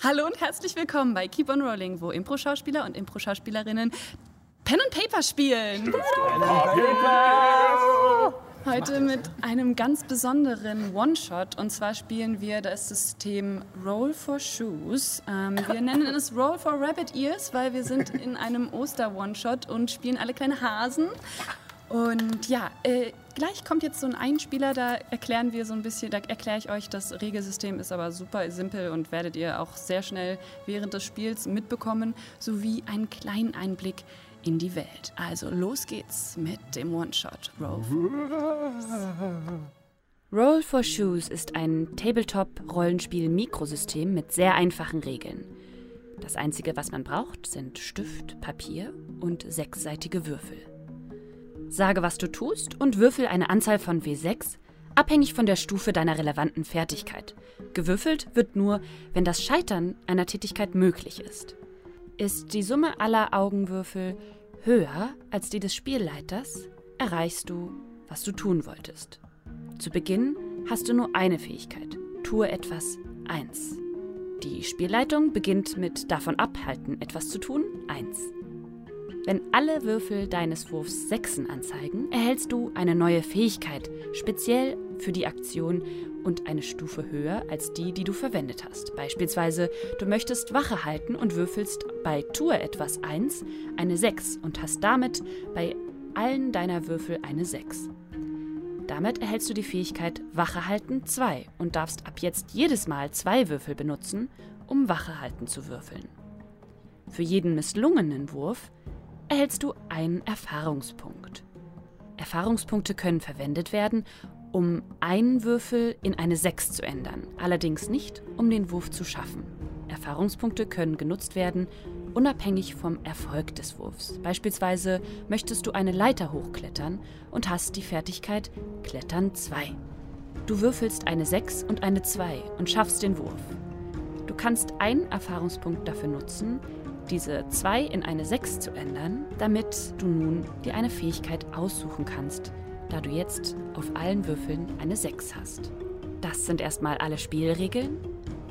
Hallo und herzlich willkommen bei Keep on Rolling, wo Impro-Schauspieler und Impro-Schauspielerinnen Pen and Paper spielen. Heute mit einem ganz besonderen One-Shot. Und zwar spielen wir das System Roll for Shoes. Ähm, wir nennen es Roll for Rabbit Ears, weil wir sind in einem Oster-One-Shot und spielen alle kleine Hasen. Und ja, äh, gleich kommt jetzt so ein Einspieler, da erklären wir so ein bisschen, da erkläre ich euch, das Regelsystem ist aber super simpel und werdet ihr auch sehr schnell während des Spiels mitbekommen, sowie einen kleinen Einblick in die Welt. Also los geht's mit dem One-Shot. Roll. Roll for Shoes ist ein Tabletop-Rollenspiel-Mikrosystem mit sehr einfachen Regeln. Das Einzige, was man braucht, sind Stift, Papier und sechsseitige Würfel. Sage, was du tust und würfel eine Anzahl von W6, abhängig von der Stufe deiner relevanten Fertigkeit. Gewürfelt wird nur, wenn das Scheitern einer Tätigkeit möglich ist. Ist die Summe aller Augenwürfel höher als die des Spielleiters, erreichst du, was du tun wolltest. Zu Beginn hast du nur eine Fähigkeit. Tue etwas 1. Die Spielleitung beginnt mit davon abhalten, etwas zu tun 1. Wenn alle Würfel deines Wurfs Sechsen anzeigen, erhältst du eine neue Fähigkeit, speziell für die Aktion und eine Stufe höher als die, die du verwendet hast. Beispielsweise, du möchtest Wache halten und würfelst bei Tue etwas 1 eine 6 und hast damit bei allen deiner Würfel eine 6. Damit erhältst du die Fähigkeit Wache halten 2 und darfst ab jetzt jedes Mal zwei Würfel benutzen, um Wache halten zu würfeln. Für jeden misslungenen Wurf erhältst du einen Erfahrungspunkt. Erfahrungspunkte können verwendet werden, um einen Würfel in eine 6 zu ändern, allerdings nicht, um den Wurf zu schaffen. Erfahrungspunkte können genutzt werden, unabhängig vom Erfolg des Wurfs. Beispielsweise möchtest du eine Leiter hochklettern und hast die Fertigkeit Klettern 2. Du würfelst eine 6 und eine 2 und schaffst den Wurf. Du kannst einen Erfahrungspunkt dafür nutzen, diese 2 in eine 6 zu ändern, damit du nun dir eine Fähigkeit aussuchen kannst, da du jetzt auf allen Würfeln eine 6 hast. Das sind erstmal alle Spielregeln,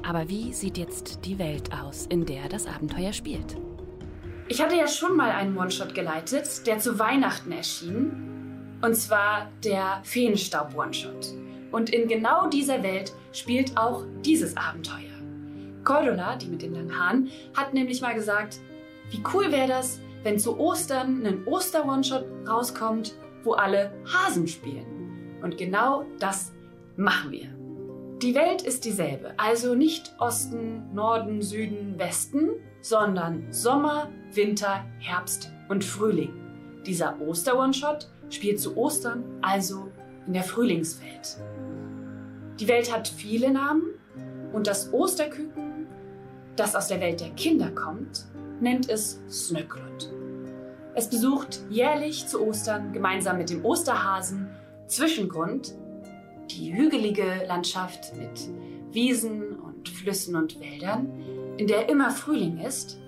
aber wie sieht jetzt die Welt aus, in der das Abenteuer spielt? Ich hatte ja schon mal einen One-Shot geleitet, der zu Weihnachten erschien. Und zwar der Feenstaub-One-Shot. Und in genau dieser Welt spielt auch dieses Abenteuer. Cordula, die mit den langen Haaren, hat nämlich mal gesagt, wie cool wäre das, wenn zu Ostern ein Oster-One-Shot rauskommt, wo alle Hasen spielen. Und genau das machen wir. Die Welt ist dieselbe, also nicht Osten, Norden, Süden, Westen, sondern Sommer, Winter, Herbst und Frühling. Dieser Oster-One-Shot spielt zu Ostern, also in der Frühlingswelt. Die Welt hat viele Namen und das Osterküken das aus der Welt der Kinder kommt, nennt es Snöcklund. Es besucht jährlich zu Ostern gemeinsam mit dem Osterhasen Zwischengrund, die hügelige Landschaft mit Wiesen und Flüssen und Wäldern, in der immer Frühling ist,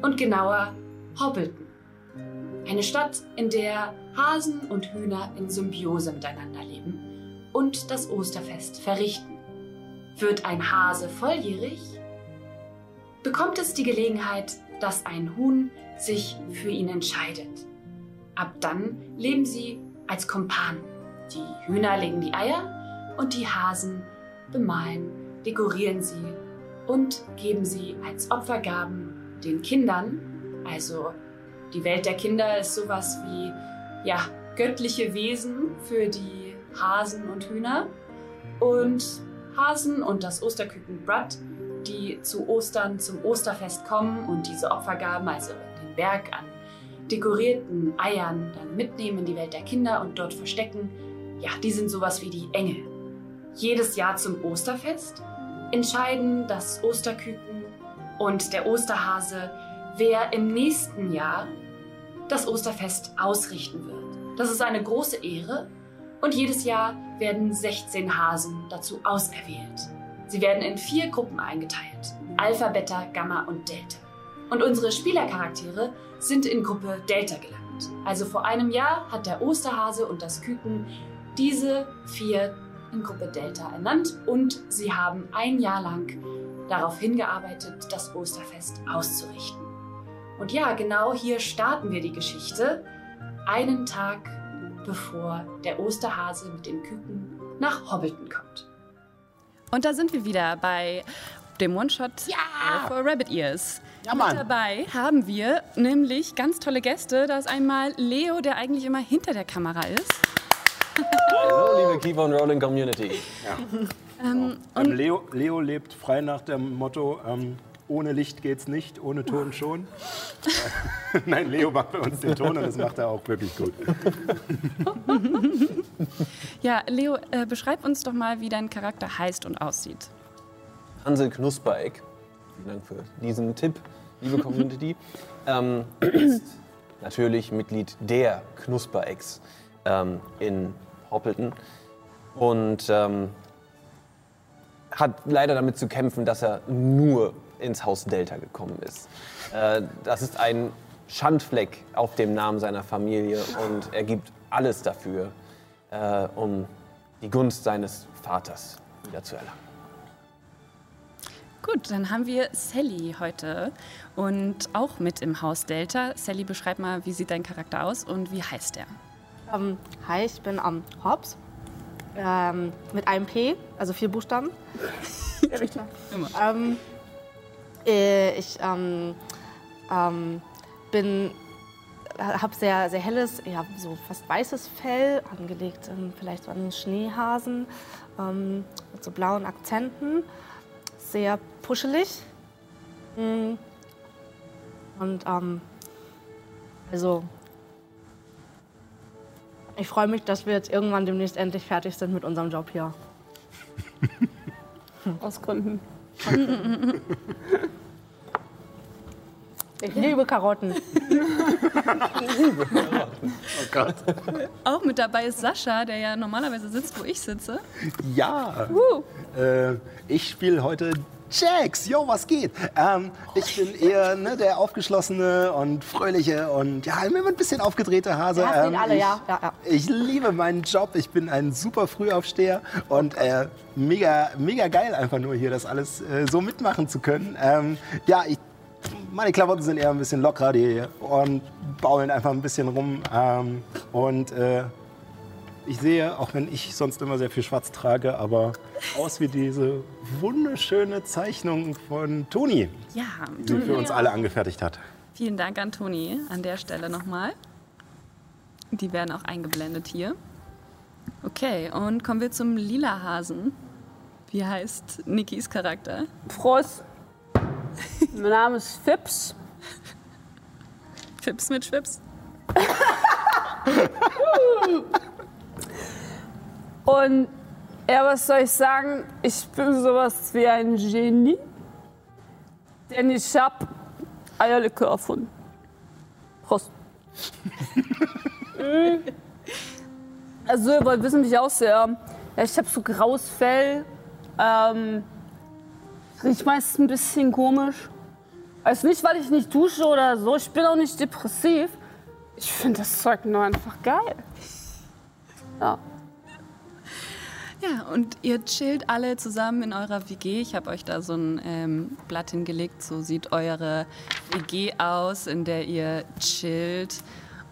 und genauer Hobbleton, eine Stadt, in der Hasen und Hühner in Symbiose miteinander leben und das Osterfest verrichten. Wird ein Hase volljährig, bekommt es die Gelegenheit, dass ein Huhn sich für ihn entscheidet. Ab dann leben sie als Kumpanen. Die Hühner legen die Eier und die Hasen bemalen, dekorieren sie und geben sie als Opfergaben den Kindern. Also die Welt der Kinder ist sowas wie ja, göttliche Wesen für die Hasen und Hühner. Und Hasen und das Osterküken Brad die zu Ostern zum Osterfest kommen und diese Opfergaben, also den Berg an dekorierten Eiern, dann mitnehmen in die Welt der Kinder und dort verstecken, ja, die sind sowas wie die Engel. Jedes Jahr zum Osterfest entscheiden das Osterküken und der Osterhase, wer im nächsten Jahr das Osterfest ausrichten wird. Das ist eine große Ehre und jedes Jahr werden 16 Hasen dazu auserwählt. Sie werden in vier Gruppen eingeteilt: Alpha, Beta, Gamma und Delta. Und unsere Spielercharaktere sind in Gruppe Delta gelandet. Also vor einem Jahr hat der Osterhase und das Küken diese vier in Gruppe Delta ernannt und sie haben ein Jahr lang darauf hingearbeitet, das Osterfest auszurichten. Und ja, genau hier starten wir die Geschichte, einen Tag bevor der Osterhase mit den Küken nach Hobbleton kommt. Und da sind wir wieder bei dem One-Shot Ja! for Rabbit Ears. Ja, Mit Mann. dabei haben wir nämlich ganz tolle Gäste. Da ist einmal Leo, der eigentlich immer hinter der Kamera ist. Hallo, liebe Keep on Rolling Community. Ähm, Leo, Leo lebt frei nach dem Motto, ähm, ohne Licht geht's nicht, ohne Ton schon. Nein, Leo macht bei uns den Ton und das macht er auch wirklich gut. Ja, Leo, äh, beschreib uns doch mal, wie dein Charakter heißt und aussieht. Hansel Knuspereck, vielen Dank für diesen Tipp, liebe Community, ähm, ist natürlich Mitglied der Knusperecks ähm, in Hoppelton und ähm, hat leider damit zu kämpfen, dass er nur ins Haus Delta gekommen ist. Äh, das ist ein Schandfleck auf dem Namen seiner Familie und er gibt alles dafür, äh, um die Gunst seines Vaters wiederzuerlangen. Gut, dann haben wir Sally heute und auch mit im Haus Delta. Sally, beschreib mal, wie sieht dein Charakter aus und wie heißt er? Ähm, hi, ich bin am Hobbs. Ähm, mit einem P, also vier Buchstaben. Ja, richtig. Ähm, äh, ich ähm, ähm, bin, habe sehr, sehr helles, ja, so fast weißes Fell, angelegt ähm, vielleicht so an Schneehasen, ähm, mit so blauen Akzenten. Sehr puschelig. Mm. Und ähm, also ich freue mich, dass wir jetzt irgendwann demnächst endlich fertig sind mit unserem Job hier. Aus Gründen. Ich liebe Karotten. Auch mit dabei ist Sascha, der ja normalerweise sitzt, wo ich sitze. Ja, äh, ich spiele heute Jax. Yo, was geht? Ähm, ich bin eher ne, der aufgeschlossene und fröhliche und ja, immer ein bisschen aufgedrehte Hase. Ihn Ähm, alle, ich, ja, ja, ja. Ich liebe meinen Job. Ich bin ein super Frühaufsteher und äh, mega, mega geil einfach nur hier das alles äh, so mitmachen zu können. Ähm, ja, ich, meine Klamotten sind eher ein bisschen lockerer, die und baumeln einfach ein bisschen rum. Ähm, und äh, ich sehe, auch wenn ich sonst immer sehr viel schwarz trage, aber aus wie diese wunderschöne Zeichnung von Toni, Ja, die für uns alle angefertigt hat. vielen Dank an Toni an der Stelle nochmal. Die werden auch eingeblendet hier. Okay, und kommen wir zum lila Hasen. Wie heißt Nikis Charakter? Prost. mein Name ist Fips. Fips mit Schwips. Und ja, was soll ich sagen? Ich bin sowas wie ein Genie. Denn ich hab Eierlikör erfunden. Prost. Also, ihr wollt wissen, wie ich aussehe. Ja, ich habe so graues Fell. Ähm, riecht meist ein bisschen komisch. Also nicht, weil ich nicht dusche oder so. Ich bin auch nicht depressiv. Ich finde das Zeug nur einfach geil. Ja. Ja, und ihr chillt alle zusammen in eurer WG. Ich habe euch da so ein ähm, Blatt hingelegt. So sieht eure WG aus, in der ihr chillt.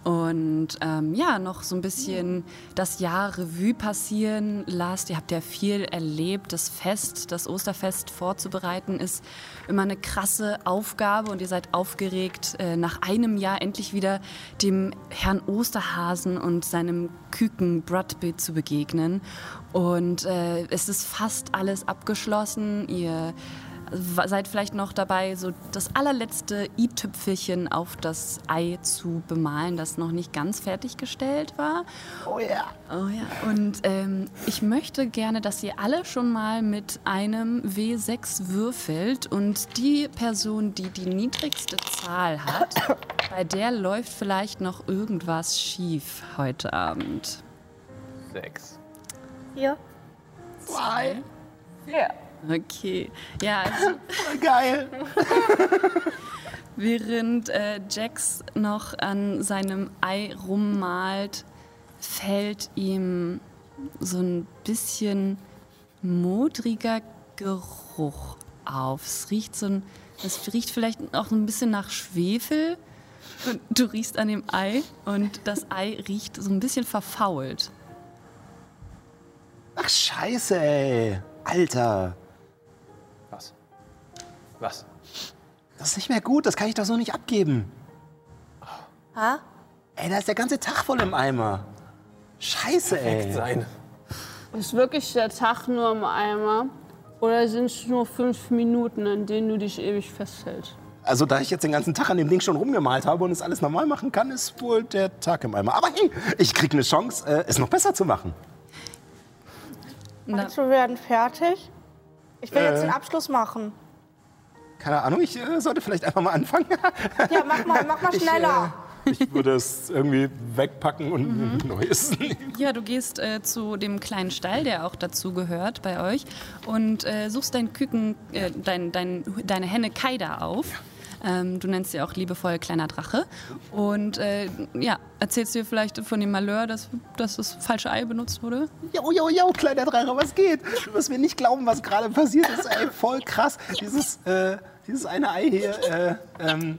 Und ähm, ja, noch so ein bisschen das Jahr Revue passieren lasst. Ihr habt ja viel erlebt. Das Fest, das Osterfest vorzubereiten, ist immer eine krasse Aufgabe. Und ihr seid aufgeregt, äh, nach einem Jahr endlich wieder dem Herrn Osterhasen und seinem Küken Bradby zu begegnen. Und äh, es ist fast alles abgeschlossen. Ihr seid vielleicht noch dabei, so das allerletzte i-Tüpfelchen auf das Ei zu bemalen, das noch nicht ganz fertiggestellt war. Oh ja. Oh ja. Und ähm, ich möchte gerne, dass ihr alle schon mal mit einem W6 würfelt und die Person, die die niedrigste Zahl hat, bei der läuft vielleicht noch irgendwas schief heute Abend. Sechs. Hier. Zwei. Okay. Ja, also Geil. Während äh, Jax noch an seinem Ei rummalt, fällt ihm so ein bisschen modriger Geruch auf. Es riecht so ein, es riecht vielleicht auch ein bisschen nach Schwefel. Und du riechst an dem Ei und das Ei riecht so ein bisschen verfault. Ach, scheiße, ey. Alter. Was? Das ist nicht mehr gut. Das kann ich doch so nicht abgeben. Ha? Ey, da ist der ganze Tag voll im Eimer. Scheiße, ey. Sein. Ist wirklich der Tag nur im Eimer? Oder sind es nur fünf Minuten, in denen du dich ewig festhältst? Also, da ich jetzt den ganzen Tag an dem Ding schon rumgemalt habe und es alles normal machen kann, ist wohl der Tag im Eimer. Aber hey, ich krieg eine Chance, äh, es noch besser zu machen. Meinst du, wir werden fertig? Ich will jetzt den Abschluss machen. Keine Ahnung, ich äh, sollte vielleicht einfach mal anfangen. Ja, mach mal, mach mal schneller. ich würde es irgendwie wegpacken und ein neues nehmen. Ja, du gehst äh, zu dem kleinen Stall, der auch dazu gehört bei euch, und äh, suchst dein Küken, äh, dein, dein, deine Henne Kaida auf. Ähm, du nennst sie auch liebevoll kleiner Drache. Und äh, ja, erzählst dir vielleicht von dem Malheur, dass, dass das falsche Ei benutzt wurde? Jo, jo, jo, kleiner Drache, was geht? Du wirst mir nicht glauben, was gerade passiert ist. Ey, voll krass. Dieses, äh, dieses eine Ei hier, äh, ähm,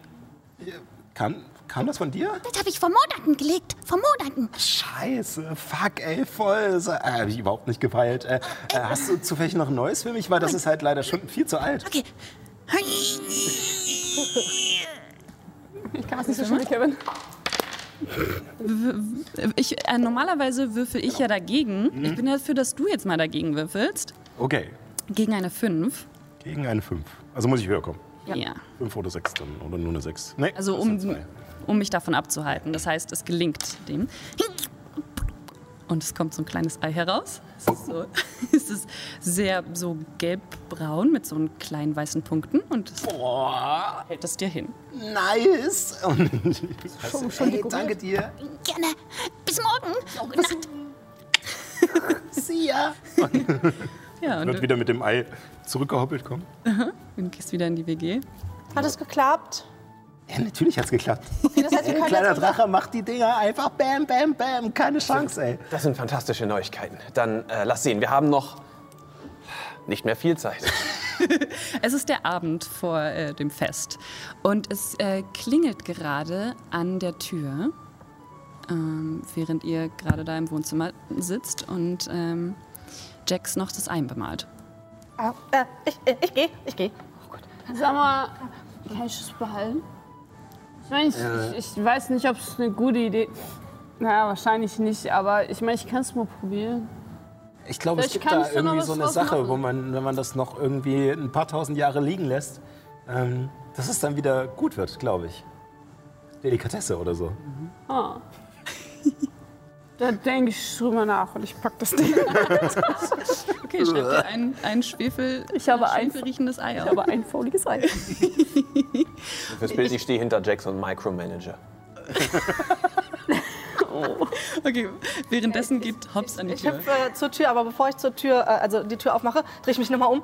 kam, kam das von dir? Das habe ich vor Monaten gelegt. Vor Monaten. Scheiße, fuck, ey, voll. Äh, hab ich überhaupt nicht gefeilt. Äh, äh, hast du zufällig noch ein neues für mich? Weil das ist halt leider schon viel zu alt. Okay. Ich kann das nicht so schnell, Kevin. Ich, äh, normalerweise würfel ich ja dagegen. Ich bin ja dafür, dass du jetzt mal dagegen würfelst. Okay, Gegen eine 5. gegen eine 5. Also muss ich höher kommen. Ja. 5 oder 6 dann. Oder nur eine 6. Nee, Also um, um mich davon abzuhalten. Das heißt, es gelingt dem. Und es kommt so ein kleines Ei heraus. Es ist, so, es ist sehr so gelbbraun mit so kleinen weißen Punkten und es Boah, hält es dir hin. nice. Und schon, schon hey, danke dir. Gerne. Bis morgen. Gute Nacht. See ya. Ja, und Wird wieder mit dem Ei zurückgehoppelt kommen. und gehst wieder in die WG. Hat es geklappt? Ja, natürlich hat's geklappt. Okay, das heißt, wir können kleiner jetzt Drache macht die Dinger einfach bam, bam, bam. Keine Chance, ey. Das sind fantastische Neuigkeiten. Dann äh, lass sehen, wir haben noch nicht mehr viel Zeit. Es ist der Abend vor äh, dem Fest und es äh, klingelt gerade an der Tür, ähm, während ihr gerade da im Wohnzimmer sitzt und ähm, Jax noch das Ei bemalt. Ah, äh, ich ich, ich gehe, ich gehe. Sag mal, kann ich das behalten? Ich meine, ich, ich, ich weiß nicht, ob es eine gute Idee Naja, wahrscheinlich nicht, aber ich meine, ich kann es mal probieren. Ich glaube, es Vielleicht gibt da noch irgendwie was so eine draus Sache, machen. wo man, wenn man das noch irgendwie ein paar tausend Jahre liegen lässt, ähm, dass es dann wieder gut wird, glaube ich. Delikatesse oder so. Ah. Da denke ich drüber nach und ich pack das Ding. Okay, schreib dir ein, ein Schwefel, Ich habe ein- schwefelriechendes Ei auf. Aber ein fauliges Ei. Fürs Bild, ich stehe hinter Jackson Micromanager. Okay, währenddessen geht Hobbs an die Ich Tür. hüpfe äh, zur Tür, aber bevor ich zur Tür, äh, also die Tür aufmache, drehe ich mich nochmal um.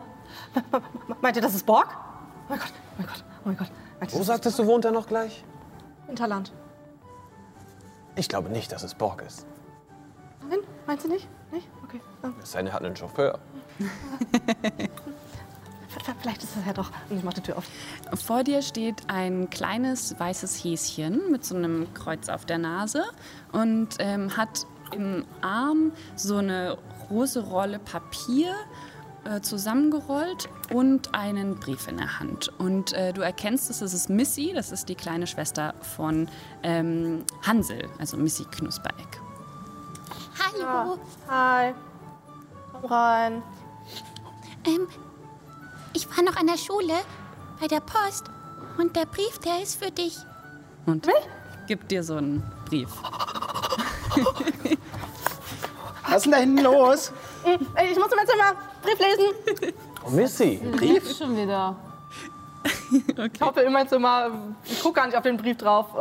Meint ihr, das ist Borg? Oh mein Gott, oh mein Gott, oh mein Gott. Meint Wo sagtest du, wohnt er noch gleich? Hinterland? Ich glaube nicht, dass es Borg ist. Nein? Meint ihr nicht? Nicht? Okay. Es sei denn, er hat einen Chauffeur. vielleicht ist es ja doch. Und ich mache die Tür auf. Vor dir steht ein kleines weißes Häschen mit so einem Kreuz auf der Nase und ähm, hat im Arm so eine große Rolle Papier äh, zusammengerollt und einen Brief in der Hand. Und äh, du erkennst es, das ist Missy, das ist die kleine Schwester von ähm, Hansel, also Missy Knuspereck. Hallo. Hi. Komm rein. Ähm, ich war noch an der Schule bei der Post und der Brief, der ist für dich. Und gibt dir so einen Brief. Was ist denn da hinten los? Hm, Ich muss im Zimmer Brief lesen. Oh, Missy! Brief? Schon wieder. Ich hoffe in mein Zimmer. Ich gucke gar nicht auf den Brief drauf.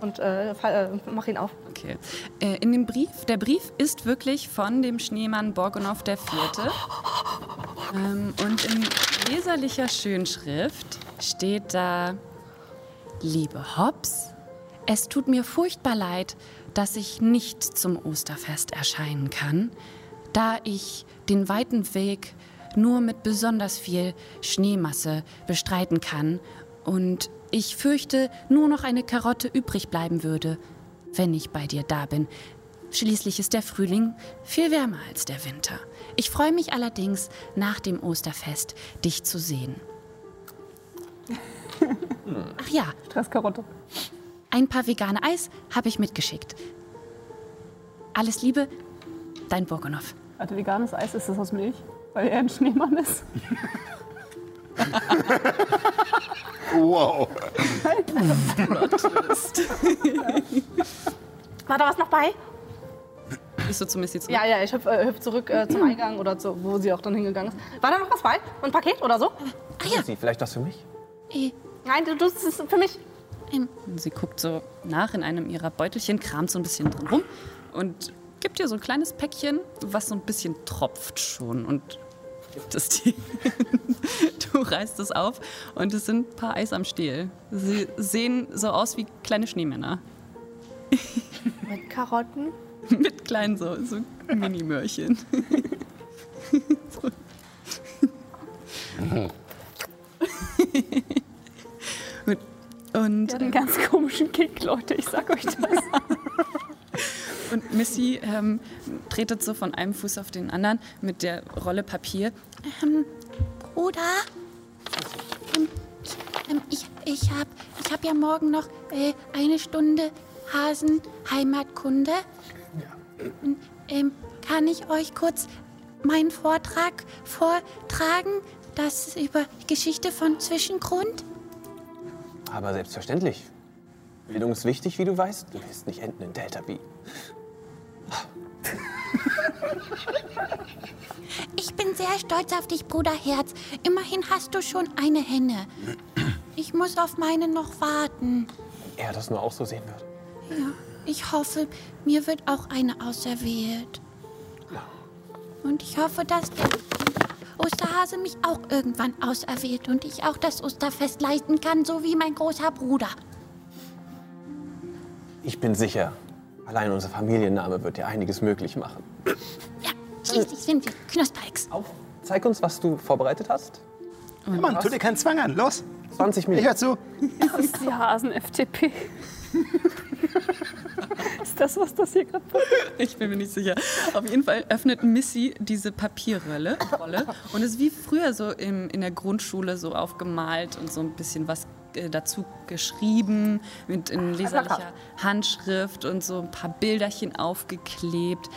Und äh, äh, mach ihn auf. Okay. Äh, in dem Brief, der Brief ist wirklich von dem Schneemann Borgonow Vierte. Ähm, und in leserlicher Schönschrift steht da: Liebe Hobbs, es tut mir furchtbar leid, dass ich nicht zum Osterfest erscheinen kann, da ich den weiten Weg nur mit besonders viel Schneemasse bestreiten kann und ich fürchte, nur noch eine Karotte übrig bleiben würde, wenn ich bei dir da bin. Schließlich ist der Frühling viel wärmer als der Winter. Ich freue mich allerdings, nach dem Osterfest dich zu sehen. Ach ja, Stresskarotte. ein paar vegane Eis habe ich mitgeschickt. Alles Liebe, dein Burgonow. Warte, veganes Eis, ist das aus Milch? Weil er ein Schneemann ist. Wow. War da was noch bei? Bist du zu Missy zurück? Ja, ja, ich hüpf, äh, hüpf zurück äh, zum Eingang oder zu, wo sie auch dann hingegangen ist. War da noch was bei? Ein Paket oder so? Sie, vielleicht was für mich? Äh, Nein, du, du das ist für mich. Sie guckt so nach in einem ihrer Beutelchen, kramt so ein bisschen drin rum und gibt dir so ein kleines Päckchen, was so ein bisschen tropft schon und gibt es dir. du reißt es auf und es sind ein paar Eis am Stiel. Sie sehen so aus wie kleine Schneemänner. Mit Karotten. Mit kleinen so, so Mini-Möhrchen. und, und Der hat einen ganz komischen Kick, Leute, ich sag euch das. Und Missy ähm, tretet so von einem Fuß auf den anderen mit der Rolle Papier. Bruder? Ähm, ähm, ich ich habe ich hab ja morgen noch äh, eine Stunde Hasen-Heimatkunde. Und, ähm, kann ich euch kurz meinen Vortrag vortragen? Das ist über Geschichte von Zwischengrund? Aber selbstverständlich. Bildung ist wichtig, wie du weißt. Du willst nicht enden in Delta B. Ich bin sehr stolz auf dich, Bruder Herz. Immerhin hast du schon eine Henne. Ich muss auf meine noch warten. Er das nur auch so sehen wird. Ja, ich hoffe, mir wird auch eine auserwählt. Und ich hoffe, dass der Osterhase mich auch irgendwann auserwählt und ich auch das Osterfest leiten kann, so wie mein großer Bruder. Ich bin sicher, allein unser Familienname wird dir einiges möglich machen. Ja, schließlich sind wir Knusperex. Auf, zeig uns, was du vorbereitet hast. Ja, Mann, tu dir keinen Zwang an. Los, 20 ich Minuten. hör zu. Das ist die Hasen-FTP. ist das, was das hier gerade passiert? Ich bin mir nicht sicher. Auf jeden Fall öffnet Missy diese Papierrolle Rolle, und ist wie früher so im, in der Grundschule so aufgemalt und so ein bisschen was dazu geschrieben mit in leserlicher Handschrift und so ein paar Bilderchen aufgeklebt.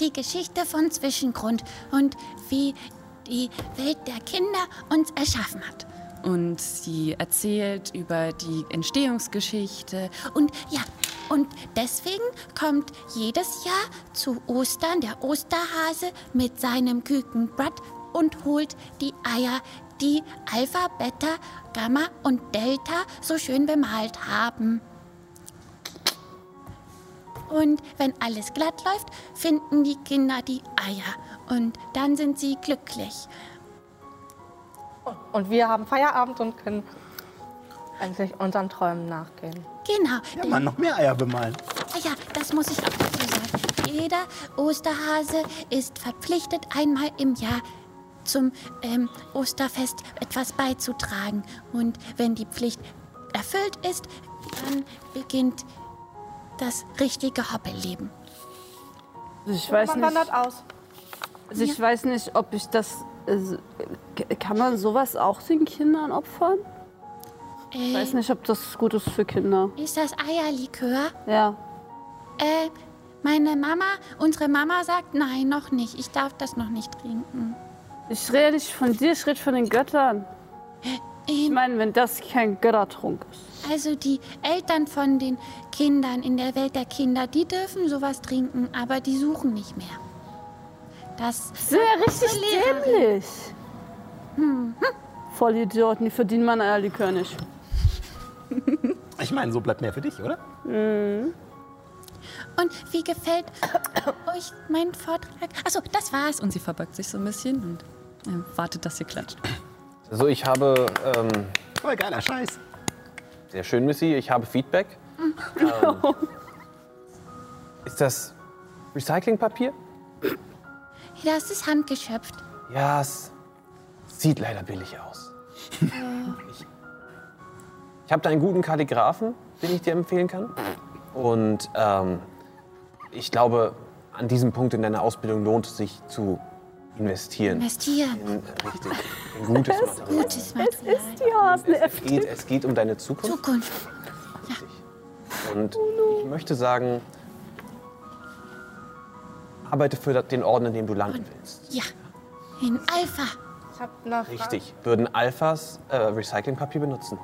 Die Geschichte von Zwischengrund und wie die Welt der Kinder uns erschaffen hat. Und sie erzählt über die Entstehungsgeschichte. Und ja, und deswegen kommt jedes Jahr zu Ostern der Osterhase mit seinem Kükenbrett und holt die Eier, die Alpha, Beta, Gamma und Delta so schön bemalt haben. Und wenn alles glatt läuft, finden die Kinder die Eier. Und dann sind sie glücklich. Und wir haben Feierabend und können eigentlich unseren Träumen nachgehen. Genau. Ja, Mann, noch mehr Eier bemalen. Ah Ja, das muss ich auch dazu sagen. Jeder Osterhase ist verpflichtet, einmal im Jahr zum ähm, Osterfest etwas beizutragen. Und wenn die Pflicht erfüllt ist, dann beginnt das richtige Hoppelleben. Also ich weiß Man nicht, wandert aus. also ich weiß nicht, ob ich das. Also, kann man sowas auch den Kindern opfern? Ich Äh, weiß nicht, ob das gut ist für Kinder. ist das Eierlikör? Ja. Äh, meine Mama, unsere Mama sagt, nein, noch nicht. Ich darf das noch nicht trinken. Ich rede nicht von dir, ich rede von den Göttern. Ich Ähm, meine, wenn das kein Göttertrunk ist. Also die Eltern von den Kindern in der Welt der Kinder, die dürfen sowas trinken, aber die suchen nicht mehr. Das sind ja richtig Unsere Lehrerin. dämlich. Vollidioten, die verdienen mein Eierlikör nicht. Ich meine, so bleibt mehr für dich, oder? Und wie gefällt euch mein Vortrag? Achso, das war's. Und sie verbeugt sich so ein bisschen und äh, wartet, dass ihr klatscht. Also ich habe, ähm, Voll geiler Scheiß. sehr schön, Missy, ich habe Feedback. Ähm, ist das Recyclingpapier? Das ist handgeschöpft. Ja, es sieht leider billig aus. Ich, ich habe da einen guten Kalligraphen, den ich dir empfehlen kann. Und ähm, ich glaube, an diesem Punkt in deiner Ausbildung lohnt es sich zu investieren. Investieren. In, richtig, in gutes Material. Gutes Material. Die Hasen Es geht, es geht um deine Zukunft. Zukunft. Und ich möchte sagen, arbeite für den Orden, in dem du landen willst. Ja. In Alpha. Ich eine Frage. Richtig. Würden Alphas äh, Recyclingpapier benutzen?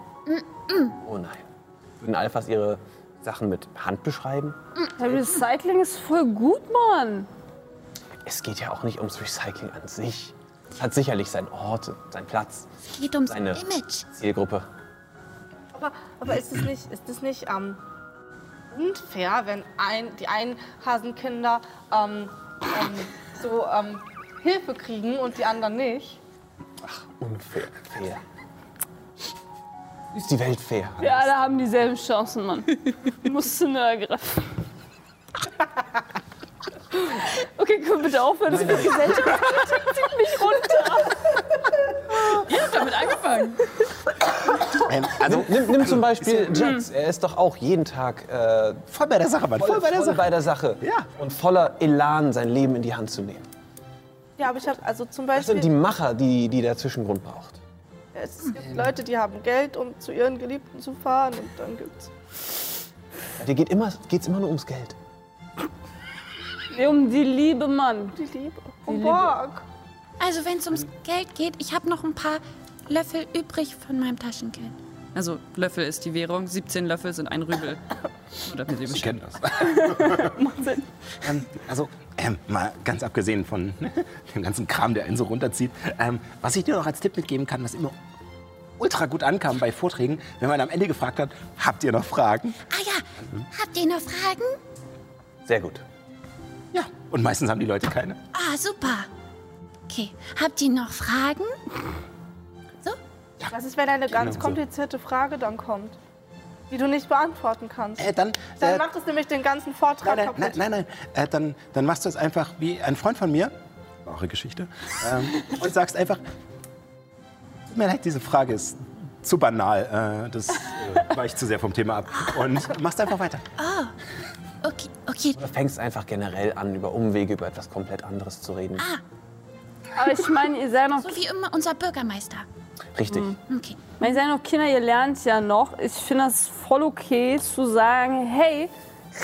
Oh nein. Würden Alphas ihre Sachen mit Hand beschreiben? Ja, Recycling ist voll gut, Mann. Es geht ja auch nicht ums Recycling an sich. Es hat sicherlich seinen Ort, seinen Platz, Es geht ums seine Image. Zielgruppe. Aber, aber ist es nicht, ist es nicht ähm, unfair, wenn ein, die einen Hasenkinder ähm, ähm, so ähm, Hilfe kriegen und die anderen nicht? Unfair. Fair. Ist die Welt fair? Wir alle haben dieselben Chancen, Mann. Musst du nur ergreifen. Okay, können wir bitte aufhören? Das wird Gesellschaftskritik zieht mich runter. Ihr habt damit angefangen. Ähm, also Nimm, nimm zum Beispiel Jax. Er ist doch auch jeden Tag äh, voll bei der Sache, Mann. Voll, bei der Sache. bei der Sache. Ja. Und voller Elan, sein Leben in die Hand zu nehmen. Ja, aber ich habe also zum Das sind die Macher, die, die der Zwischengrund braucht. es gibt Leute, die haben Geld, um zu ihren Geliebten zu fahren und dann gibt's Ja, dir geht immer, geht's immer nur ums Geld. Nee, um die Liebe, Mann. die Liebe. Und Borg. Also wenn es ums Geld geht, ich habe noch ein paar Löffel übrig von meinem Taschengeld. Also Löffel ist die Währung. 17 Löffel sind ein Rübel. Oder mit dem Ich kenne das. ähm, also, ähm, mal ganz abgesehen von dem ganzen Kram, der einen so runterzieht, ähm, was ich dir noch als Tipp mitgeben kann, was immer ultra gut ankam bei Vorträgen, wenn man am Ende gefragt hat, habt ihr noch Fragen? Ah ja, habt ihr noch Fragen? Sehr gut. Ja. Und meistens haben die Leute keine. Ah, super. Okay, habt ihr noch Fragen? Was ist, wenn eine ganz so. komplizierte Frage dann kommt, die du nicht beantworten kannst? Äh, dann, Dann äh, macht es nämlich den ganzen Vortrag nein, kaputt. nein, nein, nein, nein. Äh, dann, dann machst du es einfach wie ein Freund von mir, wahre Geschichte, ähm, und sagst einfach, tut mir leid, diese Frage ist zu banal, äh, das äh, weicht zu sehr vom Thema ab. Und machst einfach weiter. Okay, okay. Du fängst einfach generell an, über Umwege, über etwas komplett anderes zu reden. Aber ich meine, ihr seid noch, So wie immer unser Bürgermeister. Richtig. Okay. ihr seid noch Kinder, ihr lernt ja noch. Ich finde das voll okay zu sagen, hey,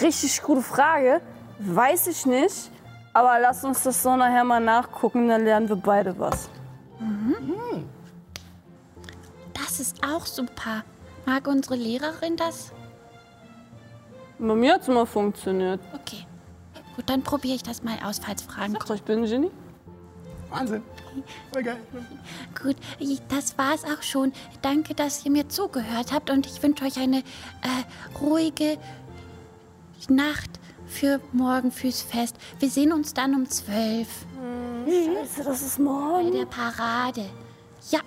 richtig gute Frage, weiß ich nicht, aber lass uns das so nachher mal nachgucken, dann lernen wir beide was. Das ist auch super. Mag unsere Lehrerin das? Bei mir hat es immer funktioniert. Okay. Gut, dann probiere ich das mal aus, falls Fragen kommen. ich bin ein Genie. Wahnsinn. Voll geil. Gut, das war's auch schon. Danke, dass ihr mir zugehört habt und ich wünsche euch eine äh, ruhige Nacht für morgen fürs Fest. Wir sehen uns dann um zwölf Scheiße, das ist bei morgen. der Parade. Ja,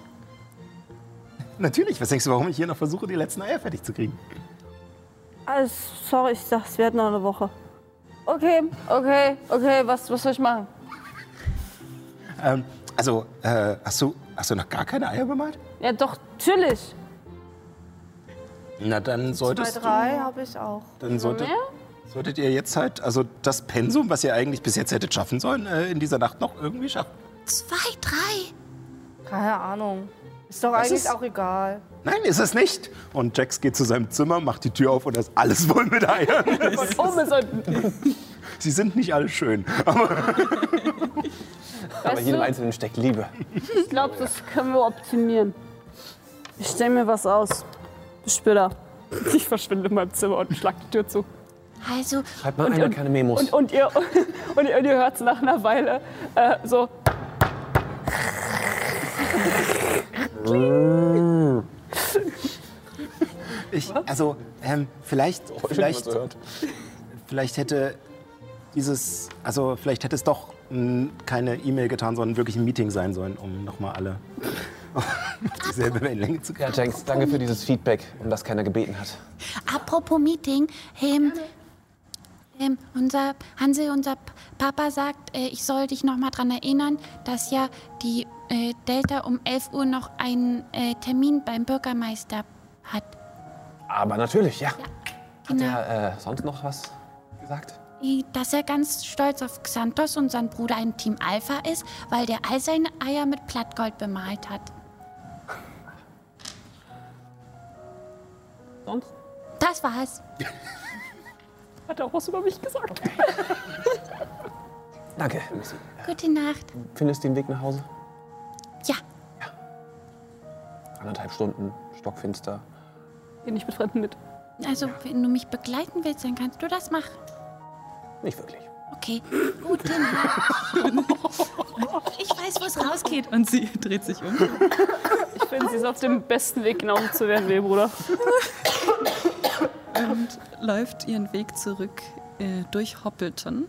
Natürlich, was denkst du, warum ich hier noch versuche, die letzten Eier fertig zu kriegen? Also, sorry, ich dachte, wir hätten noch eine Woche. Okay, okay, okay, was, was soll ich machen? Ähm, also, äh, hast, du, hast du noch gar keine Eier bemalt? Ja, doch, natürlich. Na, dann solltest du, drei habe ich auch. dann solltet, mehr? solltet ihr jetzt halt, also das Pensum, was ihr eigentlich bis jetzt hättet schaffen sollen, äh, in dieser Nacht noch irgendwie schaffen. zwei, drei. Keine Ahnung. Ist doch Das eigentlich ist- auch egal. Nein, ist es nicht. Und Jax geht zu seinem Zimmer, macht die Tür auf und da ist alles voll mit Eiern. Sie sind nicht alle schön. Aber Aber jedem Einzelnen steckt Liebe. Ich glaube, das können wir optimieren. Ich stelle mir was aus. Bis später. Ich verschwinde in meinem Zimmer und schlag die Tür zu. Also, Schreibt mal einer keine Memos. Und, und ihr, und ihr, und ihr hört es nach einer Weile äh, so. ich, also, ähm, vielleicht, vielleicht, so hört. vielleicht hätte dieses, also vielleicht hätte es doch keine E-Mail getan, sondern wirklich ein Meeting sein sollen, um nochmal alle auf dieselbe Wellenlänge zu kriegen. Ja, Jenks, danke für dieses Feedback, um das keiner gebeten hat. apropos Meeting, ähm, ähm, unser Hanse, unser Papa sagt, äh, ich soll dich noch mal dran erinnern, dass ja die äh, Delta um 11 Uhr noch einen äh, Termin beim Bürgermeister hat. Aber natürlich, ja. Hat Genau. er äh, sonst noch was gesagt? Dass er ganz stolz auf Xanthos und sein Bruder ein Team Alpha ist, weil der all seine Eier mit Plattgold bemalt hat. Sonst? Das war's. Hat er auch was über mich gesagt? Danke, Missy. Gute Nacht. Findest du den Weg nach Hause? Ja, Anderthalb Stunden, stockfinster. Geh nicht mit Fremden mit. also wenn du mich begleiten willst, dann kannst du das machen. Nicht wirklich. Okay, gute Nacht. Ich weiß, wo es rausgeht. Und sie dreht sich um. Ich finde, sie ist auf dem besten Weg, genauso zu werden wie ihr Bruder. und läuft ihren Weg zurück äh, durch Hoppelton.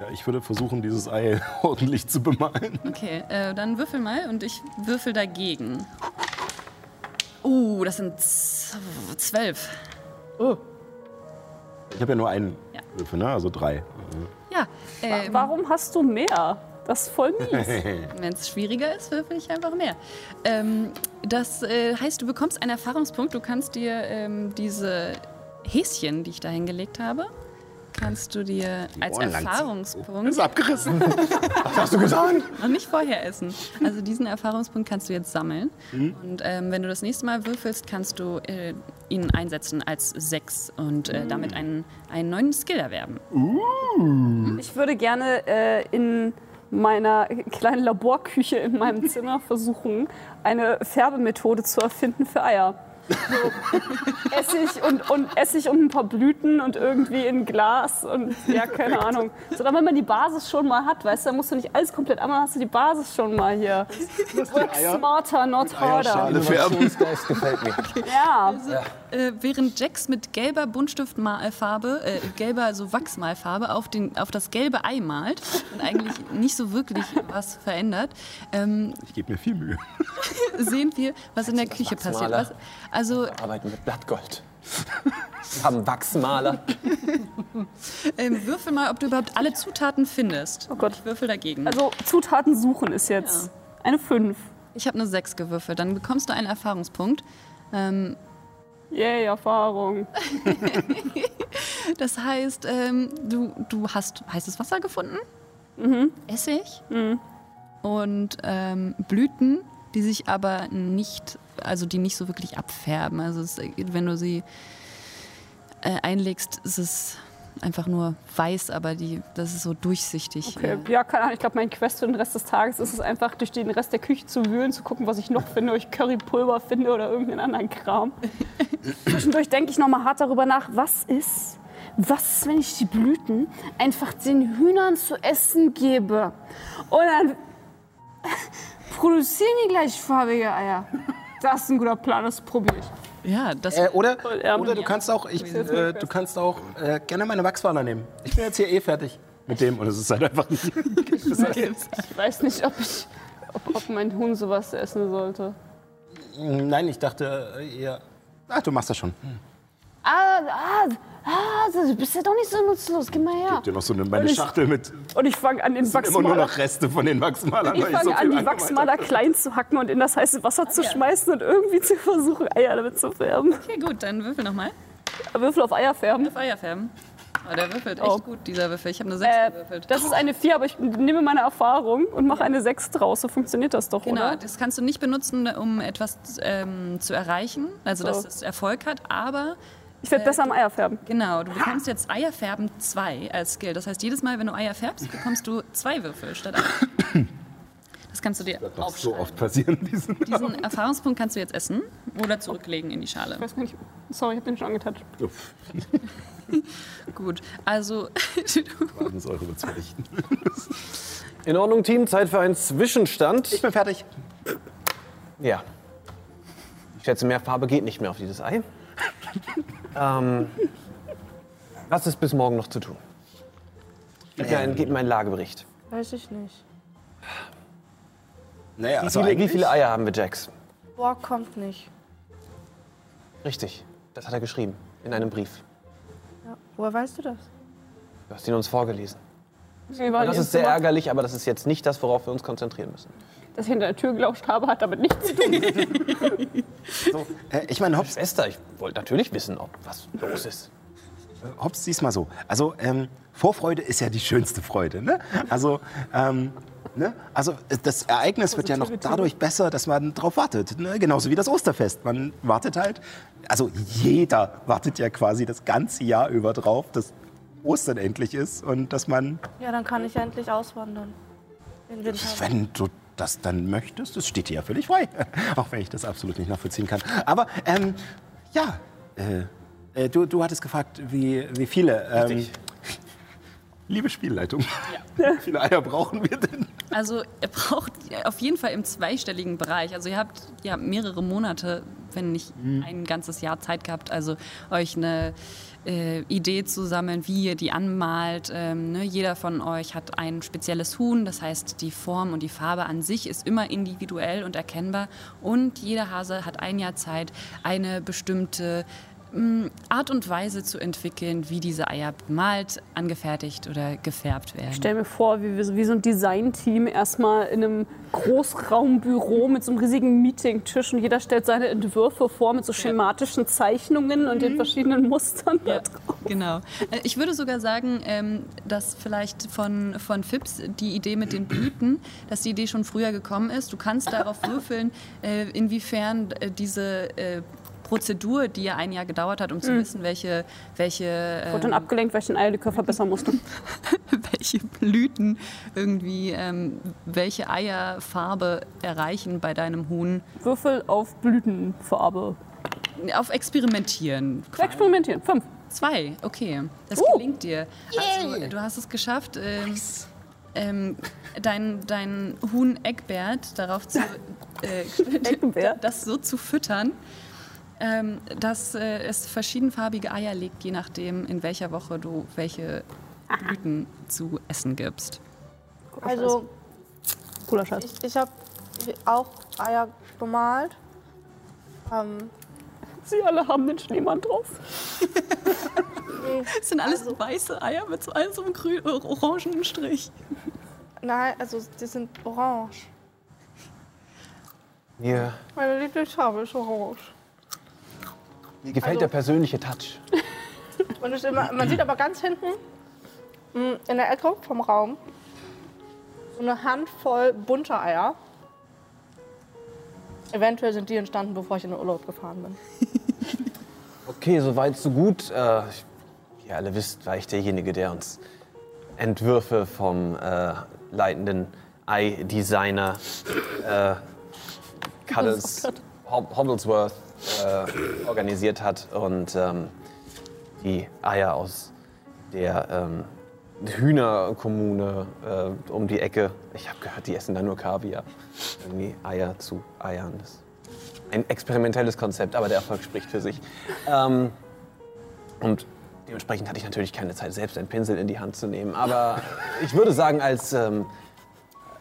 Ja, ich würde versuchen, dieses Ei ordentlich zu bemalen. Okay, äh, dann würfel mal und ich würfel dagegen. Uh, das sind zwölf. Ich habe ja nur einen Ja. Würfel, ne? also drei. Ja, äh, Warum hast du mehr? Das ist voll mies. wenn es schwieriger ist, würfel ich einfach mehr. Ähm, das äh, heißt, du bekommst einen Erfahrungspunkt. Du kannst dir ähm, diese Häschen, die ich da hingelegt habe, kannst du dir als ziehen. Erfahrungspunkt Ist abgerissen. Hast du getan? noch nicht vorher essen. Also diesen Erfahrungspunkt kannst du jetzt sammeln. Und ähm, wenn du das nächste Mal würfelst, kannst du äh, ihn einsetzen als sechs und äh, damit einen, einen neuen Skill erwerben. Ich würde gerne äh, in meiner kleinen Laborküche in meinem Zimmer versuchen, eine Färbemethode zu erfinden für Eier. So, Essig und, und Essig und ein paar Blüten und irgendwie in Glas und ja, keine Ahnung. So, dann, wenn man die Basis schon mal hat, weißt du, dann musst du nicht alles komplett einmal, hast du die Basis schon mal hier. Work smarter, not harder. Alle färben. Innovationsgeist gefällt mir. Ja, Äh, während Jax mit gelber Buntstiftfarbe, äh, gelber also Wachsmalfarbe auf, den, auf das gelbe Ei malt und eigentlich nicht so wirklich was verändert, ähm, Ich gebe mir viel Mühe. sehen wir, was in der Küche passiert. Was, also Arbeiten mit Blattgold. Wir haben Wachsmaler. ähm, würfel mal, ob du überhaupt alle Zutaten findest. Oh Gott. Ich würfel dagegen. also Zutaten suchen ist jetzt eine 5. ich habe eine 6 gewürfelt. Dann bekommst du einen Erfahrungspunkt. Ähm, Yay, Erfahrung. das heißt, ähm, du, du hast heißes Wasser gefunden, Essig und ähm, Blüten, die sich aber nicht, also die nicht so wirklich abfärben. Also es, wenn du sie äh, einlegst, ist es einfach nur weiß, aber die, das ist so durchsichtig. Okay. Ja, keine Ahnung. Ich glaube, mein Quest für den Rest des Tages ist es einfach, durch den Rest der Küche zu wühlen, zu gucken, was ich noch finde, ob ich Currypulver finde oder irgendeinen anderen Kram. Zwischendurch denke ich noch mal hart darüber nach, was ist, was ist, wenn ich die Blüten einfach den Hühnern zu essen gebe? Und dann produzieren die gleichfarbige Eier. Das ist ein guter Plan, das probiere ich. Ja, das Äh, oder, oder du kannst auch, ich, äh, du kannst auch äh, gerne meine Wachswaler nehmen. Ich bin jetzt hier eh fertig mit dem und es ist halt einfach nicht. Ich weiß nicht, ob, ich, ob, ob mein Huhn sowas essen sollte. Nein, ich dachte äh, eher. Ach, du machst das schon. Ah, ah, ah, du bist ja doch nicht so nutzlos. Gib mal her. Gib dir noch so eine, meine Und ich- Schachtel mit Und ich fange an, den immer nur Wachsmaler, noch Reste von den Wachsmalern. ich fange so an, die Wachsmaler klein zu hacken und in das heiße Wasser zu schmeißen und irgendwie zu versuchen, Eier damit zu färben. okay, gut, dann würfel nochmal. Würfel auf Eier färben. Auf Eier färben. Oh, der würfelt echt Oh. gut, dieser Würfel. Ich habe eine 6 Äh, gewürfelt. das ist eine 4, aber ich nehme meine Erfahrung und mache eine 6 draus. So funktioniert das doch, Genau, oder? das kannst du nicht benutzen, um etwas ähm, zu erreichen, also dass So. es Erfolg hat, aber Ich werde besser am Eier färben. genau, du bekommst jetzt Eierfärben 2 als Skill. Das heißt, jedes Mal, wenn du Eier färbst, bekommst du zwei Würfel statt einer. Das kannst du dir Das so oft passieren, diesen. Diesen Erfahrungspunkt kannst du jetzt essen oder zurücklegen in die Schale. Ich weiß gar nicht. Sorry, ich habe den schon angetatscht. Uff, Gut, also warten Sie eure Bezweichen. In Ordnung, Team. Zeit für einen Zwischenstand. Ich bin fertig. Ja. Ich schätze, mehr Farbe geht nicht mehr auf dieses Ei. ähm, was ist bis morgen noch zu tun? Gib mir, einen, gib mir einen Lagebericht. Weiß ich nicht. Naja, Wie, also viele, wie eigentlich- viele Eier haben wir, Jax? Boah, kommt nicht. Richtig. Das hat er geschrieben. In einem Brief. Ja. Woher weißt du das? Du hast ihn uns vorgelesen. Das ist sehr ärgerlich, aber das ist jetzt nicht das, worauf wir uns konzentrieren müssen. Dass ich hinter der Tür gelauscht habe, hat damit nichts zu tun. Äh, ich meine, Hobbs, Schwester, ich wollte natürlich wissen, ob was los ist. Hobbs, sieh's mal so. Also, ähm, Vorfreude ist ja die schönste Freude, ne? Also, ähm, ne? Also, äh, das Ereignis wird ja noch dadurch besser, dass man drauf wartet. Ne? Genauso wie das Osterfest. Man wartet halt, also jeder wartet ja quasi das ganze Jahr über drauf, dass Ostern endlich ist und dass man, Ja, dann kann ich ja endlich auswandern. Wenn du das dann möchtest, das steht dir ja völlig frei. Auch wenn ich das absolut nicht nachvollziehen kann. Aber, ähm, ja, äh, äh, du, du hattest gefragt, wie, wie viele. Ähm, liebe Spielleitung, wie viele Eier brauchen wir denn? Also ihr braucht auf jeden Fall im zweistelligen Bereich. Also ihr habt ja mehrere Monate, wenn nicht ein ganzes Jahr Zeit gehabt, also euch eine äh, Idee zu sammeln, wie ihr die anmalt. Ähm, ne? Jeder von euch hat ein spezielles Huhn, das heißt die Form und die Farbe an sich ist immer individuell und erkennbar. Und jeder Hase hat ein Jahr Zeit, eine bestimmte Art und Weise zu entwickeln, wie diese Eier bemalt, angefertigt oder gefärbt werden. Ich stell mir vor, wie, wie so ein Designteam erstmal in einem Großraumbüro mit so einem riesigen Meetingtisch und jeder stellt seine Entwürfe vor mit so schematischen Zeichnungen und den verschiedenen Mustern. da Ja, drauf. genau. Äh, Ich würde sogar sagen, ähm, dass vielleicht von, von Fips die Idee mit den Blüten, dass die Idee schon früher gekommen ist. Du kannst darauf würfeln, äh, inwiefern äh, diese Prozedur, die ja ein Jahr gedauert hat, um zu wissen, welche, welche, Wurde dann ähm, abgelenkt, weil ich den Eierlikör verbessern musste. welche Blüten irgendwie ähm, welche Eierfarbe erreichen bei deinem Huhn. Würfel auf Blütenfarbe. Auf Experimentieren. Experimentieren. Fünf. Zwei, okay. Das Uh. gelingt dir. Also, du hast es geschafft, ähm, ähm, dein, dein Huhn Eckbert darauf zu, äh, das so zu füttern, ähm, dass äh, es verschiedenfarbige Eier legt, je nachdem, in welcher Woche du welche Blüten zu essen gibst. Also, Cooler Scheiß. ich, ich habe auch Eier bemalt. Ähm, Sie alle haben den Schneemann drauf. Das sind alles weiße Eier mit so einem, so einem grün, äh, orangenen Strich. nein, also die sind orange. Mir, Meine Lieblingsfarbe ist orange. Mir gefällt Also- der persönliche Touch. Ist immer, man sieht aber ganz hinten mh, in der Ecke vom Raum so eine Handvoll bunter Eier. Eventuell sind die entstanden, bevor ich in den Urlaub gefahren bin. Okay, soweit, so gut. Äh, ihr alle wisst, war ich derjenige, der uns Entwürfe vom äh, leitenden Ei-Designer äh, Cuddles Hob Hobblesworth äh, organisiert hat und ähm, die Eier aus der ähm, Hühnerkommune äh, um die Ecke. Ich habe gehört, die essen da nur Kaviar. Irgendwie Eier zu Eiern. Das ist ein experimentelles Konzept, aber der Erfolg spricht für sich. Ähm, und dementsprechend hatte ich natürlich keine Zeit, selbst einen Pinsel in die Hand zu nehmen. Aber ich würde sagen, als, ähm,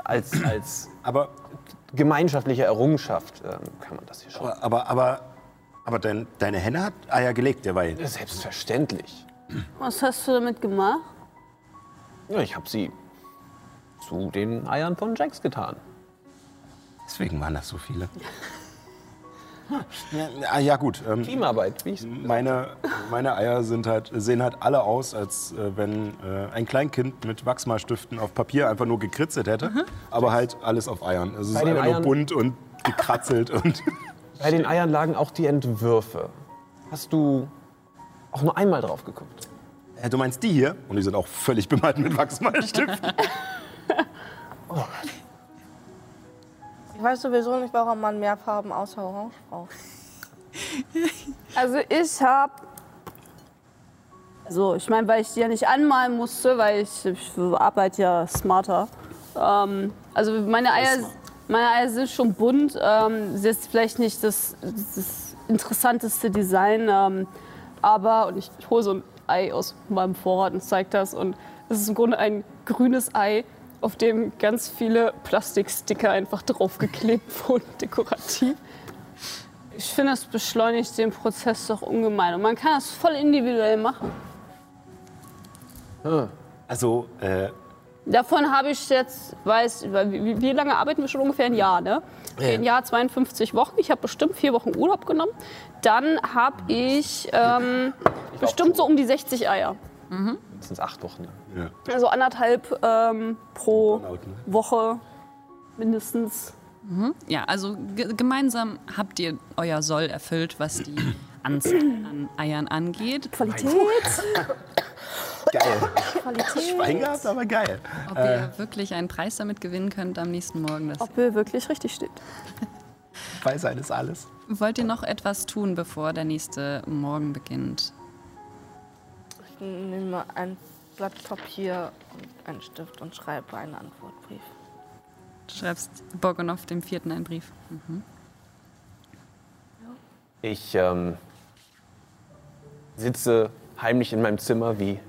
als, als Aber, gemeinschaftliche Errungenschaft ähm, kann man das hier schon. aber, aber, aber, aber dein, deine Henne hat Eier gelegt derweil. Selbstverständlich. Was hast du damit gemacht? Ja, ich habe sie zu den Eiern von Jax getan. Deswegen waren das so viele. Ja, ja gut. Ähm, Teamarbeit, wie ich meine, meine Eier sind halt, sehen halt alle aus, als äh, wenn äh, ein Kleinkind mit Wachsmalstiften auf Papier einfach nur gekritzelt hätte. Aber halt alles auf Eiern. Also es ist einfach nur bunt und gekratzelt. und Bei den Eiern lagen auch die Entwürfe. Hast du auch nur einmal drauf geguckt? Äh, Du meinst die hier? Und die sind auch völlig bemalt mit Wachsmalstiften. Ich weiß sowieso nicht, warum man mehr Farben außer Orange braucht. Also ich habe, also ich meine, weil ich die ja nicht anmalen musste, weil ich, ich arbeite ja smarter. Ähm, also meine Eier, meine Eier sind schon bunt. Ähm, ist jetzt vielleicht nicht das, das interessanteste Design, ähm, aber und ich hole so ein Ei aus meinem Vorrat und zeige das und es ist im Grunde ein grünes Ei, auf dem ganz viele Plastiksticker einfach draufgeklebt wurden, dekorativ. Ich finde, es beschleunigt den Prozess doch ungemein. Und man kann das voll individuell machen. Also, äh, Davon habe ich jetzt, weiß, wie, wie lange arbeiten wir schon ungefähr? Ein Jahr, ne? Okay, Ein Jahr, 52 Wochen. Ich habe bestimmt vier Wochen Urlaub genommen. Dann habe ich ähm, bestimmt so um die 60 Eier. Mindestens acht Wochen. Ja. Also anderthalb ähm, pro ne? Woche mindestens. Ja, also ge gemeinsam habt ihr euer Soll erfüllt, was die Anzahl an Eiern angeht. Qualität. Geil. Qualität. Schwein gehabt, aber geil. Ob ihr wirklich einen Preis damit gewinnen könnt am nächsten Morgen, das Ob wir wirklich richtig steht. Weisheit ist alles. wollt ihr noch etwas tun, bevor der nächste Morgen beginnt? Ich nehme ein Blatt Papier und einen Stift und schreibe einen Antwortbrief. Du schreibst Borgonov dem vierten einen Brief. Ich ähm, sitze heimlich in meinem Zimmer, wie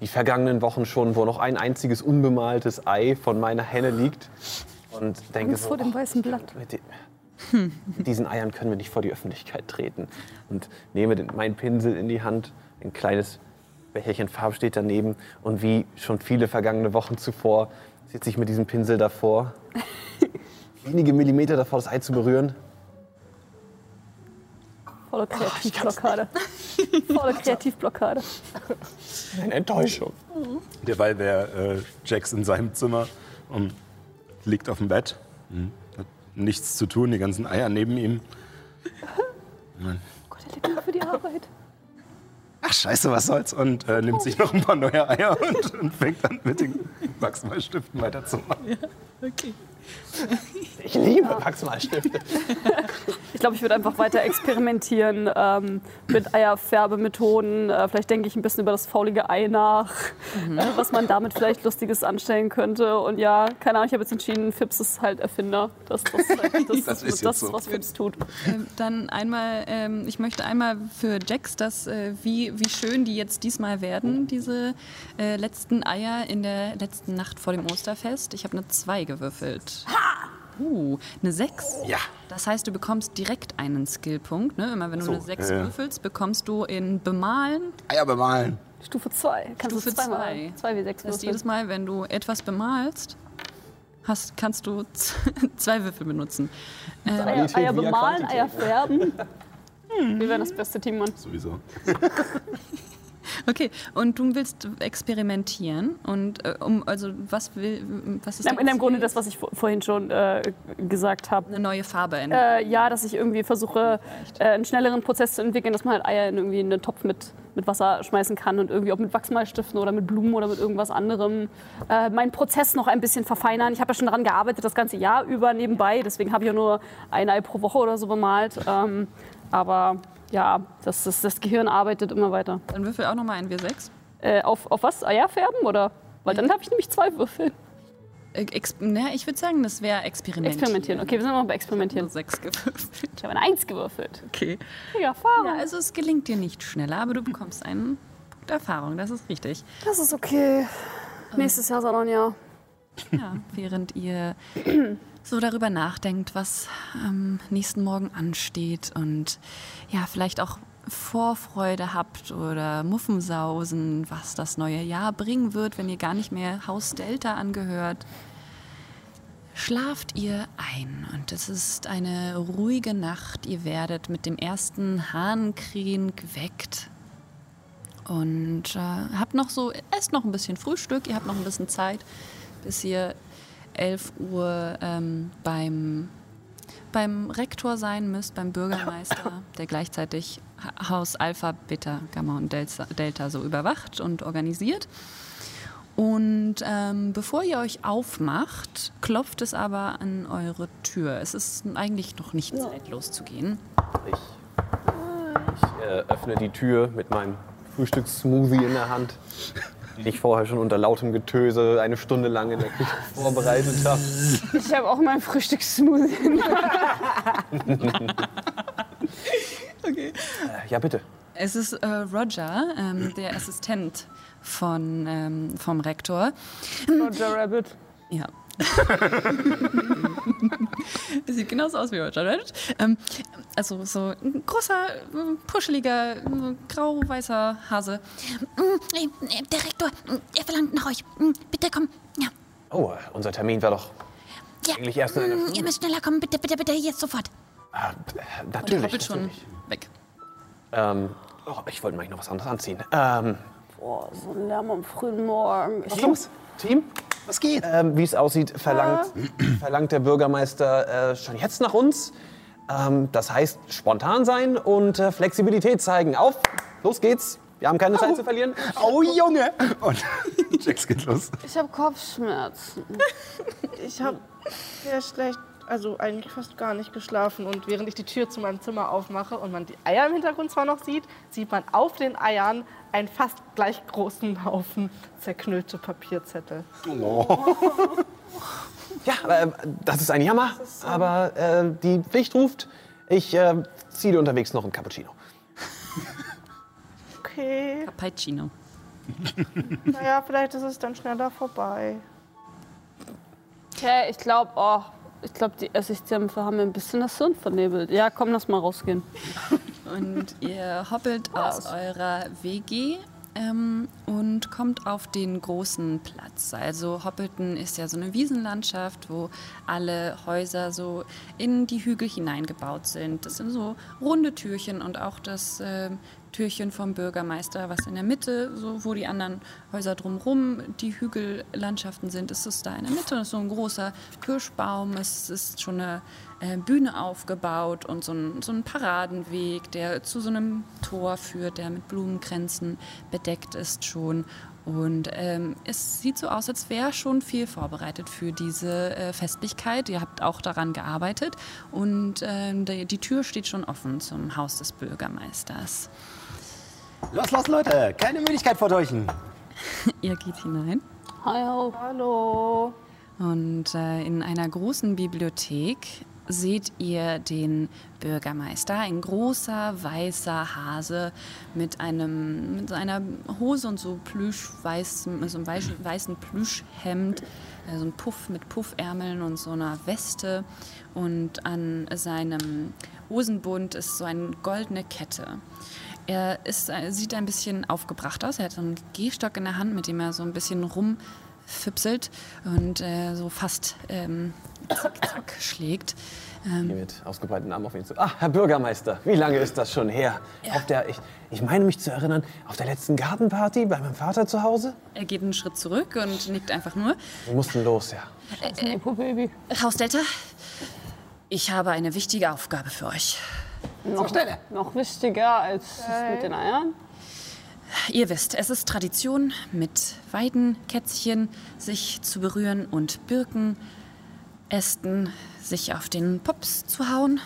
die vergangenen Wochen schon, wo noch ein einziges unbemaltes Ei von meiner Henne liegt. Und denke Angst so, vor dem "Oh, weißen Blatt. mit, de- mit diesen Eiern können wir nicht vor die Öffentlichkeit treten. Und nehme den, meinen Pinsel in die Hand, ein kleines Becherchen Farbe steht daneben. Und wie schon viele vergangene Wochen zuvor sitze ich mit diesem Pinsel davor, wenige Millimeter davor, das Ei zu berühren. Volle Kreativblockade. Volle Kreativblockade. Eine Enttäuschung. Derweil wäre äh, Jax in seinem Zimmer und liegt auf dem Bett. Mhm. Hat nichts zu tun, die ganzen Eier neben ihm. Gott, er lebt nur für die Arbeit. Ach, scheiße, was soll's? Und äh, nimmt sich noch ein paar neue Eier und, und fängt an mit den Wachsmalstiften weiterzumachen. Ich liebe Wachsmalstifte. Ich glaube, ich würde einfach weiter experimentieren ähm, mit Eierfärbemethoden. Äh, vielleicht denke ich ein bisschen über das faulige Ei nach, äh, was man damit vielleicht Lustiges anstellen könnte. Und ja, keine Ahnung, ich habe jetzt entschieden, Fips ist halt Erfinder. Das, das, das, das, Das ist das, so. was Fips tut. Ähm, dann einmal, ähm, ich möchte einmal für Jax, dass, äh, wie, wie schön die jetzt diesmal werden, diese äh, letzten Eier in der letzten Nacht vor dem Osterfest. Ich habe eine 2 gewürfelt. Uh, eine 6. Ja. Das heißt, du bekommst direkt einen Skillpunkt. Ne? Immer wenn du So, eine 6 ja, würfelst, bekommst du in Bemalen. Eier bemalen. Stufe 2. Kannst Stufe du zweimal zwei. 2 wie 6 Das heißt, würfeln. jedes Mal, wenn du etwas bemalst, hast, kannst du zwei Würfel benutzen. Ähm, Eier, Eier bemalen, Quantität, Eier färben. Wir wären das beste Team, Mann. Sowieso. Okay, und du willst experimentieren und äh, um also was will was ist In dem Grunde das, was ich vor- vorhin schon äh, gesagt habe. eine neue Farbe in Äh, ja, dass ich irgendwie versuche, äh, einen schnelleren Prozess zu entwickeln, dass man halt Eier in irgendwie einen Topf mit, mit Wasser schmeißen kann und irgendwie auch mit Wachsmalstiften oder mit Blumen oder mit irgendwas anderem äh, meinen Prozess noch ein bisschen verfeinern. Ich habe ja schon daran gearbeitet, das ganze Jahr über nebenbei, deswegen habe ich ja nur ein Ei pro Woche oder so bemalt. Ähm, aber ja, das, das, das Gehirn arbeitet immer weiter. Dann würfel auch noch mal ein W6. Äh, auf, auf was? Eier färben oder? Weil dann habe ich nämlich zwei Würfel. Äh, Ex na, ich würde sagen, das wäre experimentieren. Experimentieren. Okay, wir sind noch bei Nur Experimentieren. sechs gewürfelt. Ich habe eine Eins gewürfelt. Okay. Ja, Erfahrung. Ja, also es gelingt dir nicht schneller, aber du bekommst einen Punkt Erfahrung. Das ist richtig. Das ist okay. Nächstes Jahr Salonja. Ja, während ihr so darüber nachdenkt, was am nächsten Morgen ansteht und ja, vielleicht auch Vorfreude habt oder Muffensausen, was das neue Jahr bringen wird, wenn ihr gar nicht mehr Haus Delta angehört. Schlaft ihr ein und es ist eine ruhige Nacht. Ihr werdet mit dem ersten Hahnkrähen geweckt und äh, habt noch so, esst noch ein bisschen Frühstück, ihr habt noch ein bisschen Zeit, bis ihr 11 Uhr ähm, beim, beim Rektor sein müsst, beim Bürgermeister, der gleichzeitig Ha- Haus Alpha, Beta, Gamma und Delta, Delta so überwacht und organisiert. Und ähm, bevor ihr euch aufmacht, klopft es aber an eure Tür. Es ist eigentlich noch nicht Zeit loszugehen. Ich, ich äh, öffne die Tür mit meinem Frühstückssmoothie in der Hand, den ich vorher schon unter lautem Getöse eine Stunde lang in der Küche vorbereitet habe. Ich habe auch mein Frühstückssmoothie. Äh, ja, bitte. Es ist äh, Roger, ähm, der Assistent von, ähm, vom Rektor. Roger Rabbit. Ja. Sieht genauso aus wie Roger Rabbit. Ähm, also so ein großer, puscheliger, grau-weißer Hase. Mm, Der Rektor, er verlangt nach euch. Mm, Bitte komm, Oh, unser Termin war doch Ja. eigentlich erst in einer Mm. Ihr müsst schneller kommen, bitte, bitte, bitte, jetzt sofort. Ah, Und natürlich. der hoppelt schon natürlich. weg. Ähm, oh, ich wollte mir eigentlich noch was anderes anziehen. Ähm, Boah, so ein Lärm am frühen Morgen. Ich Los, Team, was geht? ähm, wie es aussieht, verlangt, verlangt der Bürgermeister äh, schon jetzt nach uns. Ähm, das heißt, spontan sein und äh, Flexibilität zeigen. Auf, los geht's. Wir haben keine Zeit zu verlieren. Oh, Junge! Und Jax geht los. Ich habe Kopfschmerzen. Ich habe sehr schlecht, also eigentlich fast gar nicht geschlafen. Und während ich die Tür zu meinem Zimmer aufmache und man die Eier im Hintergrund zwar noch sieht, sieht man auf den Eiern einen fast gleich großen Haufen zerknüllte Papierzettel. Ja, äh, das ist ein Jammer, aber äh, die Pflicht ruft. Ich äh, ziehe dir unterwegs noch ein Cappuccino. Okay, Cappuccino. naja, vielleicht ist es dann schneller vorbei. Okay, ich glaube, oh, ich glaube, die Essigsdämpfe haben mir ein bisschen das Hirn vernebelt. Ja, komm, lass mal rausgehen. Und ihr hoppelt aus eurer WG ähm, und kommt auf den großen Platz. Also Hoppelten ist ja so eine Wiesenlandschaft, wo alle Häuser so in die Hügel hineingebaut sind. Das sind so runde Türchen und auch das ähm, Türchen vom Bürgermeister, was in der Mitte, so wo die anderen Häuser drumherum die Hügellandschaften sind, ist es da in der Mitte. Das ist so ein großer Kirschbaum. Es ist schon eine äh, Bühne aufgebaut und so ein, so ein Paradenweg, der zu so einem Tor führt, der mit Blumenkränzen bedeckt ist schon. Und ähm, es sieht so aus, als wäre schon viel vorbereitet für diese äh, Festlichkeit. Ihr habt auch daran gearbeitet und ähm, die, die Tür steht schon offen zum Haus des Bürgermeisters. Los, los, Leute! Keine Müdigkeit vertäuschen. Ihr geht hinein. Hi, ho. Hallo. Und äh, in einer großen Bibliothek seht ihr den Bürgermeister, ein großer weißer Hase mit einem mit seiner Hose und so plüschweißem, so einem weiß- weißen Plüschhemd, äh, so ein Puff mit Puffärmeln und so einer Weste und an seinem Hosenbund ist so eine goldene Kette. Er ist, äh, sieht ein bisschen aufgebracht aus. Er hat so einen Gehstock in der Hand, mit dem er so ein bisschen rumfüpselt und äh, so fast ähm, zack schlägt. Ähm, Hier mit ausgebreiteten Armen auf ihn zu. Ah, Herr Bürgermeister, wie lange ist das schon her? Auf der, ich, ich meine mich zu erinnern, auf der letzten Gartenparty bei meinem Vater zu Hause? er geht einen Schritt zurück und nickt einfach nur. Wir mussten los, ja. Nepo, Baby. Hausdelta, ich habe eine wichtige Aufgabe für euch. Noch, noch wichtiger als das mit den Eiern. Ihr wisst, es ist Tradition, mit Weidenkätzchen sich zu berühren und Birkenästen sich auf den Pops zu hauen.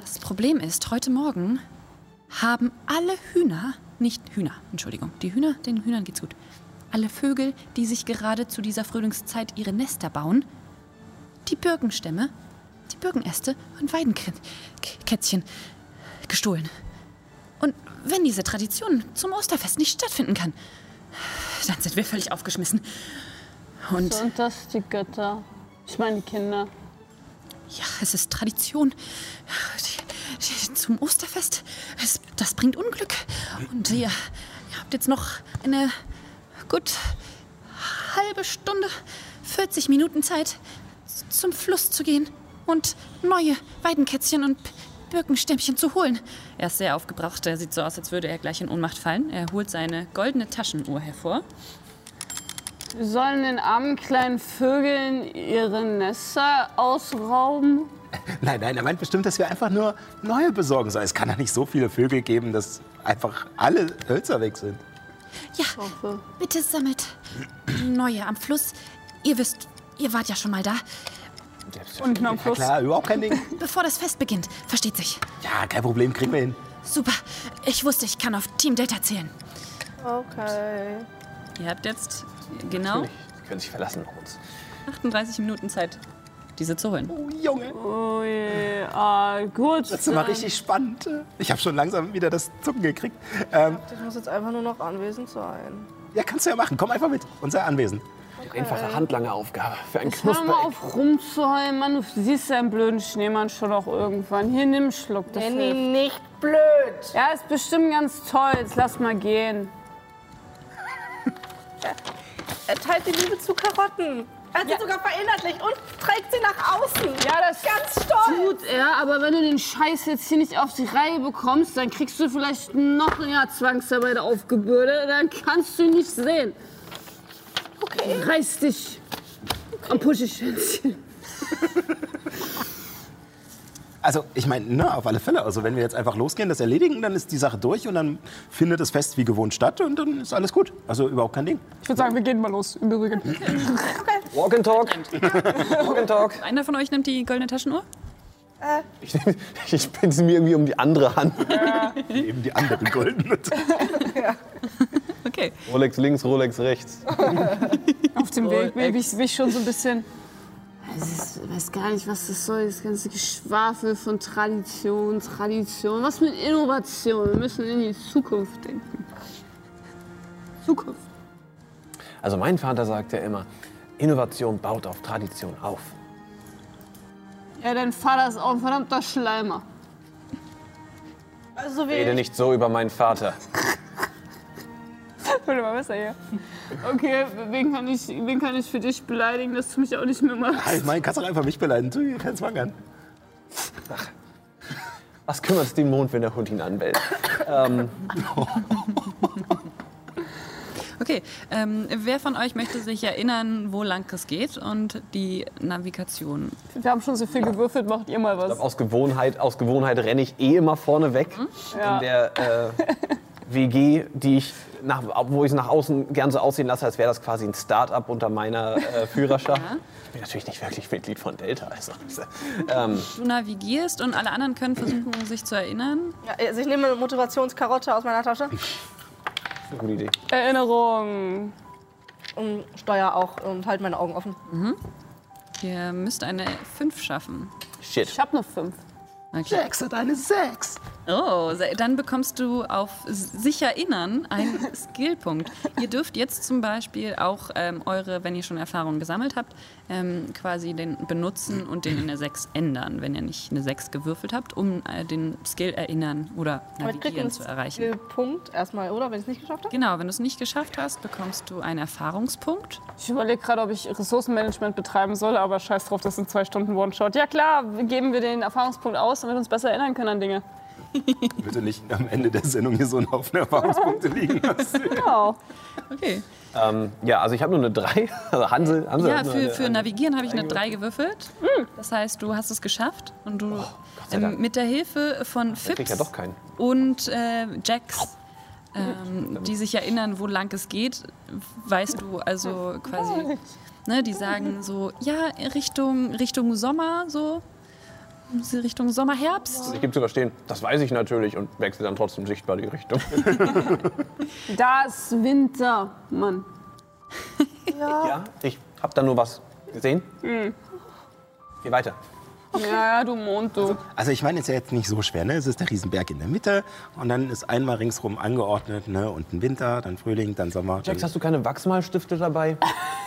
Das Problem ist, heute Morgen haben alle Hühner, nicht Hühner, Entschuldigung, die Hühner, den Hühnern geht's gut. Alle Vögel, die sich gerade zu dieser Frühlingszeit ihre Nester bauen, die Birkenstämme, die Birkenäste und Weidenkätzchen gestohlen. Und wenn diese Tradition zum Osterfest nicht stattfinden kann, dann sind wir völlig aufgeschmissen. Und Sind das die Götter? Ich meine die Kinder. ja, es ist Tradition. Zum Osterfest, es, das bringt Unglück. Und ihr, ihr habt jetzt noch eine gut halbe Stunde, 40 Minuten Zeit, zum Fluss zu gehen und neue Weidenkätzchen und Birkenstämmchen zu holen. Er ist sehr aufgebracht. Er sieht so aus, als würde er gleich in Ohnmacht fallen. Er holt seine goldene Taschenuhr hervor. Wir sollen den armen kleinen Vögeln ihre Nester ausrauben. Nein, nein, er meint bestimmt, dass wir einfach nur neue besorgen sollen. Es kann doch nicht so viele Vögel geben, dass einfach alle Hölzer weg sind. Ja, bitte sammelt neue am Fluss. Ihr wisst, ihr wart ja schon mal da. Und am Ja, Fluss. klar, überhaupt kein Ding. Bevor das Fest beginnt, versteht sich. Ja, kein Problem, kriegen wir hin. Super. Ich wusste, ich kann auf Team Delta zählen. Okay. Ihr habt jetzt genau Natürlich, Sie können sich verlassen auf uns. 38 Minuten Zeit, diese zu holen. Oh, Junge, Oh je, ah, gut. das ist mal richtig spannend. Ich habe schon langsam wieder das Zucken gekriegt. Ähm, Ich muss jetzt einfach nur noch anwesend sein. ja, kannst du ja machen. Komm einfach mit. Unser Anwesen. Die einfache, handlange Aufgabe für ein Hör mal Knusper. auf rumzuheulen, Mann. Du siehst deinen blöden Schneemann schon auch irgendwann. Hier, nimm einen Schluck. Das Benny, hilft. nicht blöd. Ja, ist bestimmt ganz toll. Jetzt lass mal gehen. Er teilt die Liebe zu Karotten. Er hat sie sogar verinnerlicht und trägt sie nach außen. Ja, das Ganz stolz. tut er, aber wenn du den Scheiß jetzt hier nicht auf die Reihe bekommst, dann kriegst du vielleicht noch ein Jahr Zwangsarbeit aufgebürdet, dann kannst du ihn nicht sehen. Okay. Reiß dich am Puschelschwänzchen. Also, ich meine, ne, auf alle Fälle. Also, wenn wir jetzt einfach losgehen, das erledigen, dann ist die Sache durch und dann findet das Fest wie gewohnt statt und dann ist alles gut. Also, überhaupt kein Ding. Ich würde sagen, wir gehen mal los, im Übrigen. Walk and talk. Walk and talk. Einer von euch nimmt die goldene Taschenuhr? Ich, ich bin sie mir irgendwie um die andere Hand. Eben die anderen goldenen. Okay. Rolex links, Rolex rechts. Auf dem Weg bin ich, bin ich schon so ein bisschen. Ich weiß gar nicht, was das soll, das ganze Geschwafel von Tradition, Tradition. Was mit Innovation? Wir müssen in die Zukunft denken. Zukunft. Also mein Vater sagt ja immer, Innovation baut auf Tradition auf. Ja, dein Vater ist auch ein verdammter Schleimer. Also Rede nicht so über meinen Vater. Warte mal besser hier. Okay, wen kann, ich, wen kann ich für dich beleidigen, dass du mich auch nicht mehr machst? Ich meine, kannst doch einfach mich beleidigen. Dir keinen Zwang an. Was kümmert es den Mond, wenn der Hund ihn anbellt? ähm, Okay, ähm, wer von euch möchte sich erinnern, wo lang es geht und die Navigation? Wir haben schon so viel gewürfelt, macht ihr mal was. aus, Gewohnheit, aus Gewohnheit renne ich eh immer vorne weg. Ja. In der äh, WG, die ich nach, wo ich es nach außen gern so aussehen lasse, als wäre das quasi ein Start-up unter meiner äh, Führerschaft. Ich bin natürlich nicht wirklich Mitglied von Delta. Also, ähm, Du navigierst und alle anderen können versuchen, sich zu erinnern. Ja, also ich nehme eine Motivationskarotte aus meiner Tasche eine gute Idee. Erinnerung. und steuere auch und halte meine Augen offen. Ihr müsst eine 5 schaffen. Shit. Ich hab noch fünf. Okay. Jax hat eine 6. Oh, dann bekommst du auf sich erinnern einen Skillpunkt. Ihr dürft jetzt zum Beispiel auch ähm, eure, wenn ihr schon Erfahrungen gesammelt habt, ähm, quasi den benutzen und den in eine 6 ändern, wenn ihr nicht eine 6 gewürfelt habt, um äh, den Skill erinnern oder navigieren zu erreichen. Punkt erstmal, oder? Wenn ich es nicht geschafft habe? Genau, wenn du es nicht geschafft hast, bekommst du einen Erfahrungspunkt. Ich überlege gerade, ob ich Ressourcenmanagement betreiben soll, aber scheiß drauf, das sind zwei Stunden One-Shot. Ja klar, geben wir den Erfahrungspunkt aus, damit wir uns besser erinnern können an Dinge. Bitte nicht am Ende der Sendung hier so einen Haufen Erfahrungspunkte liegen lassen. Genau. Okay. Ähm, ja, also ich habe nur eine 3. Also Hansel, Hansel Ja, für, eine, für Navigieren habe ich eine 3 gewürfelt. Das heißt, du hast es geschafft und du ähm, mit der Hilfe von Fips ja doch keinen. und äh, Jax, ähm, die sich erinnern, wo lang es geht, weißt du also quasi, ne, die sagen so, ja, Richtung, Richtung Sommer, so, Richtung Sommer, Herbst. Ich gebe zu verstehen, das weiß ich natürlich und wechsle dann trotzdem sichtbar die Richtung. Da ist Winter, Mann. ja, ich habe da nur was gesehen. Hm. Geh weiter. Ja, ja, du Mond, du. Also ich meine, es ist ja jetzt nicht so schwer. Ne? Es ist der Riesenberg in der Mitte und dann ist einmal ringsrum angeordnet. Ne? Unten Winter, dann Frühling, dann Sommer. Dann, Jax, hast du keine Wachsmalstifte dabei?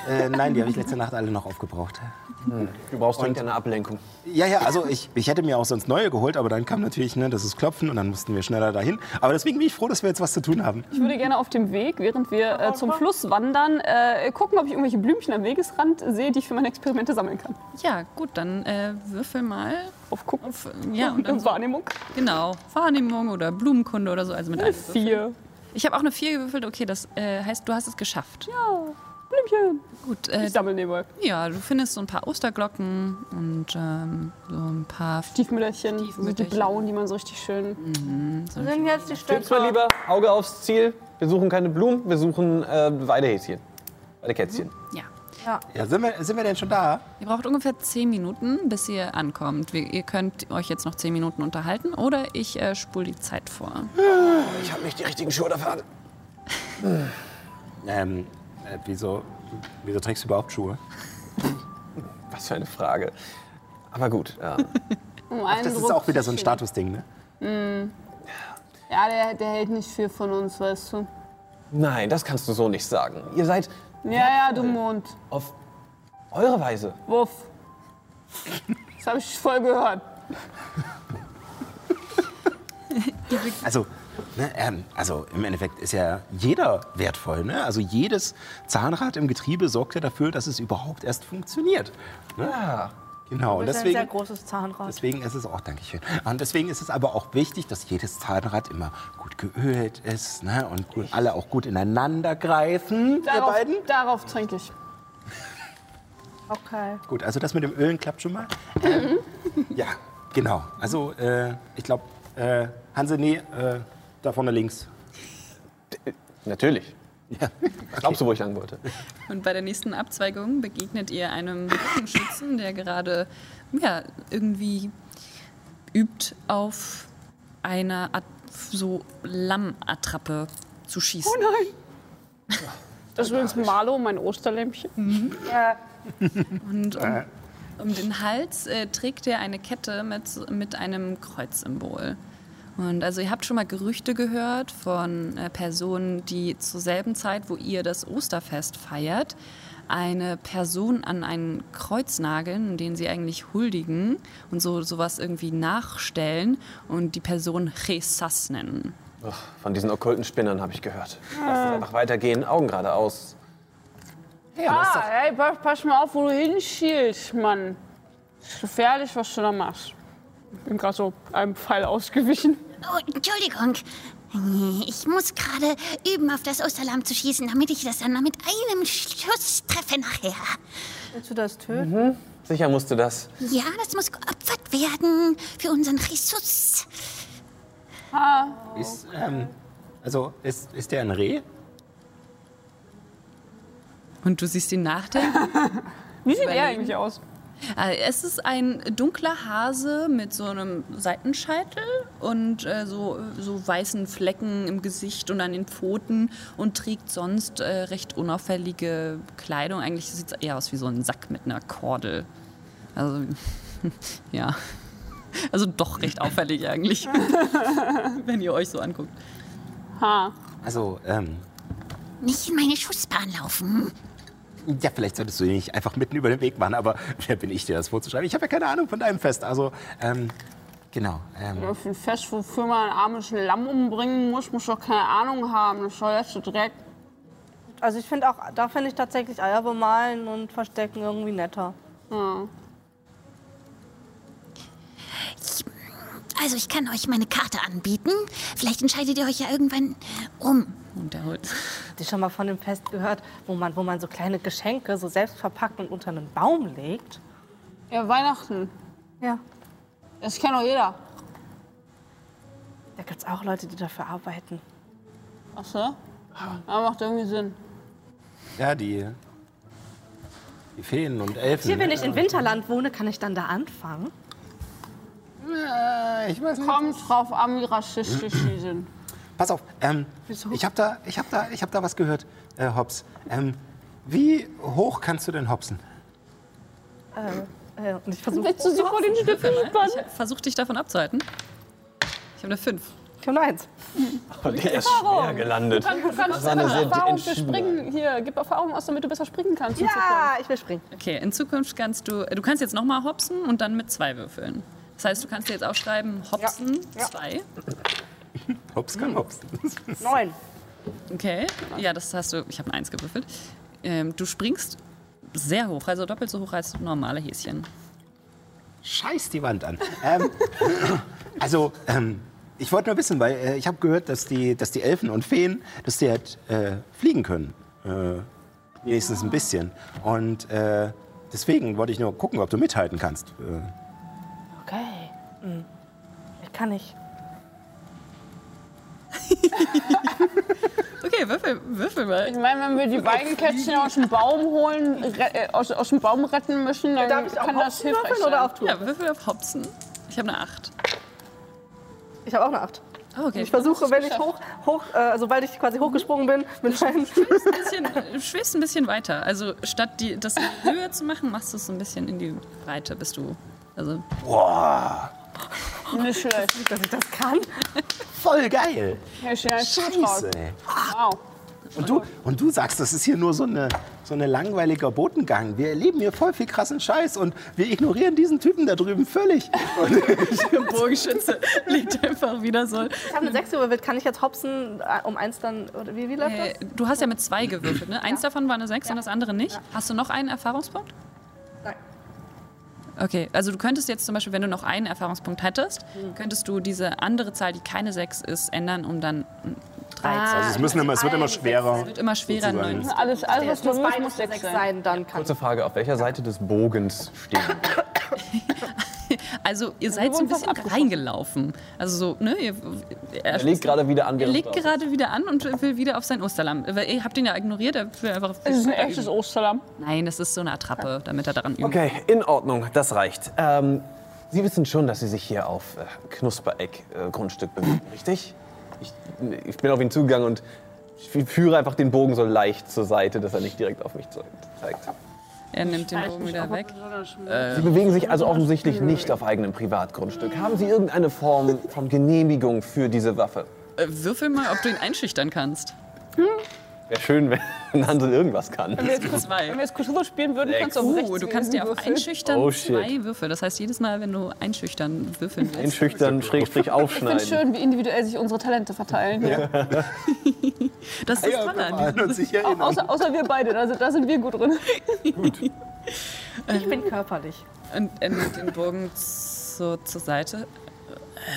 äh, nein, die habe ich letzte Nacht alle noch aufgebraucht. Du brauchst dringend eine Ablenkung. Ja, ja, also ich, ich hätte mir auch sonst neue geholt, aber dann kam natürlich ne, das ist Klopfen und dann mussten wir schneller dahin. Aber deswegen bin ich froh, dass wir jetzt was zu tun haben. Ich würde gerne auf dem Weg, während wir äh, zum Fluss wandern, äh, gucken, ob ich irgendwelche Blümchen am Wegesrand sehe, die ich für meine Experimente sammeln kann. Ja, gut, dann äh, würfel mal Auf gucken. auf, ja, und dann so, Wahrnehmung. genau, Wahrnehmung oder Blumenkunde oder so, also mit einem Würfel. Vier. Ich habe auch eine 4 gewürfelt, okay, das äh, heißt, du hast es geschafft. Ja, Blümchen. Gut, äh, Ich sammle nebenbei. ja, du findest so ein paar Osterglocken und ähm, so ein paar Stiefmütterchen, so die Stiefmütterchen. blauen, die man so richtig schön. so Sind jetzt die Tipps Stöcke. mal lieber, Auge aufs Ziel. Wir suchen keine Blumen, wir suchen äh, Weidehäschen. Weidekätzchen. Ja. Ja, sind wir, sind wir denn schon da? Ihr braucht ungefähr 10 Minuten, bis ihr ankommt. Wir, ihr könnt euch jetzt noch 10 Minuten unterhalten oder ich äh, spule die Zeit vor. Ich habe nicht die richtigen Schuhe dafür an. Ähm, äh, wieso, wieso trägst du überhaupt Schuhe? Was für eine Frage. Aber gut. Ja. Um Das ist auch wieder so ein Statusding, ne? Ja, der, der hält nicht viel von uns, weißt du. Nein, das kannst du so nicht sagen. Ihr seid Ja, ja, du Mond. auf eure Weise. Wuff. Das habe ich voll gehört. Also, Ne, ähm, also im Endeffekt ist ja jeder wertvoll. Ne? Also jedes Zahnrad im Getriebe sorgt ja dafür, dass es überhaupt erst funktioniert. Ne? Ja. Genau. Und Das ist ein sehr deswegen, großes Zahnrad. deswegen ist es auch, Dankeschön. Und deswegen ist es aber auch wichtig, dass jedes Zahnrad immer gut geölt ist ne? und gut, alle auch gut ineinander greifen. Ihr Darauf, beiden. darauf trinke ich. Okay. Gut, also das mit dem Ölen klappt schon mal. Ähm, ja, genau. Also äh, ich glaube, äh, Hanse, nee, äh, da vorne links. Natürlich. Ja. Glaubst du, wo ich lang wollte? Und bei der nächsten Abzweigung begegnet ihr einem Rückenschützen, der gerade ja, irgendwie übt, auf eine At so Lammattrappe zu schießen. Oh nein! Das ist übrigens Marlo, mein Osterlämpchen. Und um, um den Hals äh, trägt er eine Kette mit, mit einem Kreuzsymbol. Und also ihr habt schon mal Gerüchte gehört von äh, Personen, die zur selben Zeit, wo ihr das Osterfest feiert, eine Person an einen Kreuz nageln, den sie eigentlich huldigen und so sowas irgendwie nachstellen und die Person Jesus nennen. Ach, von diesen okkulten Spinnern habe ich gehört. Lass uns einfach weitergehen, Augen geradeaus. Ah, hey, pass, pass mal auf, wo du hinschielst, Mann. ist gefährlich, was du da machst. Ich bin gerade so einem Pfeil ausgewichen. Oh, Entschuldigung. Ich muss gerade üben, auf das Osterlamm zu schießen, damit ich das dann mit einem Schuss treffe nachher. Willst du das töten? Sicher musst du das. Ja, das muss geopfert werden für unseren Jesus. Ist, ähm, also ist, ist der ein Reh? Und du siehst ihn nachdenken. Wie sieht er eigentlich aus? Äh, Es ist ein dunkler Hase mit so einem Seitenscheitel und äh, so, so weißen Flecken im Gesicht und an den Pfoten und trägt sonst äh, recht unauffällige Kleidung. Eigentlich sieht es eher aus wie so ein Sack mit einer Kordel. Also, ja. Also doch recht auffällig eigentlich, wenn ihr euch so anguckt. Ha. Also, ähm, Nicht in meine Schussbahn laufen. Ja, vielleicht solltest du ihn nicht einfach mitten über den Weg machen, aber wer bin ich dir, das vorzuschreiben? Ich habe ja keine Ahnung von deinem Fest. Also, ähm, genau. Ähm, Ja, Für ein Fest, wofür man ein armes Lamm umbringen muss, muss doch keine Ahnung haben. Das soll jetzt Dreck. Also ich finde auch, da finde ich tatsächlich Eier bemalen und verstecken irgendwie netter. Ja. Also ich kann euch meine Karte anbieten. Vielleicht entscheidet ihr euch ja irgendwann um. Und der holt. Habt ihr schon mal von dem Fest gehört, wo man, wo man so kleine Geschenke so selbst verpackt und unter einen Baum legt? ja, Weihnachten. Ja. Das kennt doch jeder. Da gibt es auch Leute, die dafür arbeiten. Ach so? Ja, macht irgendwie Sinn. ja, die, die Feen und Elfen. Hier, wenn ne? ich in Winterland wohne, kann ich dann da anfangen? Ich weiß nicht. Kommt drauf an, wie rassistisch die sind. Pass auf, ähm, ich habe da, ich hab da, ich hab da was gehört, äh, Hobbs. Ähm, wie hoch kannst du denn hopsen? Äh, und ich versuche. Willst du sie vor den Stücken spannen? Ich versuche dich davon abzuhalten. Ich habe eine 5. Ich habe nur eins. Der ist schwer gelandet. Du kannst Das war eine sehr Erfahrung für. Springen. Hier, gib Erfahrung aus, damit du besser springen kannst. Ja, ich will springen. Okay, in Zukunft kannst du, du kannst jetzt nochmal hopsen und dann mit zwei würfeln. Das heißt, du kannst dir jetzt aufschreiben, hopsen, Ja. zwei. Hops kann hopsen. Neun. Okay, ja, das hast du, ich habe Eins gewürfelt. Ähm, du springst sehr hoch, also doppelt so hoch als normale Häschen. Scheiß die Wand an. Ähm, also, ähm, ich wollte nur wissen, weil äh, ich habe gehört, dass die, dass die Elfen und Feen, dass die halt äh, fliegen können. Äh, wenigstens ein bisschen. Und äh, deswegen wollte ich nur gucken, ob du mithalten kannst. Äh, Okay. Hm. Ich kann nicht. Okay, würfel, würfel mal. Ich meine, wenn wir die Weigenkätzchen aus dem Baum holen, re äh, aus, aus dem Baum retten müssen, dann Darf ich auch kann das Hopsen hilfreich sein. oder auf Tour? Ja, würfel auf Hopsen. Ich habe eine Acht. Ich habe auch eine Acht. Oh, okay. Ich versuche, wenn ich hoch, hoch äh, sobald ich quasi hochgesprungen bin, mit meinen ein bisschen, du schwebst ein bisschen weiter. Also statt die, das in die Höhe zu machen, machst du es so ein bisschen in die Breite, bist du. Also, Nicht schlecht. dass ich das kann. voll geil. Ja, ja. Scheiße. ey. Wow. Und du, und du sagst, das ist hier nur so eine, so ein langweiliger Botengang. Wir erleben hier voll viel krassen Scheiß und wir ignorieren diesen Typen da drüben völlig. Und Der Bogenschütze liegt einfach wieder so. Ich habe eine 6 gewürfelt. Kann ich jetzt hopsen äh, um eins dann, oder wie, wie läuft Äh, das? du hast ja mit zwei gewürfelt, ne? Eins davon war eine 6 und das andere nicht. Hast du noch einen Erfahrungspunkt? Okay, also du könntest jetzt zum Beispiel, wenn du noch einen Erfahrungspunkt hättest, Hm. könntest du diese andere Zahl, die keine 6 ist, ändern, um dann 13. also es, müssen immer, es wird immer schwerer. wird immer schwerer, neun. Alles, alles was Es du muss musst, muss eine sechs 6 sein. sein, dann kann Kurze Frage, auf welcher Seite des Bogens stehen? Also ihr seid so ein bisschen reingelaufen. Also so, ne? Ihr, er, Er legt gerade wieder an, er legt gerade wieder an und will wieder auf sein Osterlamm. Ihr habt ihn ja ignoriert, er will einfach. Es ist ein echtes Osterlamm. Nein, das ist so eine Attrappe, damit er daran übt. Okay, in Ordnung, das reicht. Ähm, Sie wissen schon, dass Sie sich hier auf äh, Knuspereck-Grundstück bewegen, richtig? Ich, ich bin auf ihn zugegangen und ich führe einfach den Bogen so leicht zur Seite, dass er nicht direkt auf mich ze- zeigt. Er nimmt den Bogen wieder weg. Sie bewegen sich also offensichtlich nicht auf eigenem Privatgrundstück. Haben Sie irgendeine Form von Genehmigung für diese Waffe? Äh, würfel mal, ob du ihn einschüchtern kannst. Wäre schön, wenn Hansel irgendwas kann. Wenn wir jetzt, Zwei. wenn wir jetzt Cthulhu spielen würden, kannst du auf Uh, 16 du kannst dir auf würfeln. einschüchtern Oh, zwei Würfel. Das heißt, jedes Mal, wenn du einschüchtern würfeln willst. Einschüchtern, Schrägstrich Ich finde aufschneiden. es schön, wie individuell sich unsere Talente verteilen. hier. Das ist Ja, Tolle an sich erinnern. Außer, außer wir beide, da sind, da sind wir gut drin. Ich bin körperlich. Und er nimmt den Bogen so zur Seite.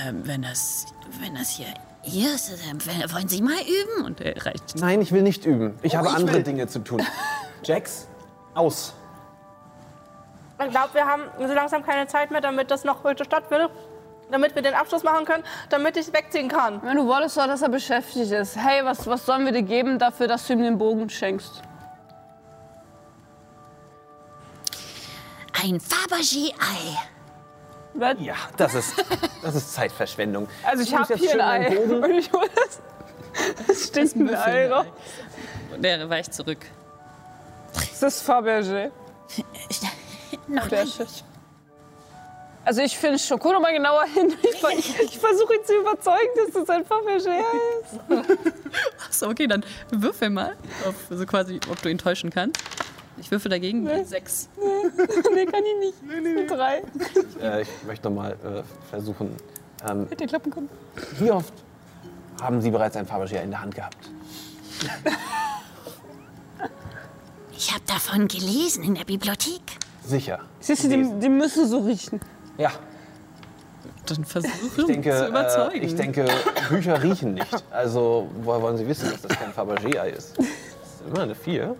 Ähm, wenn, das, wenn das hier hier wollen Sie mal üben? Und er reicht. Nein, ich will nicht üben. Ich habe ich andere will. Dinge zu tun. Jax, aus. Ich glaube, wir haben so langsam keine Zeit mehr, damit das noch heute stattfindet. Damit wir den Abschluss machen können, damit ich wegziehen kann. Wenn du wolltest doch, dass er beschäftigt ist. Hey, was, was sollen wir dir geben dafür, dass du ihm den Bogen schenkst? Ein Fabergé-Ei. Was? Ja, das ist, das ist Zeitverschwendung. Also ich Du nimmst hab jetzt hier ein Ei. Und ich hol das. Es steht ein Ei raus. Und er weicht zurück. Das ist Fabergé. Noch Der nicht. Also ich finde schon, guck doch mal genauer hin. Ich, ich, ich versuche ihn zu überzeugen, dass das ein Fabergé ist. Achso, okay, dann würfel mal, auf, so quasi, ob du ihn täuschen kannst. Ich würfel dagegen nee. sechs. nee, kann ich nicht. Nee, nee. Drei. Äh, ich möchte mal äh, versuchen. Ähm, Hätte klappen können. wie oft haben Sie bereits ein Fabergé in der Hand gehabt? Ich habe davon gelesen in der Bibliothek. Sicher. Siehst du, die, die müssen so riechen. Ja, Dann versuche ich denke, zu äh, überzeugen. ich denke, Bücher riechen nicht. Also, woher wollen Sie wissen, dass das kein Fabergé-Ei ist? Das ist immer eine Vier.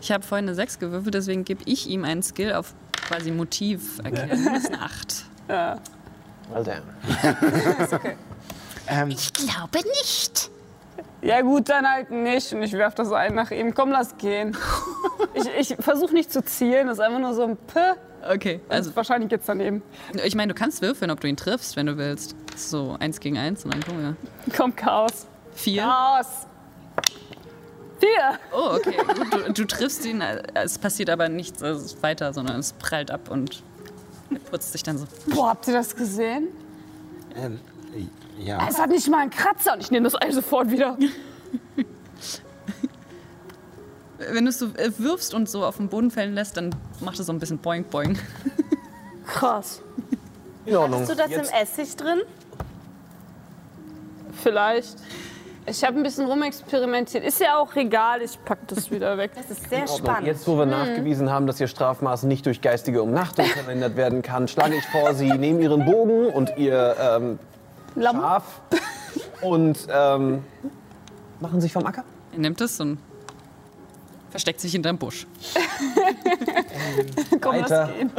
Ich habe vorhin eine 6 gewürfelt, deswegen gebe ich ihm einen Skill auf quasi Motiv erkennen. Das ist eine 8. Well then. Ich glaube nicht. Ja gut, dann halt nicht. Und ich werf das ein nach ihm. Komm, lass gehen. Ich, ich versuche nicht zu zielen. Das ist einfach nur so ein P. Okay, also Also wahrscheinlich geht's daneben. ich meine, du kannst würfeln, ob du ihn triffst, wenn du willst. So, eins gegen eins und dann gucken wir. Komm, Chaos. Vier. Chaos. Vier. Oh, okay. Du, du triffst ihn, äh, es passiert aber nichts also weiter, sondern es prallt ab und er putzt sich dann so. Boah, habt ihr das gesehen? Ähm, ja. Es hat nicht mal einen Kratzer. Und ich nehme das Ei sofort wieder. Wenn du es so äh, wirfst und so auf den Boden fallen lässt, dann macht es so ein bisschen boing boing. Krass. In Ordnung. Hast du das Jetzt, im Essig drin? Vielleicht. Ich habe ein bisschen rumexperimentiert. Ist ja auch egal. Ich pack das wieder weg. Das ist sehr spannend. Jetzt, wo wir nachgewiesen haben, dass Ihr Strafmaß nicht durch geistige Umnachtung verwendet werden kann, schlage ich vor, Sie nehmen Ihren Bogen und Ihr ähm, Lamm. Schaf und ähm, machen sich vom Acker. Er nimmt es und versteckt sich hinterm Busch. Komm, lass gehen.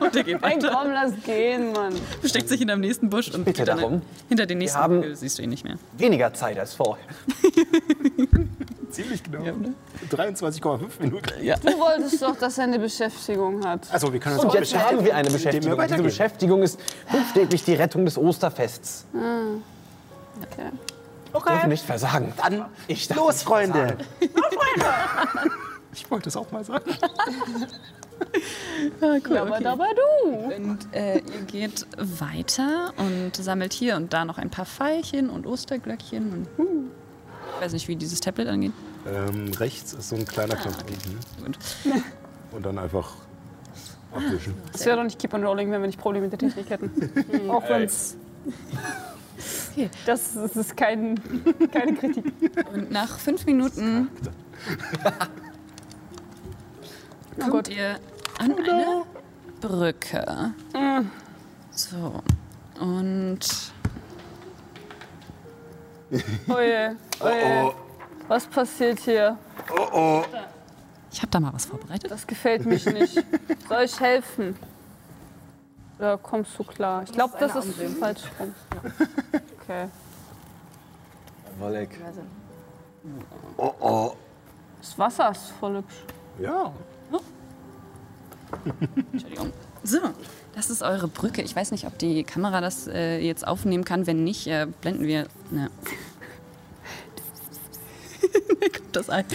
Und er geht Nein, weiter. komm, lass gehen, Mann. Versteckt sich hinterm nächsten Busch und bitte darum. hinter den nächsten haben- Hügel siehst du ihn nicht mehr. Weniger Zeit als vorher. Ziemlich genau. 23,5 Minuten. Du wolltest doch, dass er eine Beschäftigung hat. Also, wir können uns Und auch jetzt haben wir eine Beschäftigung. Diese. Beschäftigung ist buchstäblich die Rettung des Osterfests. Okay. Wir dürfen nicht versagen. Dann Ich darf los, nicht Freunde. Ich wollte es auch mal sagen. Aber dabei du. Und äh, ihr geht weiter und sammelt hier und da noch ein paar Pfeilchen und Osterglöckchen. Und, ich weiß nicht, wie dieses Tablet angeht. Ähm, rechts ist so ein kleiner Knopf unten. Gut. Und dann einfach abwischen. Das wäre doch nicht Keep on Rolling, wenn wir nicht Probleme mit der Technik hätten. Auch wenn es. Okay. Das, das ist kein, keine Kritik. Und nach fünf Minuten kommt ihr an eine Brücke. So. Und Oje, oje. Was passiert hier? ich habe da mal was vorbereitet. Das gefällt mich nicht. Soll ich helfen? Oder kommst du klar? Ich glaube, das ist falsch rum. Okay. Wolleck. Oh oh. Das Wasser ist voll hübsch. Ja. Entschuldigung. So, das ist eure Brücke. Ich weiß nicht, ob die Kamera das äh, jetzt aufnehmen kann. Wenn nicht, äh, blenden wir. Ne. Mir kommt das ein.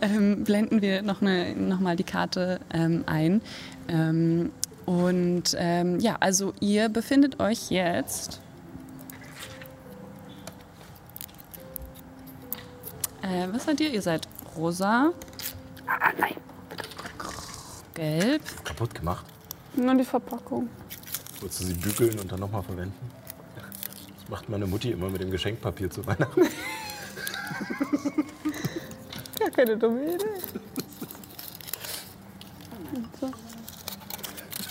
ähm, blenden wir noch, eine, noch mal die Karte ähm, ein. Ähm, und ähm, ja, also ihr befindet euch jetzt. Äh, was seid ihr? Ihr seid rosa. Ah, nein. Gelb. Kaputt gemacht. Nur die Verpackung. Wolltest du sie bügeln und dann nochmal verwenden? Das macht meine Mutti immer mit dem Geschenkpapier zu Weihnachten. Gar keine dumme Idee. So.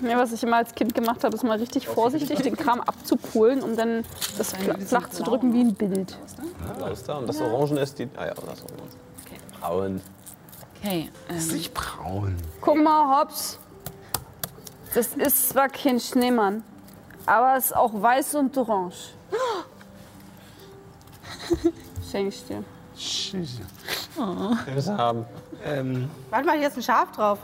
Nee, was ich immer als Kind gemacht habe, ist mal richtig vorsichtig den Kram abzupulen, um dann das fla- flach zu drücken wie ein Bild. Da ist da. Und das Orangen ist die. Ah ja, das Orangen. Braun. Okay. Ähm, Nicht braun. Guck mal, Hops. Das ist zwar kein Schneemann, aber es ist auch weiß und orange. Schenk ich dir. Wir haben. Ähm, Warte mal, hier ist ein Schaf drauf.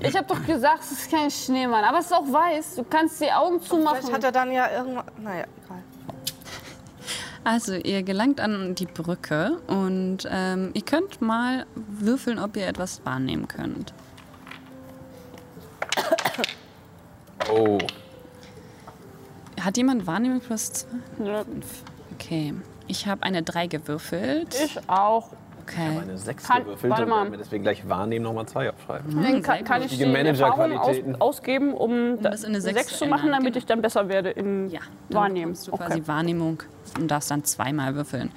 Ich habe doch gesagt, es ist kein Schneemann, aber es ist auch weiß. Du kannst die Augen zumachen. Vielleicht hat er dann ja irgendwas. Naja, egal. also ihr gelangt an die Brücke und ähm, ihr könnt mal würfeln, ob ihr etwas wahrnehmen könnt. Oh. Hat jemand Wahrnehmung plus zwei? Nö. Okay. Ich habe eine 3 gewürfelt. Ich auch. Okay. Eine 6 Kann- gewürfelt warte und mal. werden wir deswegen gleich wahrnehmen, nochmal 2 aufschreiben. Dann kann, kann ich die Erfahrung aus, ausgeben, um, das in eine sechs, Sechs zu zu machen, damit genau. ich dann besser werde in Ja, dann Wahrnehmen. du quasi Okay. Wahrnehmung und darfst dann zweimal würfeln.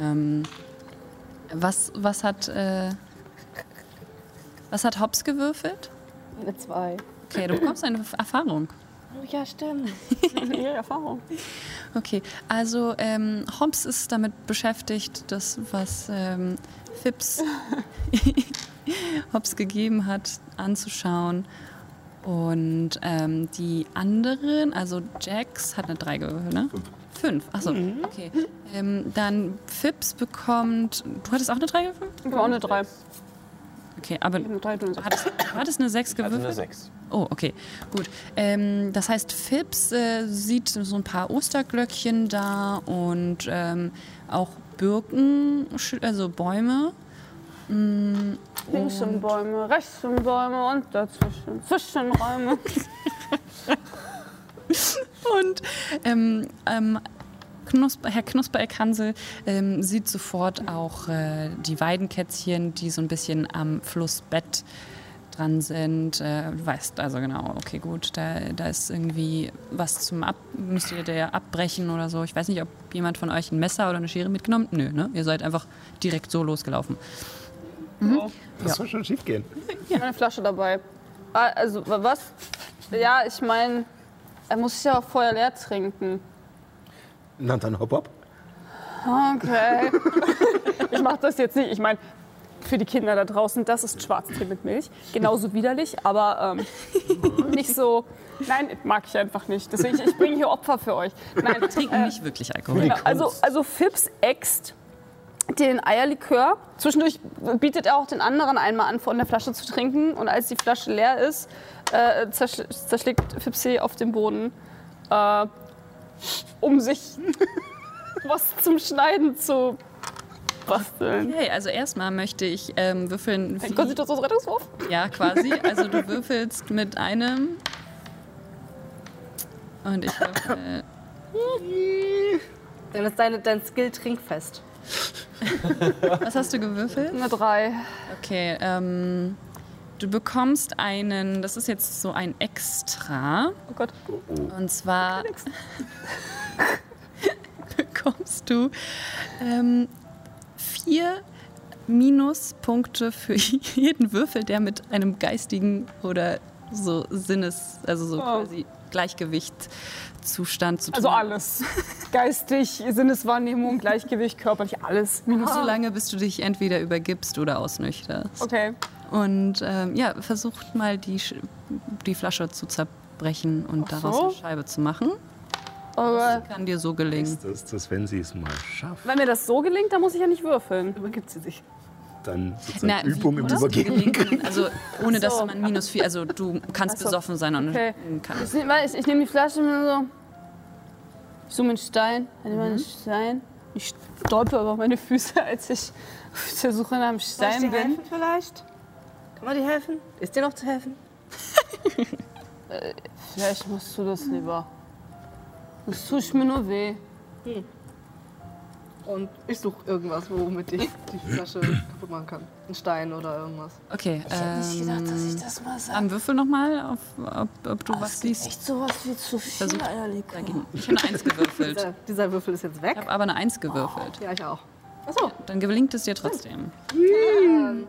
Ähm, was, was hat äh, was hat Hobbs gewürfelt? Eine zwei. Okay, du bekommst eine Erfahrung. Oh ja, stimmt. Ja, Erfahrung. Okay, also ähm, Hobbs ist damit beschäftigt, das, was ähm, Phipps Hobbs gegeben hat, anzuschauen. Und ähm, die anderen, also Jax hat eine 3 gewürfelt, ne? Fünf. Fünf, achso, okay. Ähm, dann Phipps bekommt, du hattest auch eine 3 gewürfelt? Ich habe auch eine drei. Okay, aber du eine du sechs. hattest, hattest eine 6 Also gewürfelt? eine 6. Oh, okay, gut. Ähm, das heißt, Phipps äh, sieht so ein paar Osterglöckchen da und ähm, auch Birken, also Bäume. Mm, Links sind Bäume, rechts sind Bäume und dazwischen Zwischenräume. Und ähm, ähm, Knusper, Herr Knuspereck-Hansel ähm, sieht sofort auch äh, die Weidenkätzchen, die so ein bisschen am Flussbett dran sind. Äh, du weißt also genau, okay, gut, da, da ist irgendwie was zum Ab... Müsst ihr der abbrechen oder so? Ich weiß nicht, ob jemand von euch ein Messer oder eine Schere mitgenommen Nö, ne? Ihr seid einfach direkt so losgelaufen. Das soll schon schief gehen. Ich habe eine Flasche dabei. Ah, Also, wa- was? Ja, ich meine, er muss sich ja auch vorher leer trinken. Na dann hopp hopp. Okay. ich mache das jetzt nicht. Ich meine, für die Kinder da draußen, das ist Schwarztee mit Milch. Genauso widerlich, aber ähm, nicht so. Nein, mag ich einfach nicht. Deswegen, ich, ich bringe hier Opfer für euch. Nein, Trinken nicht wirklich Alkohol. Genau, also, also Fips äxt den Eierlikör. Zwischendurch bietet er auch den anderen einmal an, von der Flasche zu trinken. Und als die Flasche leer ist, äh, zersch zerschlägt Fips sie auf dem Boden, äh, um sich was zum Schneiden zu basteln. Okay, also erstmal möchte ich ähm, würfeln. Ein Konstitutionsrettungswurf? Ja, quasi. Also du würfelst mit einem. Und ich würfel. Dann ist deine, dein Skill trinkfest. Was hast du gewürfelt? Eine 3. Okay, ähm, du bekommst einen, das ist jetzt so ein Extra. Oh Gott. Und zwar bekommst du ähm, vier Minuspunkte für jeden Würfel, der mit einem geistigen oder so Sinnes, also so quasi Gleichgewichtszustand zu tun Also alles. Geistig, Sinneswahrnehmung, Gleichgewicht, körperlich, alles. Minus So lange, bis du dich entweder übergibst oder ausnüchterst. Okay. Und ähm, ja, versucht mal die, Sch- die Flasche zu zerbrechen und Ach daraus so. eine Scheibe zu machen. Aber Kann dir so gelingen. Das ist das, wenn sie es mal schafft. wenn mir das so gelingt, dann muss ich ja nicht würfeln. Übergibt sie sich. Dann Na, wie Übung im das Übergeben. gelingen? Also ohne dass so. man minus vier, also du kannst so. besoffen sein und Okay. kann. Ich, nehm- ich, ich nehme die Flasche und so. Ich zoome einen Stein, ich nehme einen Mhm. Stein. Ich stolper über meine Füße, als ich auf der Suche nach einem Soll ich Stein dir bin. helfen vielleicht? Kann man dir helfen? Ist dir noch zu helfen? Vielleicht machst du das lieber. Das tut mir nur weh. Und ich suche irgendwas, womit ich die Flasche kaputt machen kann. Ein Stein oder irgendwas. Okay, ähm, das mal sage. dann würfel nochmal, ob, ob du was siehst. Echt sowas wie zu viel Versuch- Eierlikör. Ich habe eine Eins gewürfelt. Dieser, dieser Würfel ist jetzt weg. Ich habe aber eine Eins gewürfelt. Ja, ich auch. Achso, Dann gelingt es dir trotzdem.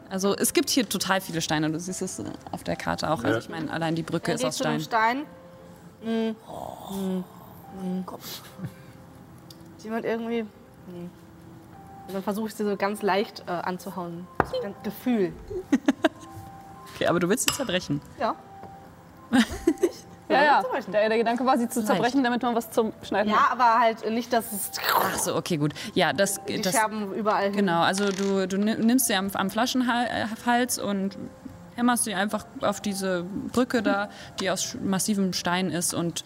Also es gibt hier total viele Steine. Du siehst es äh, auf der Karte auch. Also ich meine, allein die Brücke er ist aus zu dem Stein. Stein. Hm. Hm. Hm. Ist Jemand irgendwie. Nee. Und dann versuche ich sie so ganz leicht äh, anzuhauen. Ganz Gefühl. Okay, aber du willst sie zerbrechen. Ja. Ja, ja. Der, der Gedanke war, sie zu zerbrechen, damit man was zum Schneiden Ja, aber halt nicht, dass es Ach so, okay, gut. Ja, das, die das Scherben überall hin. genau. Also du, du ni- nimmst sie am, am Flaschenhals und hämmerst sie einfach auf diese Brücke da, die aus massivem Stein ist. Und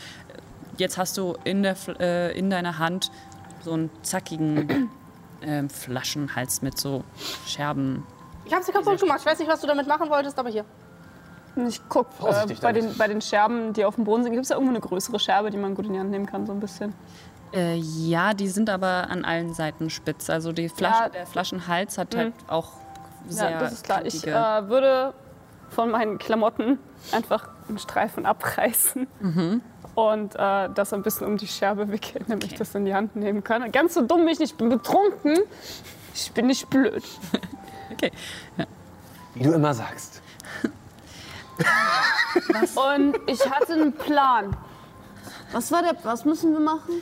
jetzt hast du in, der, äh, in deiner Hand so einen zackigen ähm, Flaschenhals mit so Scherben. Ich habe sie kaputt gemacht. Ich weiß nicht, was du damit machen wolltest, aber hier. Ich guck äh, bei, den, bei den Scherben, die auf dem Boden sind. Gibt es da irgendwo eine größere Scherbe, die man gut in die Hand nehmen kann, so ein bisschen? Äh, ja, die sind aber an allen Seiten spitz. Also die Flasche, Ja. der Flaschenhals hat halt auch sehr ja, das ist klar. Ich äh, würde von meinen Klamotten einfach einen Streifen abreißen und äh, das ein bisschen um die Scherbe wickeln, damit ich das in die Hand nehmen kann. Ganz so dumm bin ich nicht. Ich bin betrunken. Ich bin nicht blöd. okay. Wie du immer sagst. Und ich hatte einen Plan. Was war der? Was müssen wir machen?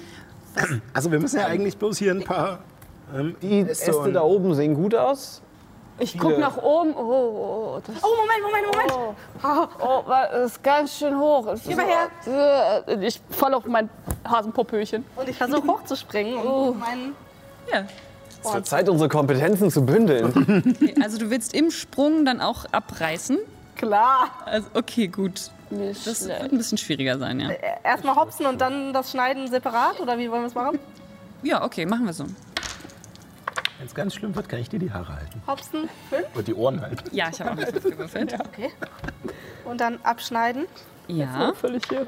Also wir müssen ja eigentlich bloß hier ein paar ähm, Die Äste da oben sehen gut aus. Ich guck nach oben. Oh, oh, das, Oh, Moment, Moment, Moment. oh, oh, das ist ganz schön hoch. Es Geh mal ist- äh, Ich falle auf mein Hasenpopöchen. Und ich versuche hochzuspringen und meinen. Ja. Es wird Zeit, unsere Kompetenzen zu bündeln. Okay, also du willst im Sprung dann auch abreißen? Klar. Also, okay, gut. Nicht Das schlecht. wird ein bisschen schwieriger sein, ja. Erstmal hopsen und dann das Schneiden separat? Oder wie wollen wir es machen? Ja, okay, machen wir so. Wenn es ganz schlimm wird, kann ich dir die Haare halten. Hopsen, fünf. Und die Ohren halten. Ja, ich habe auch etwas gewürfelt. Okay. Und dann abschneiden. Ja. Völlig hier.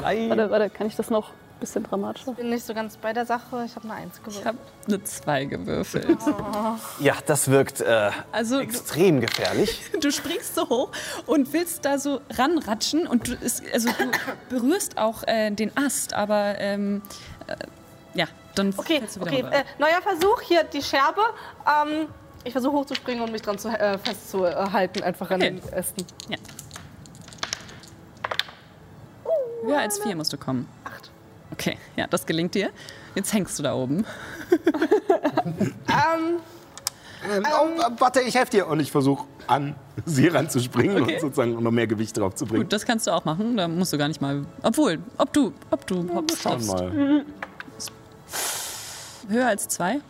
Nein. Warte, warte, kann ich das noch bisschen dramatischer? Bin nicht so ganz bei der Sache. Ich habe eine Eins Ich gewürfelt. habe eine 2 gewürfelt. Ja, das wirkt äh, Also extrem gefährlich. du springst so hoch und willst da so ranratschen und du, ist, also du berührst auch äh, den Ast, aber ähm, äh, ja, dann Okay, fällst du wieder okay. Äh, neuer Versuch. Hier die Scherbe. Ähm, ich versuche hochzuspringen und mich dran zu, äh, festzuhalten, einfach an Okay. den Ästen. Höher als 4 musst du kommen. Acht. Okay, ja, das gelingt dir. Jetzt hängst du da oben. Ähm, Ähm, oh, äh, warte, ich helfe dir. Und ich versuche an sie ranzuspringen Okay. und sozusagen noch mehr Gewicht drauf zu bringen. Gut, das kannst du auch machen. Da musst du gar nicht mal. Obwohl, ob du, ob du hops Schauen schaffst. mal. Höher als 2?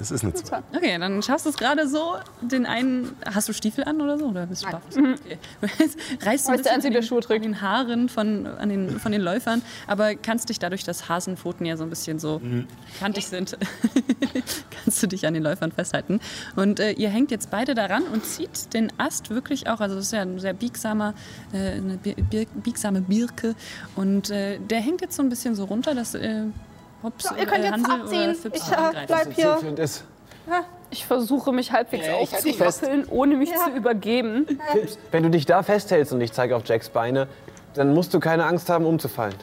Es ist eine 2. Okay, dann schaffst du es gerade so, den einen. Hast du Stiefel an oder so? Oder bist du barfuß? Okay. Du reißt so ein bisschen an den, Schuhe an den Haaren von, an den, von den Läufern, aber kannst dich dadurch, dass Hasenpfoten ja so ein bisschen so kantig sind, kannst du dich an den Läufern festhalten. Und äh, ihr hängt jetzt beide daran und zieht den Ast wirklich auch, also das ist ja ein sehr biegsamer, äh, eine bir bir biegsame Birke und äh, der hängt jetzt so ein bisschen so runter, dass äh, Hops, So, ihr könnt äh, jetzt Hansel abziehen. Ich, äh, bleib hier. Ich versuche mich halbwegs Ja, ich halt aufzurappeln, ohne mich Ja. zu übergeben. Pips, wenn du dich da festhältst und ich zeige auf Jacks Beine, dann musst du keine Angst haben, umzufallen.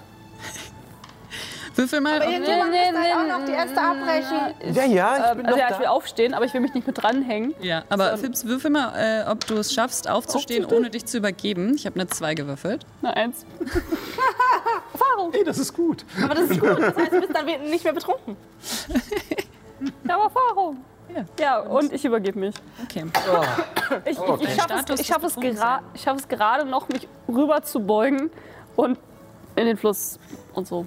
Würfel mal. Aber irgendjemand muss halt auch noch die Äste abbrechen. Ja, ja, ich Ähm, bin also ja, da. ich will aufstehen, aber ich will mich nicht mit dranhängen. Ja, aber Fips, würfel mal, äh, ob du es schaffst, aufzustehen, ohne dich zu übergeben. Ich habe eine 2 gewürfelt. Na, eins. Hey, das ist gut. Aber das ist gut. Das heißt, du bist dann nicht mehr betrunken. Ja, aber Erfahrung. Ja. Ja, und ich übergebe mich. Okay. Ich, ich, Dein ich schaffe es, ich schaff es, gera ich schaff es gerade noch, mich rüber zu beugen und in den Fluss und so.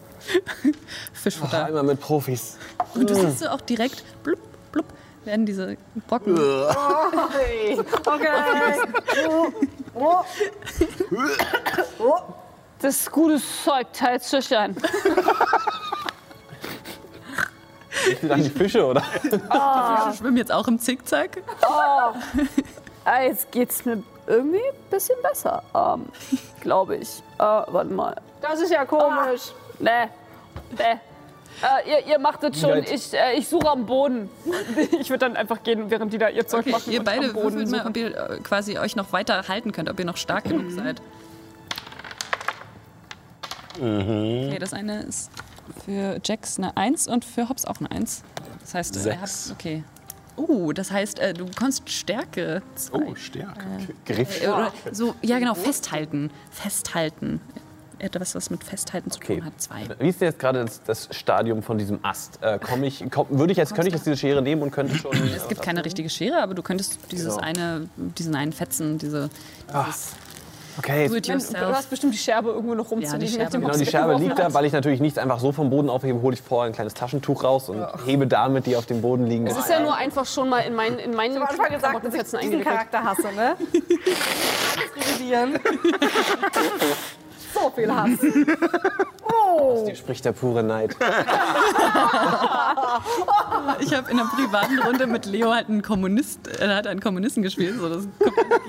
Fischfutter. Einmal mit Profis. Und du siehst so auch direkt, blub, blub, werden diese Brocken. Das ist gutes Zeug, teils schüchtern. An die Fische, oder? Fische schwimmen jetzt auch im Zickzack. Ah, jetzt geht's mir irgendwie ein bisschen besser, ähm, glaube ich. Äh, warte mal. Das ist ja komisch. Nee, nee. Äh, ihr, ihr macht das schon. Ich, äh, ich suche am Boden. Ich würde dann einfach gehen, während die da ihr Zeug Okay, machen. ihr und beide am Boden mal, ob ihr äh, quasi euch noch weiter halten könnt, ob ihr noch stark genug seid. Okay, das eine ist für Jax eine 1 und für Hobbs auch eine 1. Das heißt, äh, ihr habt, Sechs. okay. Uh, das heißt, äh, du bekommst Stärke 2. Oh, Stärke. Griff. Äh, oder so, ja genau, festhalten. Festhalten. Etwas, was mit Festhalten zu Okay. tun hat. Zwei. Wie ist denn jetzt gerade das, das Stadium von diesem Ast? Äh, komm ich, komm, würde ich jetzt, könnte ich jetzt diese Schere nehmen und könnte schon. Es gibt keine richtige Schere, aber du könntest dieses Genau. eine, diesen einen Fetzen, diese dieses Okay, Wenn- Du hast bestimmt die Scherbe irgendwo noch Ja, die rumzuliegen. Scherbe. Genau, die Scherbe liegt da, weil ich natürlich nichts einfach so vom Boden aufhebe, hole ich vor ein kleines Taschentuch raus und hebe damit die auf dem Boden liegen. Es ist ja nur einfach schon mal in meinen, in meinen Ich gesagt, dass ich diesen. Charakter hasse, ne? Alles revidieren. so viel Hass. Hier spricht der pure Neid. Ich habe in einer privaten Runde mit Leo halt einen Kommunist, er hat einen Kommunisten gespielt. So, das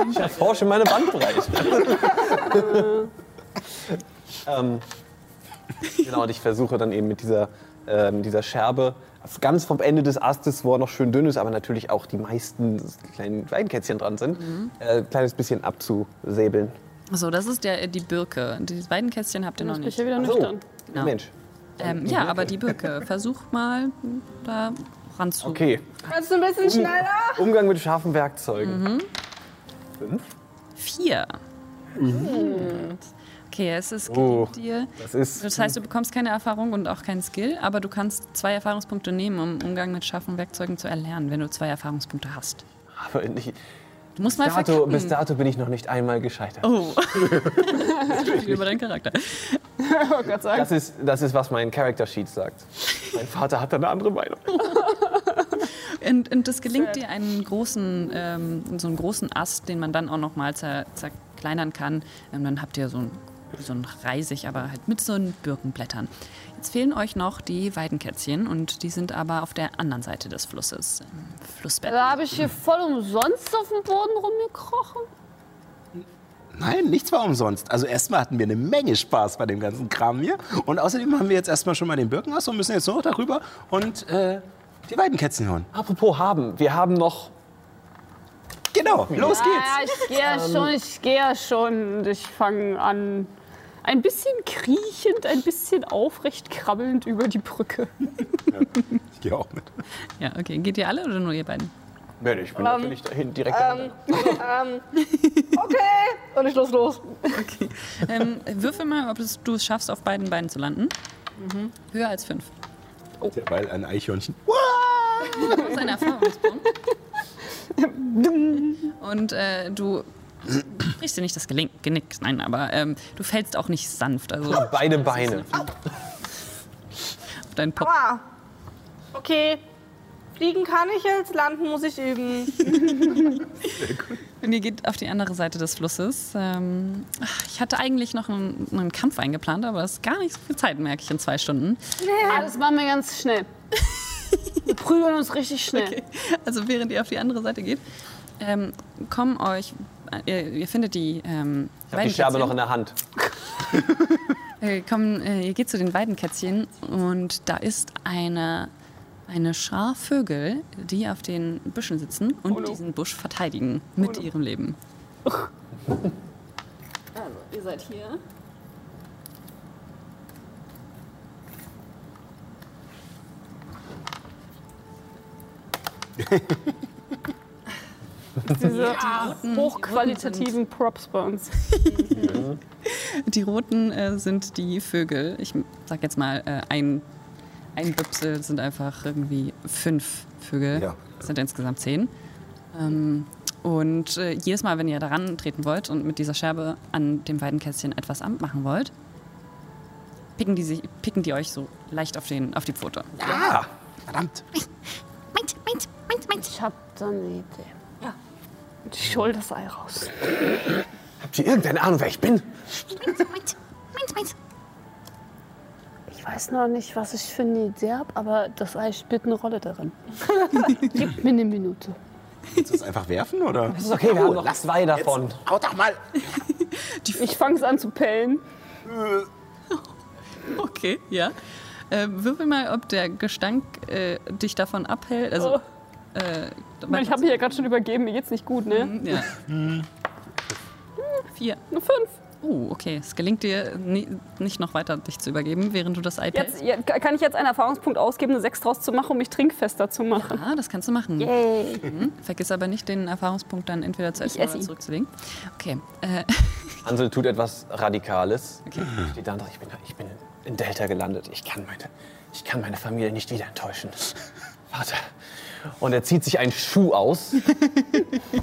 Ich erforsche meine Bandbreite. ähm, genau, und ich versuche dann eben mit dieser, ähm, dieser Scherbe ganz vom Ende des Astes, wo er noch schön dünn ist, aber natürlich auch die meisten kleinen Weinkätzchen dran sind, äh, ein kleines bisschen abzusäbeln. So, das ist der, die Birke. Die beiden Kästchen habt ihr noch Ich bin nicht. hier wieder So, nüchtern. Mensch. Ähm, ja, aber die Birke. Versuch mal da ranzu. Okay, Kannst du ein bisschen schneller? Umgang mit scharfen Werkzeugen. Fünf. Vier. Okay, es ist Oh. dir. Das ist Das heißt, du bekommst keine Erfahrung und auch keinen Skill, aber du kannst zwei Erfahrungspunkte nehmen, um Umgang mit scharfen Werkzeugen zu erlernen, wenn du zwei Erfahrungspunkte hast. aber nicht, Du musst mal dato, verkacken. bis dato bin ich noch nicht einmal gescheitert. Oh. Über deinen Charakter. Oh Gott sei Dank. Das ist, das ist, was mein Character Sheet sagt. Mein Vater hat da eine andere Meinung. Und, und das gelingt dir einen großen, ähm, so einen großen Ast, den man dann auch noch mal zer, zerkleinern kann. Ähm, dann habt ihr so ein, so ein Reisig, aber halt mit so einen Birkenblättern. Jetzt fehlen euch noch die Weidenkätzchen und die sind aber auf der anderen Seite des Flusses, im Flussbett. Da habe ich hier voll umsonst auf dem Boden rumgekrochen. Nein, nichts war umsonst. Also erstmal hatten wir eine Menge Spaß bei dem ganzen Kram hier. Und außerdem haben wir jetzt erstmal schon mal den Birkenhaus und müssen jetzt nur noch darüber und äh, die Weidenkätzchen holen. Apropos haben, wir haben noch. Genau, los geht's. Ja, ich gehe ja schon, ich gehe schon. Und ich fange an, ein bisschen kriechend, ein bisschen aufrecht krabbelnd über die Brücke. Ich gehe auch mit. Ja, okay. Geht ihr alle oder nur ihr beiden? Nee, ich bin natürlich dahin direkt. Ähm, ähm, okay. Und ich los los. Okay. Ähm, würfel mal, ob es- du es schaffst, auf beiden Beinen zu landen. Höher als fünf. Derweil ein Eichhörnchen. Das ist ein Erfahrungspunkt. Und äh, du brichst dir nicht das Gelenk, Genick, nein, aber ähm, du fällst auch nicht sanft. Also auf Beide Beine. deinen Pop. Ah. Okay. Fliegen kann ich jetzt, landen muss ich üben. Und ihr geht auf die andere Seite des Flusses. Ähm, ich hatte eigentlich noch einen, einen Kampf eingeplant, aber das ist gar nicht so viel Zeit, merke ich in zwei Stunden. Ah, das machen wir ganz schnell. Wir prügeln uns richtig schnell. Also während ihr auf die andere Seite geht, ähm, kommen euch, ihr, ihr findet die, ähm, Ich habe die Scherbe noch in der Hand. äh, kommen, äh, ihr geht zu den Weidenkätzchen und da ist eine, eine Schar Vögel, die auf den Büschen sitzen und diesen Busch verteidigen mit ihrem Leben. Also, ihr seid hier. Diese hochqualitativen Props bei uns. Die roten äh, sind die Vögel. Ich sag jetzt mal, äh, ein, ein Büpsel sind einfach irgendwie fünf Vögel. Ja. Das sind insgesamt zehn. Ähm, und äh, jedes Mal, wenn ihr daran treten wollt und mit dieser Scherbe an dem Weidenkästchen etwas machen wollt, picken die, sich, picken die euch so leicht auf, den, auf die Pfote. Ah, verdammt. Meins, meins, meins, meins. Ich hab da eine Idee. Ich hol das Ei raus. Habt ihr irgendeine Ahnung, wer ich bin? Meins, meins, meins, meins. Ich weiß noch nicht, was ich für eine Idee habe, aber das Ei spielt eine Rolle darin. Gib mir eine Minute. Willst du es einfach werfen, oder? Das ist okay, wir haben noch zwei davon. Haut doch mal. Ich fange es an zu pellen. Okay, ja. Äh, würfel mal, ob der Gestank äh, dich davon abhält. Also, Oh. Äh, Ich, habe mich ja gerade schon übergeben, mir geht's nicht gut, ne? ja. Vier. Eine fünf. Oh, okay. Es gelingt dir ni nicht noch weiter, dich zu übergeben, während du das Ei Jetzt, ja, kann ich jetzt einen Erfahrungspunkt ausgeben, eine sechs draus zu machen, um mich trinkfester zu machen? Ah, das kannst du machen. Yay. Mhm. Vergiss aber nicht, den Erfahrungspunkt dann entweder zu essen esse oder zurückzulegen. Okay. Äh, Hansel tut etwas Radikales. Steht da und sagt, ich bin, ich bin in Delta gelandet. Ich kann, meine, ich kann meine Familie nicht wieder enttäuschen. Vater. Und er zieht sich einen Schuh aus.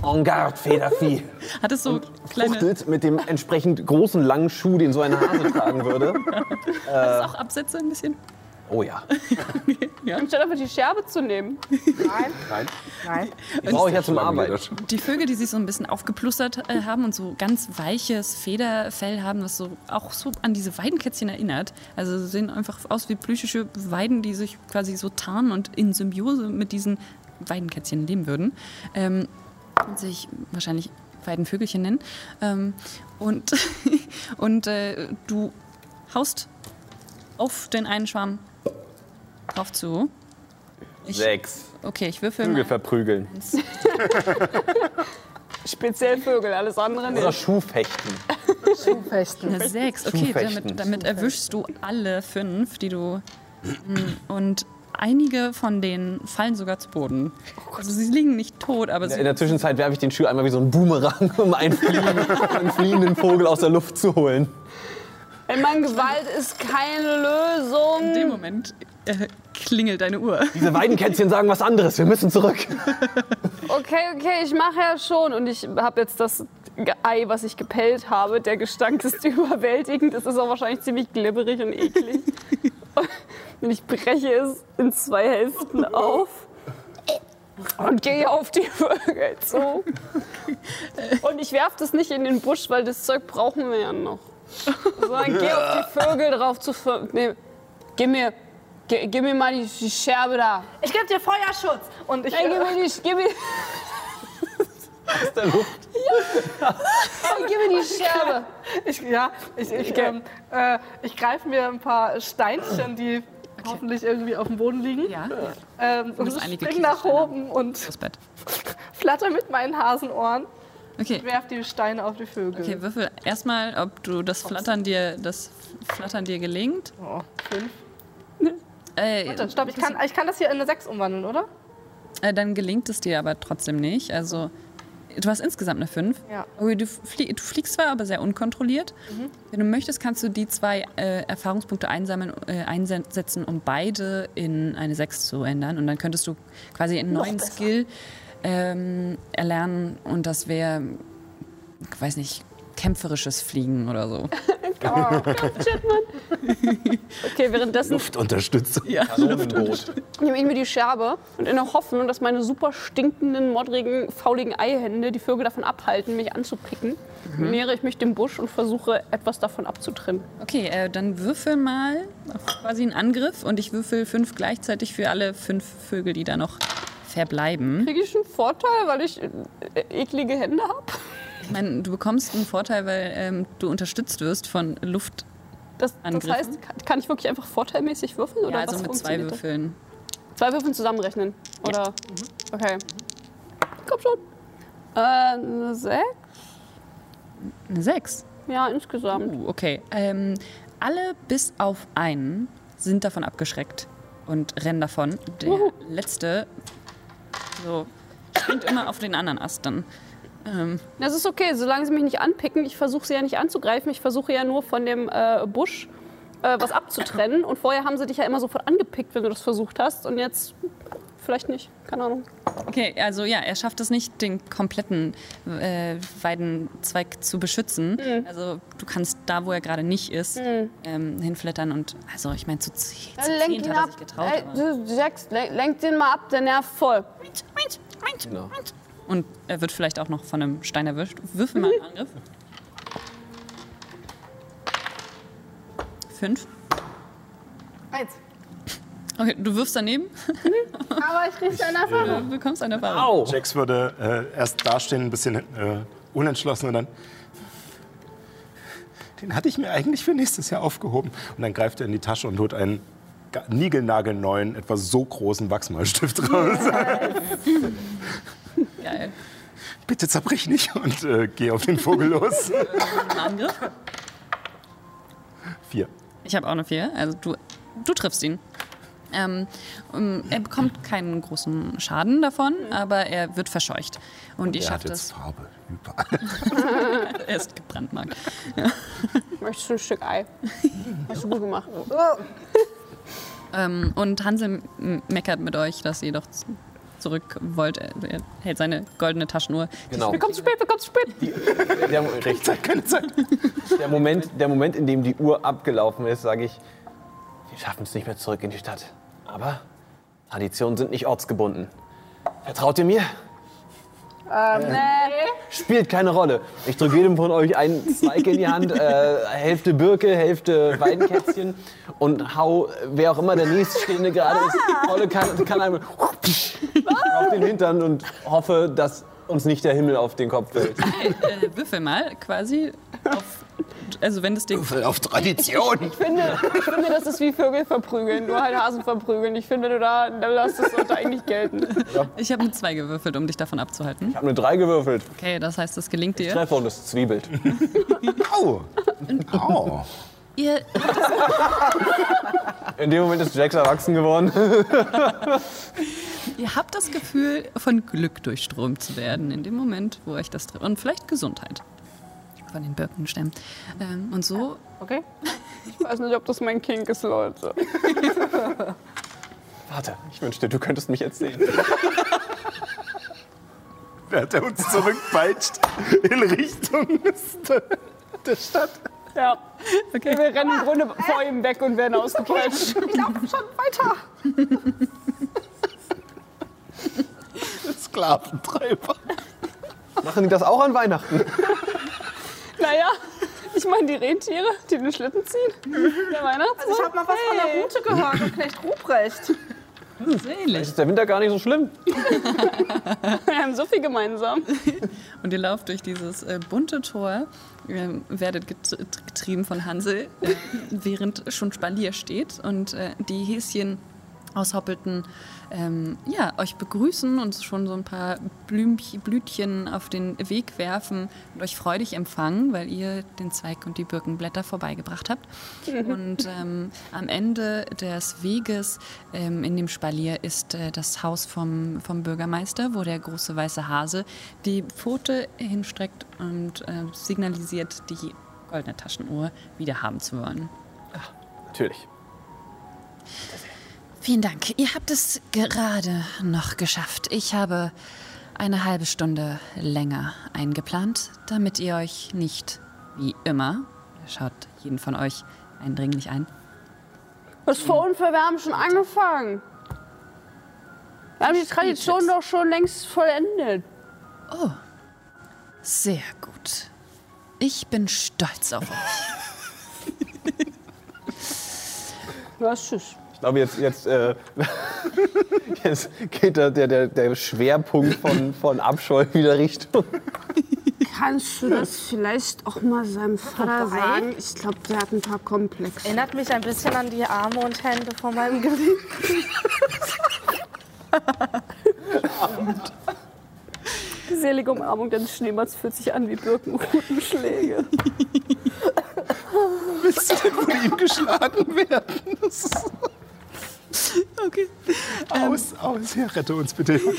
En garde, Federvieh. hat es so kleine. Fuchtelt mit dem entsprechend großen, langen Schuh, den so ein Hase tragen würde. Hat es auch Absätze ein bisschen? Oh ja. Anstatt einfach die Scherbe zu nehmen. Nein. Nein. Die brauche ich ja zum Arbeiten. Die Vögel, die sich so ein bisschen aufgeplustert äh, haben und so ganz weiches Federfell haben, was so auch so an diese Weidenkätzchen erinnert. Also sie sehen einfach aus wie plüschische Weiden, die sich quasi so tarnen und in Symbiose mit diesen Weidenkätzchen leben würden. Ähm, und sich wahrscheinlich Weidenvögelchen nennen. Ähm, und und äh, du haust auf den einen Schwarm drauf zu. Ich, Sechs. Okay, ich würfel Vögel mal. verprügeln. Speziell Vögel, alles andere Oder nicht. Schuhfechten. Schuhfechten. Eine Sechs, okay, Schuhfechten. damit, damit erwischst du alle fünf, die du. Mm, Und einige von denen fallen sogar zu Boden. Also sie liegen nicht tot, aber In sie. der Zwischenzeit werfe ich den Schuh einmal wie so ein Boomerang, um einen fliegenden, einen fliegenden Vogel aus der Luft zu holen. Ey, Mann, Gewalt ist keine Lösung. In dem Moment äh, klingelt deine Uhr. Diese Weidenkätzchen sagen was anderes. Wir müssen zurück. Okay, okay, ich mache ja schon. Und ich habe jetzt das Ei, was ich gepellt habe. Der Gestank ist überwältigend. Es ist auch wahrscheinlich ziemlich glibberig und eklig. Und ich breche es in zwei Hälften auf. Und gehe auf die Vögel zu. Und ich werfe das nicht in den Busch, weil das Zeug brauchen wir ja noch. Sondern gehe auf die Vögel drauf zu. Nee, gib mir, gib, gib mir mal die, die Scherbe da. Ich gebe dir Feuerschutz. Und ich, Nein, gib mir die, gib mir, Aus der Luft. gib mir die Scherbe. Ich, ja, ich, ich, ähm, äh, ich greife mir ein paar Steinchen, die hoffentlich irgendwie auf dem Boden liegen. Ja, Ähm, und spring nach Kieselsteine oben und flatter mit meinen Hasenohren. Okay. Werf die Steine auf die Vögel. Okay, würfel erstmal, ob du das Flattern dir, das Flattern dir gelingt. Oh, fünf. Äh, Warte, stopp, ich kann, ich kann das hier in eine 6 umwandeln, oder? Äh, dann gelingt es dir aber trotzdem nicht. Also, du hast insgesamt eine 5. Ja. Du, flie du fliegst zwar, aber sehr unkontrolliert. Wenn du möchtest, kannst du die zwei äh, Erfahrungspunkte einsammeln, äh, einsetzen, um beide in eine 6 zu ändern. Und dann könntest du quasi einen neuen Skill ähm, erlernen. Und das wäre, ich weiß nicht, kämpferisches Fliegen oder so. Okay, währenddessen Luftunterstützung. Kanonenboot. nehme ich mir die Scherbe und in der Hoffnung, dass meine super stinkenden, modrigen, fauligen Eihände die Vögel davon abhalten, mich anzupicken, nähere ich mich dem Busch und versuche, etwas davon abzutrennen. Okay, äh, dann würfel mal quasi einen Angriff. Und ich würfel fünf gleichzeitig für alle fünf Vögel, die da noch verbleiben. Kriege ich einen Vorteil, weil ich äh, eklige Hände habe? Ich meine, du bekommst einen Vorteil, weil ähm, du unterstützt wirst von Luft Das, das heißt, kann, ich wirklich einfach vorteilmäßig würfeln? Oder Ja, also was mit zwei? Würfeln. Zwei Würfeln zusammenrechnen? Oder? Okay. Komm schon. Äh, eine sechs? Eine Sechs. Ja, insgesamt. Uh, okay. Ähm, alle bis auf einen sind davon abgeschreckt und rennen davon. Der letzte so springt immer auf den anderen Ast dann. Ähm, Das ist okay, solange sie mich nicht anpicken. Ich versuche sie ja nicht anzugreifen. Ich versuche ja nur von dem äh, Busch äh, was abzutrennen. Und vorher haben sie dich ja immer sofort angepickt, wenn du das versucht hast. Und jetzt vielleicht nicht. Keine Ahnung. okay, also ja, er schafft es nicht, den kompletten äh, Weidenzweig zu beschützen. Also du kannst da, wo er gerade nicht ist, ähm, hinflattern und also ich meine zu, zu ihn hat er ab. sich getraut. Ey, Jax, lenk, lenk den mal ab, der nervt voll. Genau. Und er wird vielleicht auch noch von einem Stein erwischt. Würfel mal einen Angriff. Fünf. Eins. Okay, du wirfst daneben. Aber ich kriege eine Erfahrung. Du bekommst eine Erfahrung. Au! Jax würde äh, erst dastehen, ein bisschen äh, unentschlossen und dann. Den hatte ich mir eigentlich für nächstes Jahr aufgehoben. Und dann greift er in die Tasche und holt einen niegelnagelneuen, etwa so großen Wachsmalstift raus. Geil. Bitte zerbrich nicht und äh, geh auf den Vogel los. Angriff. Vier. Ich habe auch eine vier. Also du, du triffst ihn. Ähm, ähm, er bekommt keinen großen Schaden davon, aber er wird verscheucht. Und Er hat schafft jetzt es. Farbe überall. Er ist gebrandmarkt. Möchtest du ein Stück Ei? Hast du gut gemacht. Ähm, und Hansel meckert mit euch, dass ihr doch zurück wollt. Er, er hält seine goldene Taschenuhr. Genau. Wir kommen zu spät, wir kommen zu spät. Der, recht, Zeit, keine Zeit. der, Moment, der Moment, in dem die Uhr abgelaufen ist, sage ich, wir schaffen es nicht mehr zurück in die Stadt. Aber Traditionen sind nicht ortsgebunden. Vertraut ihr mir? Ähm, nee. Spielt keine Rolle. Ich drücke jedem von euch einen Zweig in die Hand, äh, Hälfte Birke, Hälfte Weidenkätzchen und hau, wer auch immer der nächststehende gerade ist, volle kann, kann einem auf den Hintern und hoffe, dass uns nicht der Himmel auf den Kopf fällt. Äh, würfel mal quasi auf. Also, wenn das Ding. Voll auf Tradition. Ich finde, ich finde, das ist wie Vögel verprügeln, nur halt Hasen verprügeln. Ich finde, du da, da lässt es sollte eigentlich gelten. Ich habe eine 2 gewürfelt, um dich davon abzuhalten. Ich habe eine 3 gewürfelt. Okay, das heißt, das gelingt dir. Treffer und es zwiebelt. Au. Au. Ihr, In dem Moment ist Jax erwachsen geworden. ihr habt das Gefühl, von Glück durchströmt zu werden, in dem Moment, wo euch das trifft. Und vielleicht Gesundheit. Von den Birkenstämmen. Ähm, und so Okay? Ich weiß nicht, ob das mein Kink ist, Leute. Warte, ich wünschte, du könntest mich jetzt sehen. Während er uns zurückpeitscht in Richtung des- der Stadt. Ja. Okay. Wir rennen im Grunde vor ihm weg und werden ausgepeitscht. Ich laufe schon weiter. Sklaventreiber. Machen die das auch an Weihnachten? Naja, ich meine die Rentiere, die den Schlitten ziehen. Der Weihnachtsmann. Also ich habe mal was von der Route gehört und Knecht Ruprecht. selig. Ist der Winter gar nicht so schlimm? Wir haben so viel gemeinsam. Und ihr lauft durch dieses äh, bunte Tor, ähm, werdet get- getrieben von Hansel, äh, während schon Spalier steht. Und äh, die Häschen aus Hoppelten ähm, ja, euch begrüßen und schon so ein paar Blümch Blütchen auf den Weg werfen und euch freudig empfangen, weil ihr den Zweig und die Birkenblätter vorbeigebracht habt. Und ähm, am Ende des Weges ähm, in dem Spalier ist äh, das Haus vom, vom Bürgermeister, wo der große weiße Hase die Pfote hinstreckt und äh, signalisiert, die goldene Taschenuhr wieder haben zu wollen. Natürlich. Vielen Dank. Ihr habt es gerade noch geschafft. Ich habe eine halbe Stunde länger eingeplant, damit ihr euch nicht wie immer, schaut jeden von euch eindringlich ein, Was für Unfall, wir haben schon angefangen. Wir haben die Tradition doch schon längst vollendet. sehr gut. Ich bin stolz auf euch. Ja, tschüss. Ich glaube, jetzt, jetzt, äh, jetzt geht der, der, der, der Schwerpunkt von, von Abscheu wieder Richtung. Kannst du das vielleicht auch mal seinem Vater sagen? Ich glaube, der hat ein paar Komplexe. Erinnert mich ein bisschen an die Arme und Hände von meinem Geliebten. Die selige Umarmung des Schneemanns fühlt sich an wie Birkenrutenschläge. Willst du denn von ihm geschlagen werden? Okay. aus, aus. Ja, rette uns bitte.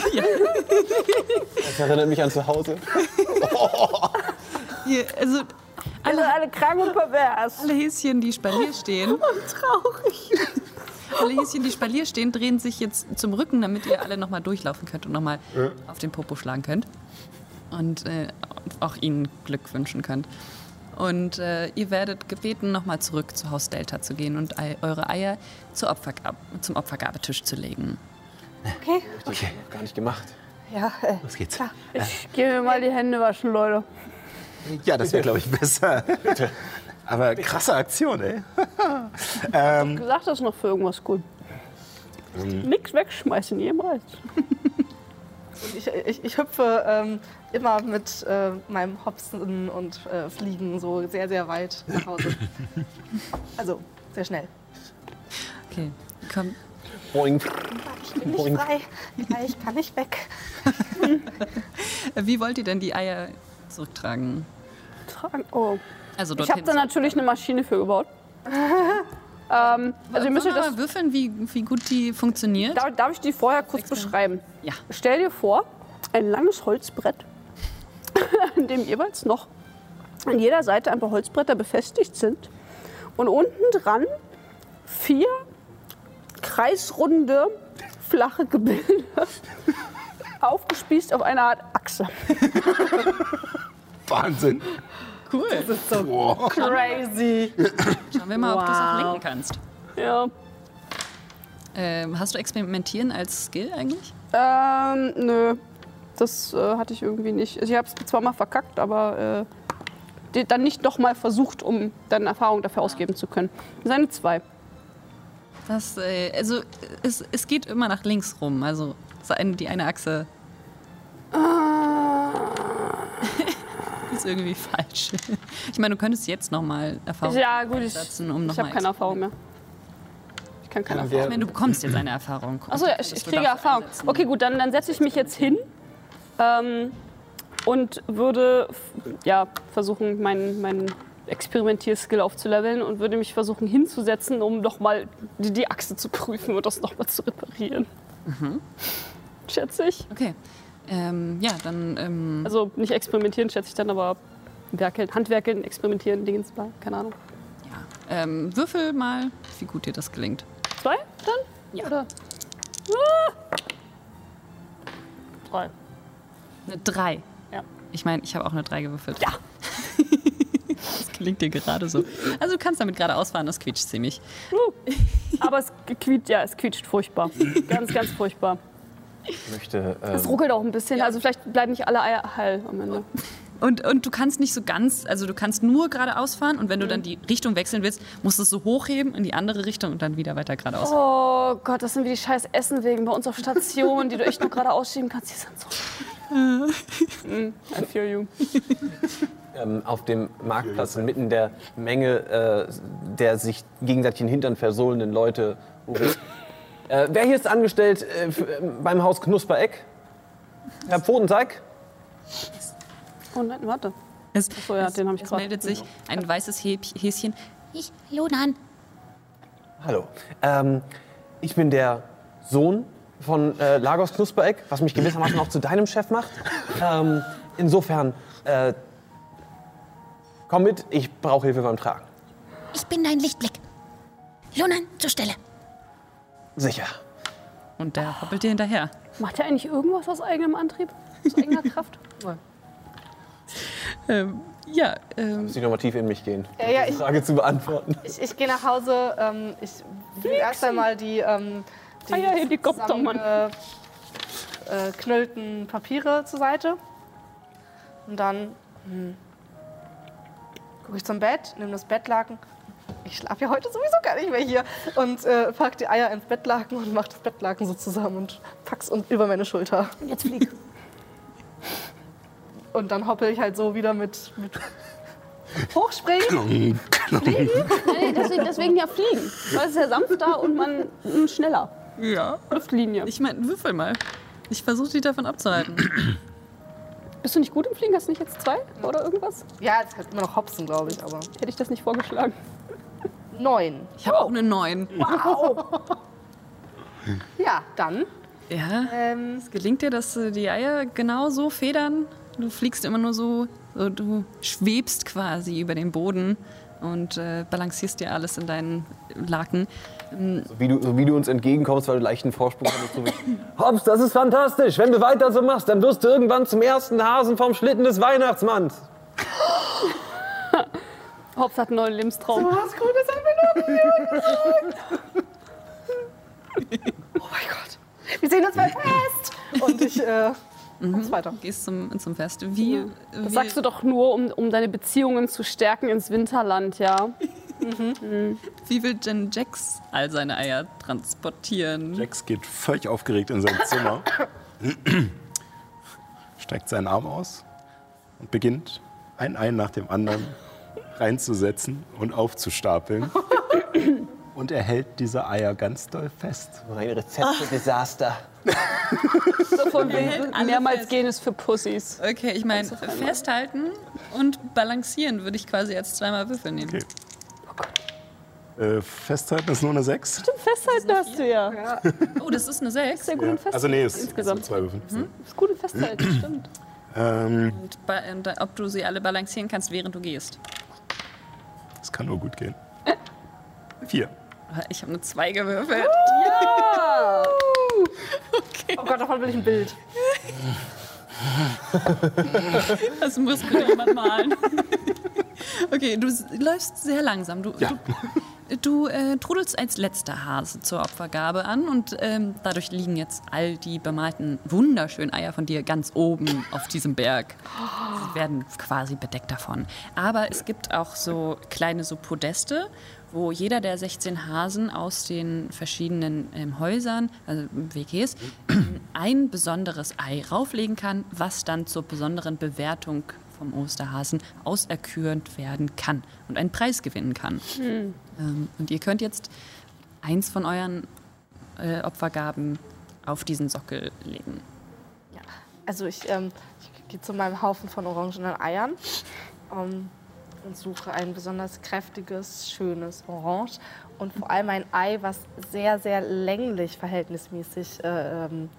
Das erinnert mich an zu Hause. Hier, also Alle, alle krank und pervers. alle Häschen, die Spalier stehen. traurig. Alle Häschen, die Spalier stehen, drehen sich jetzt zum Rücken, damit ihr alle nochmal durchlaufen könnt und nochmal auf den Popo schlagen könnt. Und äh, auch ihnen Glück wünschen könnt. Und äh, ihr werdet gebeten, nochmal zurück zu Haus Delta zu gehen und ei eure Eier zur Opfergab zum Opfergabetisch zu legen. Okay. Okay, Gar nicht gemacht. Ja, äh, los geht's. Ich gehe mir mal die Hände waschen, Leute. Ja, das wäre, glaube ich, besser. Aber krasse Aktion, ey. ähm, Gesagt, das ist noch für irgendwas gut. Nix wegschmeißen, jemals. Ich, ich, ich hüpfe ähm, immer mit äh, meinem Hopsen und äh, Fliegen so sehr, sehr weit nach Hause. Also, sehr schnell. Okay, komm. Boing. Ich bin nicht Boing. frei. Ja, ich kann nicht weg. Wie wollt ihr denn die Eier zurücktragen? Tragen. Oh. Also Ich habe da natürlich eine Maschine für gebaut. ähm, also ihr müsst wir das. mal würfeln, wie, wie gut die funktioniert? Darf, darf ich die vorher kurz beschreiben? Ja. Stell dir vor, ein langes Holzbrett, an dem jeweils noch an jeder Seite ein paar Holzbretter befestigt sind. Und unten dran vier kreisrunde, flache Gebilde, aufgespießt auf eine Art Achse. Wahnsinn. Cool. Crazy. Schauen wir mal, ob du es auch Wow. lenken kannst. Ja. Ähm, hast du Experimentieren als Skill eigentlich? Ähm, nö. Das äh, hatte ich irgendwie nicht. Also ich habe es zwar mal verkackt, aber äh, die- dann nicht noch mal versucht, um dann Erfahrung dafür ausgeben zu können. Seine zwei. Das, äh, also es, es geht immer nach links rum. Also so die eine Achse ist irgendwie falsch. Ich meine, du könntest jetzt noch mal Erfahrung Ja, gut, ich, setzen, um noch ich habe keine Erfahrung mehr. Ich kann keine Haben Erfahrung. Ich meine, du bekommst jetzt eine Erfahrung. Achso, ja, ich, ich kriege Erfahrung. Okay, gut, dann, dann setze ich mich jetzt hin ähm, und würde ja, versuchen, meinen meinen Experimentier-Skill aufzuleveln und würde mich versuchen hinzusetzen, um nochmal die, die Achse zu prüfen und das nochmal zu reparieren. Schätze ich. Okay. Ähm, ja, dann ähm, Also nicht experimentieren, schätze ich dann, aber werkeln, handwerkeln, experimentieren, Dingens, bla, keine Ahnung. ähm, würfel mal, wie gut dir das gelingt. Zwei dann? Ja. Oder? Ah! Drei. Eine 3. Ja. Ich meine, ich habe auch eine 3 gewürfelt. Ja. das gelingt dir gerade so. Also du kannst damit gerade ausfahren, das quietscht ziemlich. Aber es quietscht, ja, es quietscht furchtbar. ganz, ganz furchtbar. Ich möchte. Es Ähm, ruckelt auch ein bisschen, also vielleicht bleiben nicht alle Eier heil am Ende. Und, und du kannst nicht so ganz, also du kannst nur geradeaus fahren und wenn du dann die Richtung wechseln willst, musst du es so hochheben in die andere Richtung und dann wieder weiter geradeaus. Oh Gott, das sind wie die scheiß Essenwegen bei uns auf Station, die du echt nur gerade ausschieben kannst. Die sind so. Mm, I feel you. ähm, auf dem Marktplatz inmitten der Menge äh, der sich gegenseitig in den Hintern versohlenden Leute. Äh, wer hier ist angestellt äh, äh, beim Haus Knuspereck? Herr Pfotenteig? Oh nein, warte. Es, so, ja, es, den hab ich es grad. meldet sich ein weißes Häschen. Ich, Lunan. Hallo. Ähm, ich bin der Sohn von äh, Lagos Knuspereck, was mich gewissermaßen auch zu deinem Chef macht. Ähm, insofern, äh, komm mit, ich brauche Hilfe beim Tragen. Ich bin dein Lichtblick. Lunan, zur Stelle. Sicher. Und der hoppelt dir hinterher. Macht er eigentlich irgendwas aus eigenem Antrieb? Aus eigener Kraft? Ähm, ja, ähm, Muss ich nochmal tief in mich gehen, Ja, ja, die ich, Frage zu beantworten. ich, ich gehe nach Hause. Ähm, ich will erst einmal die, ähm, die Ah ja, Helikopter, Mann. äh, knüllten Papiere zur Seite. Und dann hm, gucke ich zum Bett, nehme das Bettlaken. Ich schlafe ja heute sowieso gar nicht mehr hier. Und äh, pack die Eier ins Bettlaken und mach das Bettlaken so zusammen und pack's und über meine Schulter. Jetzt flieg. und dann hoppel ich halt so wieder mit, mit Hochspringen. Nee, deswegen, deswegen ja fliegen. Weil es ist ja sanfter und man mm, schneller. Ja. Luftlinie. Ich meine, würfel mal. Ich versuche dich davon abzuhalten. Bist du nicht gut im Fliegen? Hast du nicht jetzt zwei oder irgendwas? Ja, jetzt halt immer noch Hopsen, glaube ich, aber Hätte ich das nicht vorgeschlagen. Neun. Ich habe auch eine 9. Ja, dann. Ja. Ähm, Es gelingt dir, dass äh, die Eier genau so federn. Du fliegst immer nur so, so du schwebst quasi über den Boden und äh, balancierst dir alles in deinen Laken. So wie, du, so wie du uns entgegenkommst, weil du leichten Vorsprung hast. So Hops, das ist fantastisch. Wenn du weiter so machst, dann wirst du irgendwann zum ersten Hasen vom Schlitten des Weihnachtsmanns. Hobbs hat einen neuen Lebenstraum. was Gutes haben wir noch Oh mein Gott. Wir sehen uns beim Fest. Und ich äh, mach's weiter. Gehst zum, zum Fest. Wie, Das wie, sagst du doch nur, um, um deine Beziehungen zu stärken ins Winterland, ja? wie will Jen Jax all seine Eier transportieren? Jax geht völlig aufgeregt in sein Zimmer, streckt seinen Arm aus und beginnt ein Ei nach dem anderen reinzusetzen und aufzustapeln. Und er hält diese Eier ganz doll fest. Ein Rezept für Desaster. So von wegen mehrmals gehen ist für Pussys. Okay, ich meine, festhalten und balancieren würde ich quasi als zweimal Würfel nehmen. Okay. Äh, festhalten ist nur eine 6. Festhalten hast du ja. Oh, das ist eine 6. Sehr gut im Festhalten. Also nee, es Insgesamt. sind zwei Würfel. ist gut im Festhalten, stimmt. Ähm, Und und ob du sie alle balancieren kannst, während du gehst. es kann nur gut gehen. Vier. Ich habe eine 2 gewürfelt. Oh Gott, davon will ich ein Bild. Das muss bitte jemand malen. Okay, du läufst sehr langsam. Du, Ja. du, du äh, trudelst als letzter Hase zur Opfergabe an und ähm, dadurch liegen jetzt all die bemalten wunderschönen Eier von dir ganz oben auf diesem Berg. Sie werden quasi bedeckt davon. Aber es gibt auch so kleine so Podeste, wo jeder der 16 Hasen aus den verschiedenen ähm, Häusern, also WGs, ein besonderes Ei rauflegen kann, was dann zur besonderen Bewertung vom Osterhasen auserkürt werden kann und einen Preis gewinnen kann. Ähm, und ihr könnt jetzt eins von euren äh, Opfergaben auf diesen Sockel legen. Also ich, ähm, ich gehe zu meinem Haufen von orangenen Eiern ähm, suche ein besonders kräftiges, schönes Orange und vor allem ein Ei, was sehr, sehr länglich verhältnismäßig äh, ähm,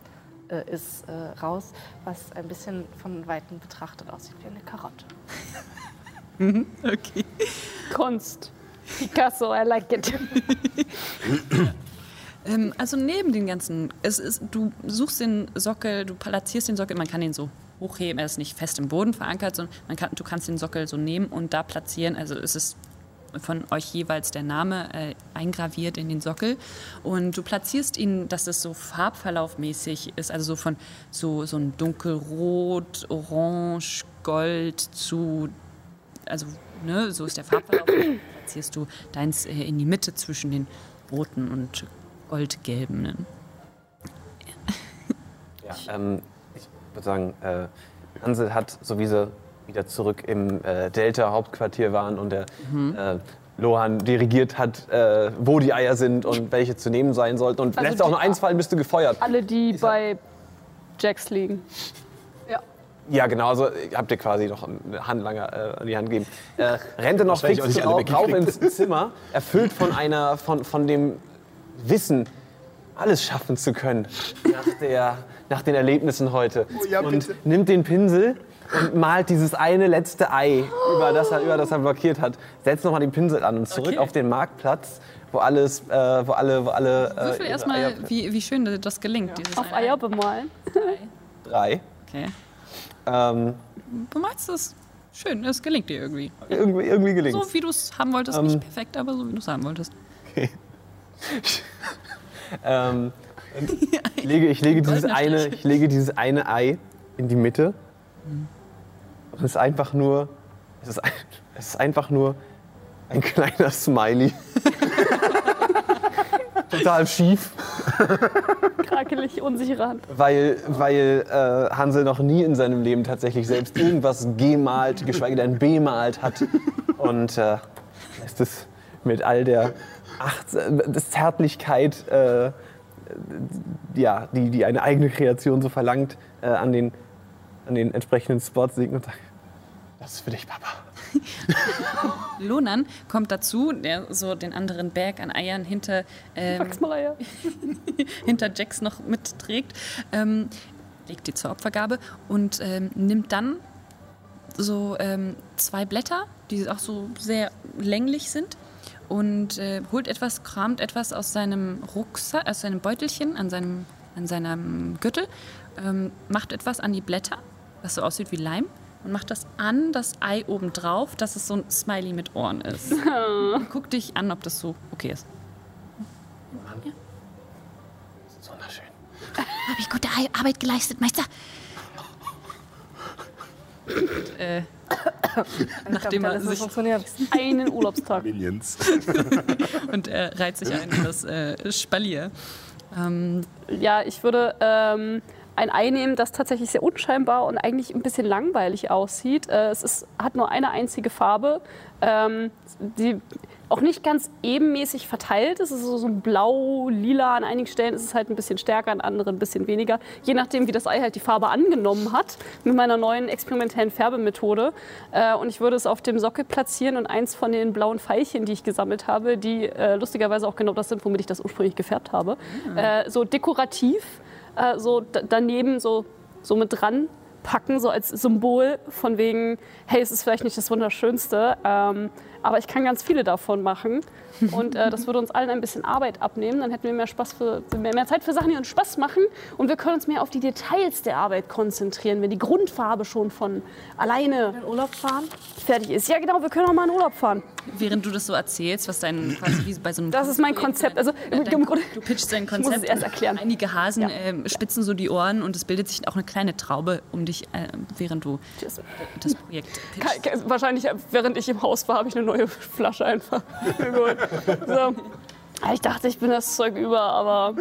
äh, ist, äh, raus, was ein bisschen von Weitem betrachtet aussieht wie eine Karotte. Okay. Kunst. Picasso, I like it. Ähm, also neben den ganzen, es ist, du suchst den Sockel, du platzierst den Sockel, man kann ihn so hochheben, er ist nicht fest im Boden verankert, sondern man kann, du kannst den Sockel so nehmen und da platzieren. Also es ist von euch jeweils der Name äh, eingraviert in den Sockel und du platzierst ihn, dass es so farbverlaufmäßig ist, also so von so, so ein dunkelrot, orange, gold zu, also ne, so ist der Farbverlauf. Platzierst du deins äh, in die Mitte zwischen den roten und goldgelbenen. Ja, ähm, würde sagen, äh, Hansel hat, so wie sie wieder zurück im äh, Delta-Hauptquartier waren und der äh, Lohan dirigiert hat, äh, wo die Eier sind und welche zu nehmen sein sollten. Und Also lässt auch nur eins fallen, bist du gefeuert. Alle, die bei Jax liegen. Ja, genau, also habt ihr quasi noch eine Handlanger äh, an die Hand gegeben. Äh, rennt er noch rauf weggekriegt. ins Zimmer, erfüllt von einer, von, von dem Wissen, alles schaffen zu können nach, der, nach den Erlebnissen heute. ja, und bitte. nimmt den Pinsel und malt dieses eine letzte Ei, über das er, über das er blockiert hat. Setzt nochmal den Pinsel an und zurück Okay. auf den Marktplatz, wo alles, äh, wo alle, wo alle äh, Würfel erstmal, wie, wie schön das gelingt. Dieses Auf Eier bemalen. drei. Okay. Ähm, Du meinst das schön, es gelingt dir irgendwie. irgendwie, irgendwie gelingt So wie du es haben wolltest, Ähm. nicht perfekt, aber so wie du es haben wolltest. Ähm, ich, lege, ich, lege dieses eine, ich lege dieses eine Ei in die Mitte. Und es ist einfach nur, es ist, ein, es ist einfach nur ein kleiner Smiley. total schief, Krakelig, unsichere Hand. weil, weil äh, Hansel noch nie in seinem Leben tatsächlich selbst irgendwas gemalt, geschweige denn bemalt hat. Und äh, lässt es mit all der Acht das Zärtlichkeit, äh, ja, die, die eine eigene Kreation so verlangt, äh, an, den, an den entsprechenden Spots legen und sagt, das ist für dich, Papa. Lonan kommt dazu, der so den anderen Berg an Eiern hinter, ähm, Wachsmaleier. hinter Jax noch mitträgt, ähm, legt die zur Opfergabe und ähm, nimmt dann so ähm, zwei Blätter, die auch so sehr länglich sind und äh, holt etwas, kramt etwas aus seinem Rucksack, aus seinem Beutelchen, an seinem, an seinem Gürtel, ähm, macht etwas an die Blätter, was so aussieht wie Leim und macht das an das Ei oben drauf, dass es so ein Smiley mit Ohren ist. Und guck dich an, ob das so okay ist. Das ist wunderschön. Habe ich gute Ar- Arbeit geleistet, Meister? Äh, Nachdem er er sich-. Einen Urlaubstag. Minions. und er reiht sich ein in das äh, Spalier. Ähm, Ja, ich würde ähm, ein Ei nehmen, das tatsächlich sehr unscheinbar und eigentlich ein bisschen langweilig aussieht. Äh, es ist, hat nur eine einzige Farbe, ähm, die auch nicht ganz ebenmäßig verteilt ist. Es ist so ein blau-lila. An einigen Stellen ist es halt ein bisschen stärker, an anderen ein bisschen weniger. Je nachdem, wie das Ei halt die Farbe angenommen hat, mit meiner neuen experimentellen Färbemethode. Äh, und ich würde es auf dem Sockel platzieren und eins von den blauen Pfeilchen, die ich gesammelt habe, die äh, lustigerweise auch genau das sind, womit ich das ursprünglich gefärbt habe, äh, so dekorativ so daneben so, so mit dran packen, so als Symbol von wegen, hey, es ist vielleicht nicht das Wunderschönste, ähm, aber ich kann ganz viele davon machen. Und äh, das würde uns allen ein bisschen Arbeit abnehmen. Dann hätten wir mehr, Spaß für, mehr, mehr Zeit für Sachen, die uns Spaß machen. Und wir können uns mehr auf die Details der Arbeit konzentrieren, wenn die Grundfarbe schon von alleine In Urlaub fahren? fertig ist. Ja, genau, wir können auch mal in Urlaub fahren. während du das so erzählst, was dein quasi wie bei so einem Das ist mein Konzept. Also, Dein, im dein, Grunde- du pitchst dein muss es Konzept. erst erklären. Einige Hasen Ja. ähm, spitzen so die Ohren und es bildet sich auch eine kleine Traube um dich, äh, während du Tschüss. das Projekt pitchst. Wahrscheinlich, äh, während ich im Haus war, habe ich eine neue Flasche einfach geholt. So. Ich dachte, ich bin das Zeug über, aber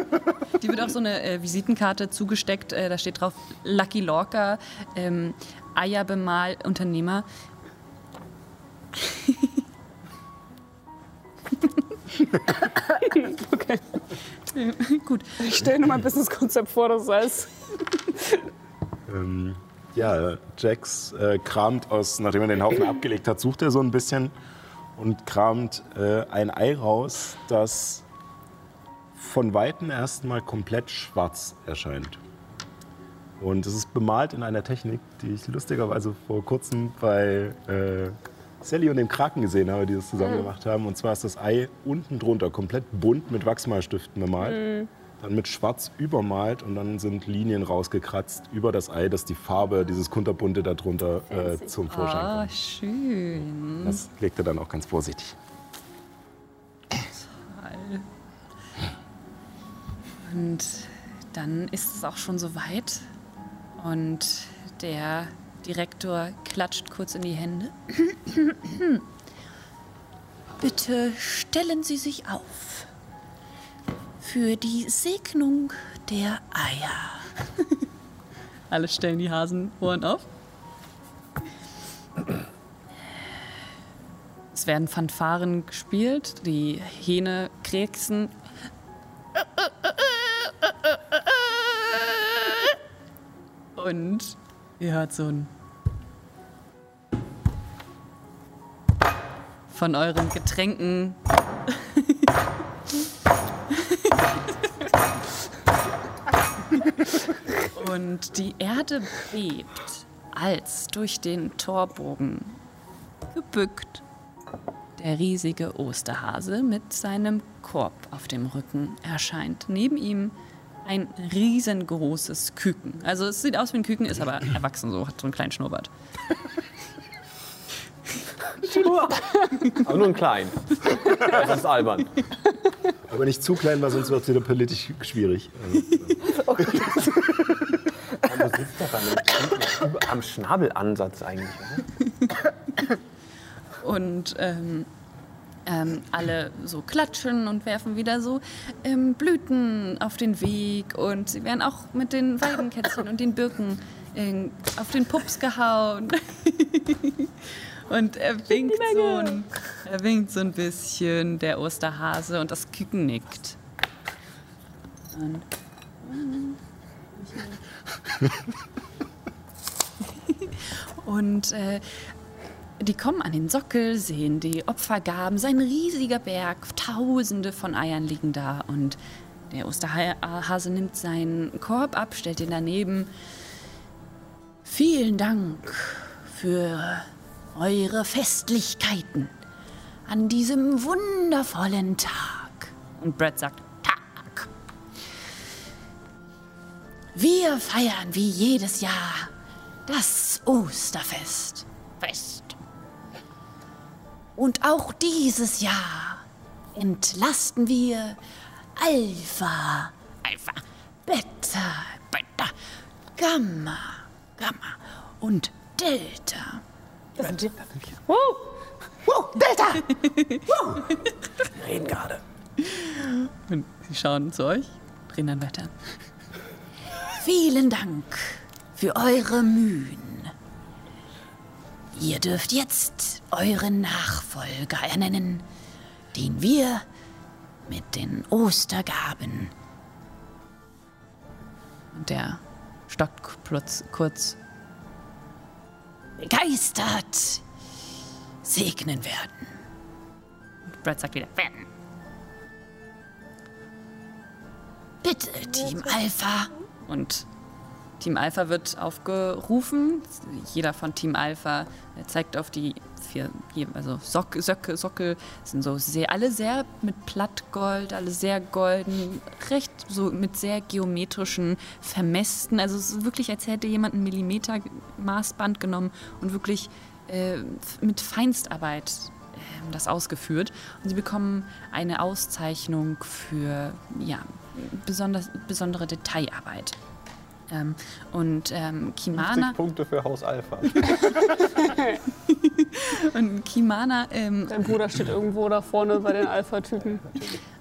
Die wird auch so eine äh, Visitenkarte zugesteckt. Äh, da steht drauf Lucky Lorca, ähm, Eierbemal Unternehmer. okay. Gut. Ich stelle nur mein Businesskonzept vor, das heißt. Ähm, ja, Jax äh, kramt aus, nachdem er den Haufen abgelegt hat, sucht er so ein bisschen und kramt äh, ein Ei raus, das von Weitem erstmal komplett schwarz erscheint. Und es ist bemalt in einer Technik, die ich lustigerweise vor kurzem bei äh, Sally und dem Kraken gesehen habe, die das zusammen gemacht haben. Und zwar ist das Ei unten drunter komplett bunt mit Wachsmalstiften bemalt. Dann mit schwarz übermalt und dann sind Linien rausgekratzt über das Ei, dass die Farbe, dieses kunterbunte darunter äh, zum Vorschein Ah, kommt. schön. Das legt er dann auch ganz vorsichtig. Und dann ist es auch schon soweit. Und der Direktor klatscht kurz in die Hände. Bitte stellen Sie sich auf für die Segnung der Eier. Alle stellen die Hasenohren auf. Es werden Fanfaren gespielt, die Hähne krächzen. Und ihr hört so ein von euren Getränken Und die Erde bebt, als durch den Torbogen gebückt der riesige Osterhase mit seinem Korb auf dem Rücken erscheint. Neben ihm ein riesengroßes Küken. Also es sieht aus wie ein Küken, ist aber erwachsen so, hat so einen kleinen Schnurrbart. Aber nur ein klein. Das ist albern. Aber nicht zu klein, weil sonst wird es wieder politisch schwierig. Also, Du doch am, Schnabelansatz eigentlich. Oder? Und ähm, ähm, alle so klatschen und werfen wieder so ähm, Blüten auf den Weg und sie werden auch mit den Weidenkätzchen und den Birken ähm, auf den Pups gehauen. und er winkt, so ein, er winkt so ein bisschen, der Osterhase, und das Küken nickt. Und Und äh, die kommen an den Sockel, sehen die Opfergaben, sein riesiger Berg, tausende von Eiern liegen da. Und der Osterhase nimmt seinen Korb ab, stellt ihn daneben. Vielen Dank für eure Festlichkeiten an diesem wundervollen Tag. Und Brad sagt, Tag. Wir feiern wie jedes Jahr das Osterfest. Fest. Und auch dieses Jahr entlasten wir Alpha, Alpha, Beta, Beta, Gamma, Gamma. Und Delta. Wir reden gerade. Und sie schauen zu euch, drehen dann weiter. Vielen Dank für eure Mühen. Ihr dürft jetzt euren Nachfolger ernennen, den wir mit den Ostergaben Und der stockt kurz, kurz begeistert segnen werden. Brad sagt wieder, wenn. Bitte, Team Alpha. Und Team Alpha wird aufgerufen. Jeder von Team Alpha äh, zeigt auf die vier, also Sock, Söcke, Sockel, sind so sehr, alle sehr mit Plattgold, alle sehr golden, recht so mit sehr geometrischen Vermästen. Also es ist wirklich, als hätte jemand ein Millimeter Maßband genommen und wirklich äh, mit Feinstarbeit ähm, das ausgeführt. Und sie bekommen eine Auszeichnung für ja, besonders, besondere Detailarbeit. Ähm, und ähm, Kimana, 50 Punkte für Haus Alpha. und Kimana ähm, Dein Bruder steht irgendwo da vorne bei den Alpha-Typen.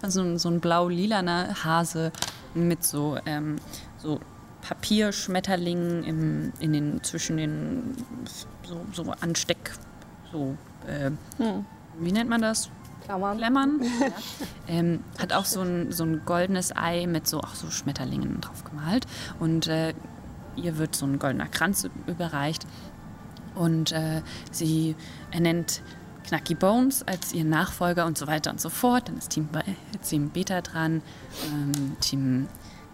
also so ein blau-lilaner Hase mit so, ähm, so Papierschmetterlingen im, in den, zwischen den so, so Ansteck, so, äh, wie nennt man das? Klammern. Lämmern. ähm, hat auch so ein, so ein goldenes Ei mit so, auch so Schmetterlingen drauf gemalt. Und äh, ihr wird so ein goldener Kranz überreicht. Und äh, sie ernennt Knacky Bones als ihren Nachfolger und so weiter und so fort. Dann ist Team, Be- Team Beta dran, ähm, Team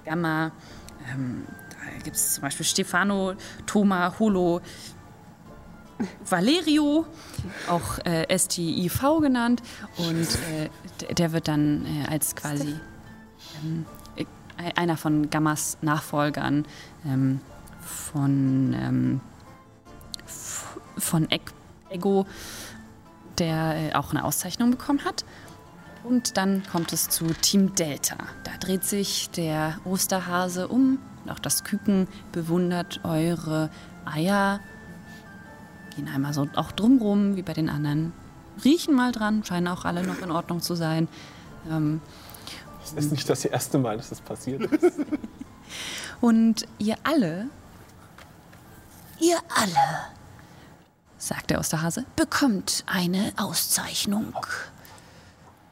Gamma. Ähm, da gibt es zum Beispiel Stefano, Thoma, Holo, Valerio, auch äh, STIV genannt. Und äh, der wird dann äh, als quasi ähm, äh, einer von Gammas Nachfolgern ähm, von, ähm, von Eg Ego, der äh, auch eine Auszeichnung bekommen hat. Und dann kommt es zu Team Delta. Da dreht sich der Osterhase um. Und auch das Küken bewundert eure Eier. Gehen einmal so auch drumrum, wie bei den anderen. Riechen mal dran, scheinen auch alle noch in Ordnung zu sein. Ähm, Das ist nicht das erste Mal, dass das passiert ist. und ihr alle, Ihr alle sagt der Osterhase, bekommt eine Auszeichnung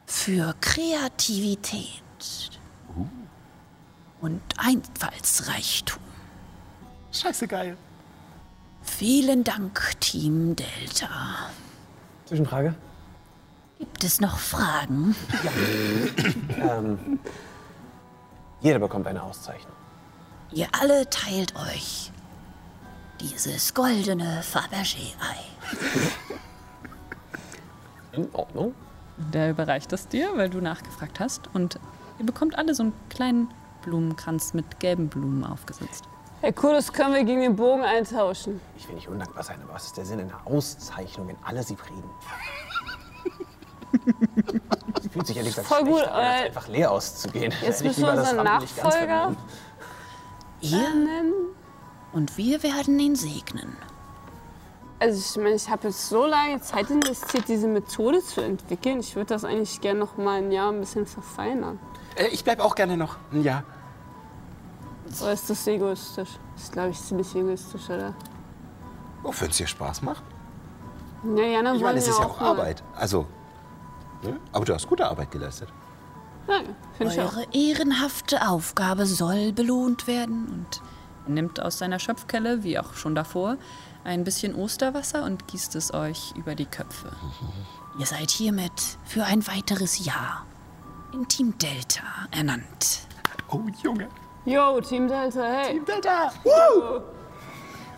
für Kreativität und Einfallsreichtum. Scheiße geil. Vielen Dank, Team Delta. Zwischenfrage. Gibt es noch Fragen? Ähm, jeder bekommt eine Auszeichnung. Ihr alle teilt euch dieses goldene Fabergé-Ei. In Ordnung. der überreicht es dir, weil du nachgefragt hast. Und ihr bekommt alle so einen kleinen Blumenkranz mit gelben Blumen aufgesetzt. Cool, das können wir gegen den Bogen eintauschen. Ich will nicht undankbar sein, aber was ist der Sinn einer Auszeichnung, wenn alle sie kriegen? Es fühlt sich ehrlich gesagt Voll gut, schlecht an, als äh, einfach leer auszugehen. jetzt müssen wir unseren Nachfolger-. Ihr und wir werden ihn segnen. Also ich meine, ich habe jetzt so lange Zeit investiert, diese Methode zu entwickeln. Ich würde das eigentlich gerne noch mal ein Jahr ein bisschen verfeinern. Äh, ich bleib auch gerne noch ein Jahr. Oder ist das egoistisch? Das ist, glaube ich, ziemlich egoistisch, oder? Oh, wenn es dir Spaß macht. Ja, ja, dann Ich meine, es ist ja auch mal- Arbeit. Also, ne? aber du hast gute Arbeit geleistet. Ja, finde ich auch. Eure ehrenhafte Aufgabe soll belohnt werden. Und er nimmt aus seiner Schöpfkelle, wie auch schon davor, ein bisschen Osterwasser und gießt es euch über die Köpfe. Ihr seid hiermit für ein weiteres Jahr in Team Delta ernannt. Oh, Junge. Yo, Team Delta, hey. Delta!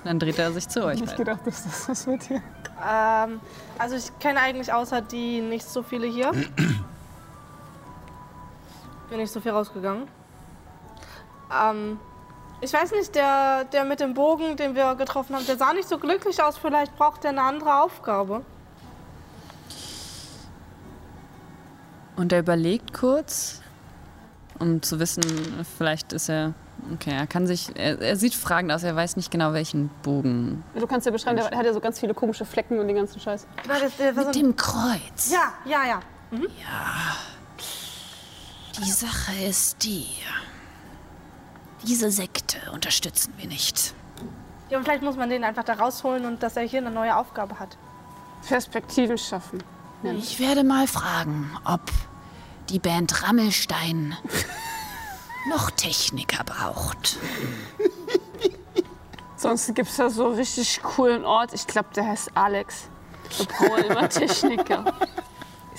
Dann dreht er sich zu euch. Ich beiden. gedacht, dass das was wird hier. Ähm, also ich kenne eigentlich außer die nicht so viele hier. Bin nicht so viel rausgegangen. Ähm, ich weiß nicht, der, der mit dem Bogen, den wir getroffen haben, der sah nicht so glücklich aus. Vielleicht braucht er eine andere Aufgabe. Und er überlegt kurz, um zu wissen, vielleicht ist er. Okay, er kann sich. Er, er sieht fragend aus, er weiß nicht genau, welchen Bogen. Du kannst ja beschreiben, der hat ja so ganz viele komische Flecken und den ganzen Scheiß. War so Mit ein, dem Kreuz. ja, ja, ja. Die Sache ist die. Diese Sekte unterstützen wir nicht. Ja, und vielleicht muss man den einfach da rausholen und dass er hier eine neue Aufgabe hat. Perspektiven schaffen. Ich werde mal fragen, ob die Band Rammelstein noch Techniker braucht. Sonst gibt es da so einen richtig coolen Ort. Ich glaube, der heißt Alex. Da brauchen wir immer Techniker.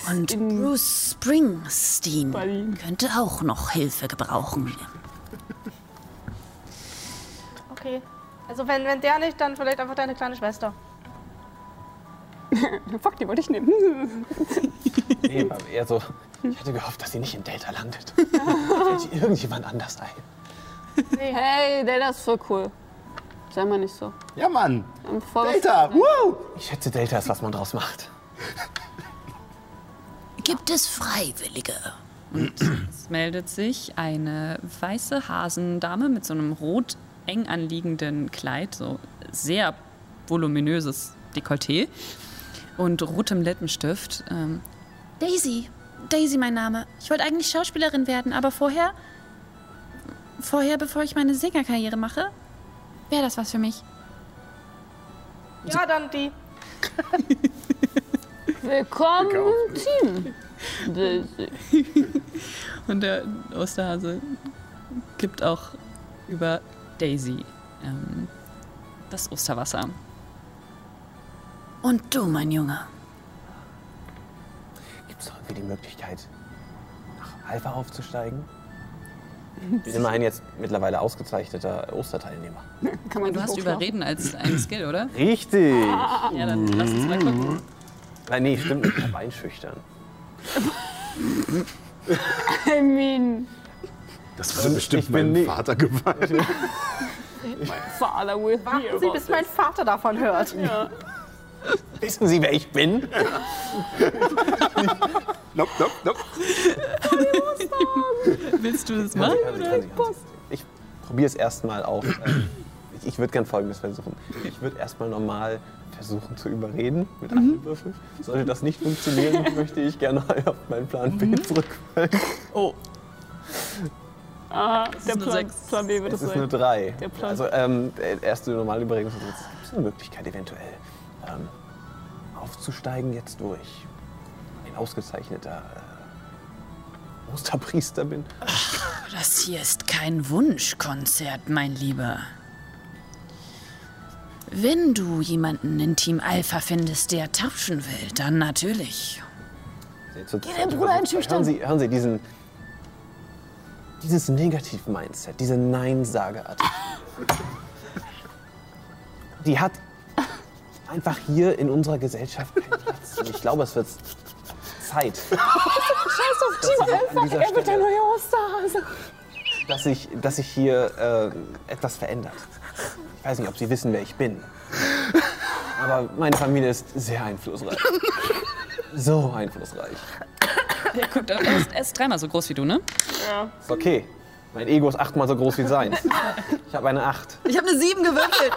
Und Bruce Springsteen Berlin. könnte auch noch Hilfe gebrauchen. Okay. Also wenn, wenn der nicht, dann vielleicht einfach deine kleine Schwester. Fuck, die wollte ich nehmen. Nee, war eher so, ich hätte gehofft, dass sie nicht in Delta landet. Fällt irgendjemand anders ein. Hey, Delta ist voll cool. Sei mal nicht so. Ja, Mann. Ähm, Delta, woo! Ich schätze, Delta ist, was man draus macht. Gibt es Freiwillige? Es meldet sich eine weiße Hasendame mit so einem rot eng anliegenden Kleid, so sehr voluminöses Dekolleté und rotem Lippenstift. Ähm, Daisy. Daisy mein Name. Ich wollte eigentlich Schauspielerin werden, aber vorher, vorher, bevor ich meine Singerkarriere mache, wäre das was für mich. Ja, dann die. Willkommen im Team. Daisy. Und der Osterhase gibt auch über Daisy ähm, das Osterwasser. Und du, mein Junge. Gibt es irgendwie die Möglichkeit, nach Alpha aufzusteigen? Ich bin immerhin jetzt mittlerweile ausgezeichneter Osterteilnehmer. Kann man Du hast überreden als ein Skill, oder? Richtig! Ja, dann lass uns mal gucken. Nein, nee, stimmt nicht. Ich hab einschüchtern. I mean, Das wurde bestimmt nie- Vater gefallen. Father with Warten Sie, bis mein Vater davon hört. Wissen Sie, wer ich bin? Nope, nope, nope. Willst du das machen? Sie, hören Sie. Ich probiere es erstmal auf. ähm, ich ich würde gern Folgendes versuchen. Ich würde erstmal normal versuchen zu überreden mit einem Würfel. Sollte das nicht funktionieren, möchte ich gerne auf meinen Plan B zurückfallen. Oh, Ah, der Plan. Plan B wird Es es ist eine sein. 3. Der Plan. Also ähm, der erste normale Überregung ist jetzt, gibt es eine Möglichkeit eventuell ähm, aufzusteigen jetzt durch ein ausgezeichneter äh, Osterpriester bin. Das hier ist kein Wunschkonzert, mein Lieber. Wenn du jemanden in Team Alpha findest, der tauschen will, dann natürlich. Zu- deinen Bruder einschüchtern. Hören Sie, hören Sie diesen, dieses Negativ-Mindset, diese Nein-Sage-Attitüde. Die hat einfach hier in unserer Gesellschaft keinen Platz. Und ich glaube, es wird Zeit, Scheiß auf Team Alpha, er wird der neue Osterhase. dass sich, dass sich hier äh, etwas verändert. Ich weiß nicht, ob Sie wissen, wer ich bin. Aber meine Familie ist sehr einflussreich. So einflussreich. ja, guck, er ist, er ist dreimal so groß wie du, ne? Ist okay. Mein Ego ist achtmal so groß wie seins. Ich habe eine Acht. Ich habe eine 7 gewürfelt.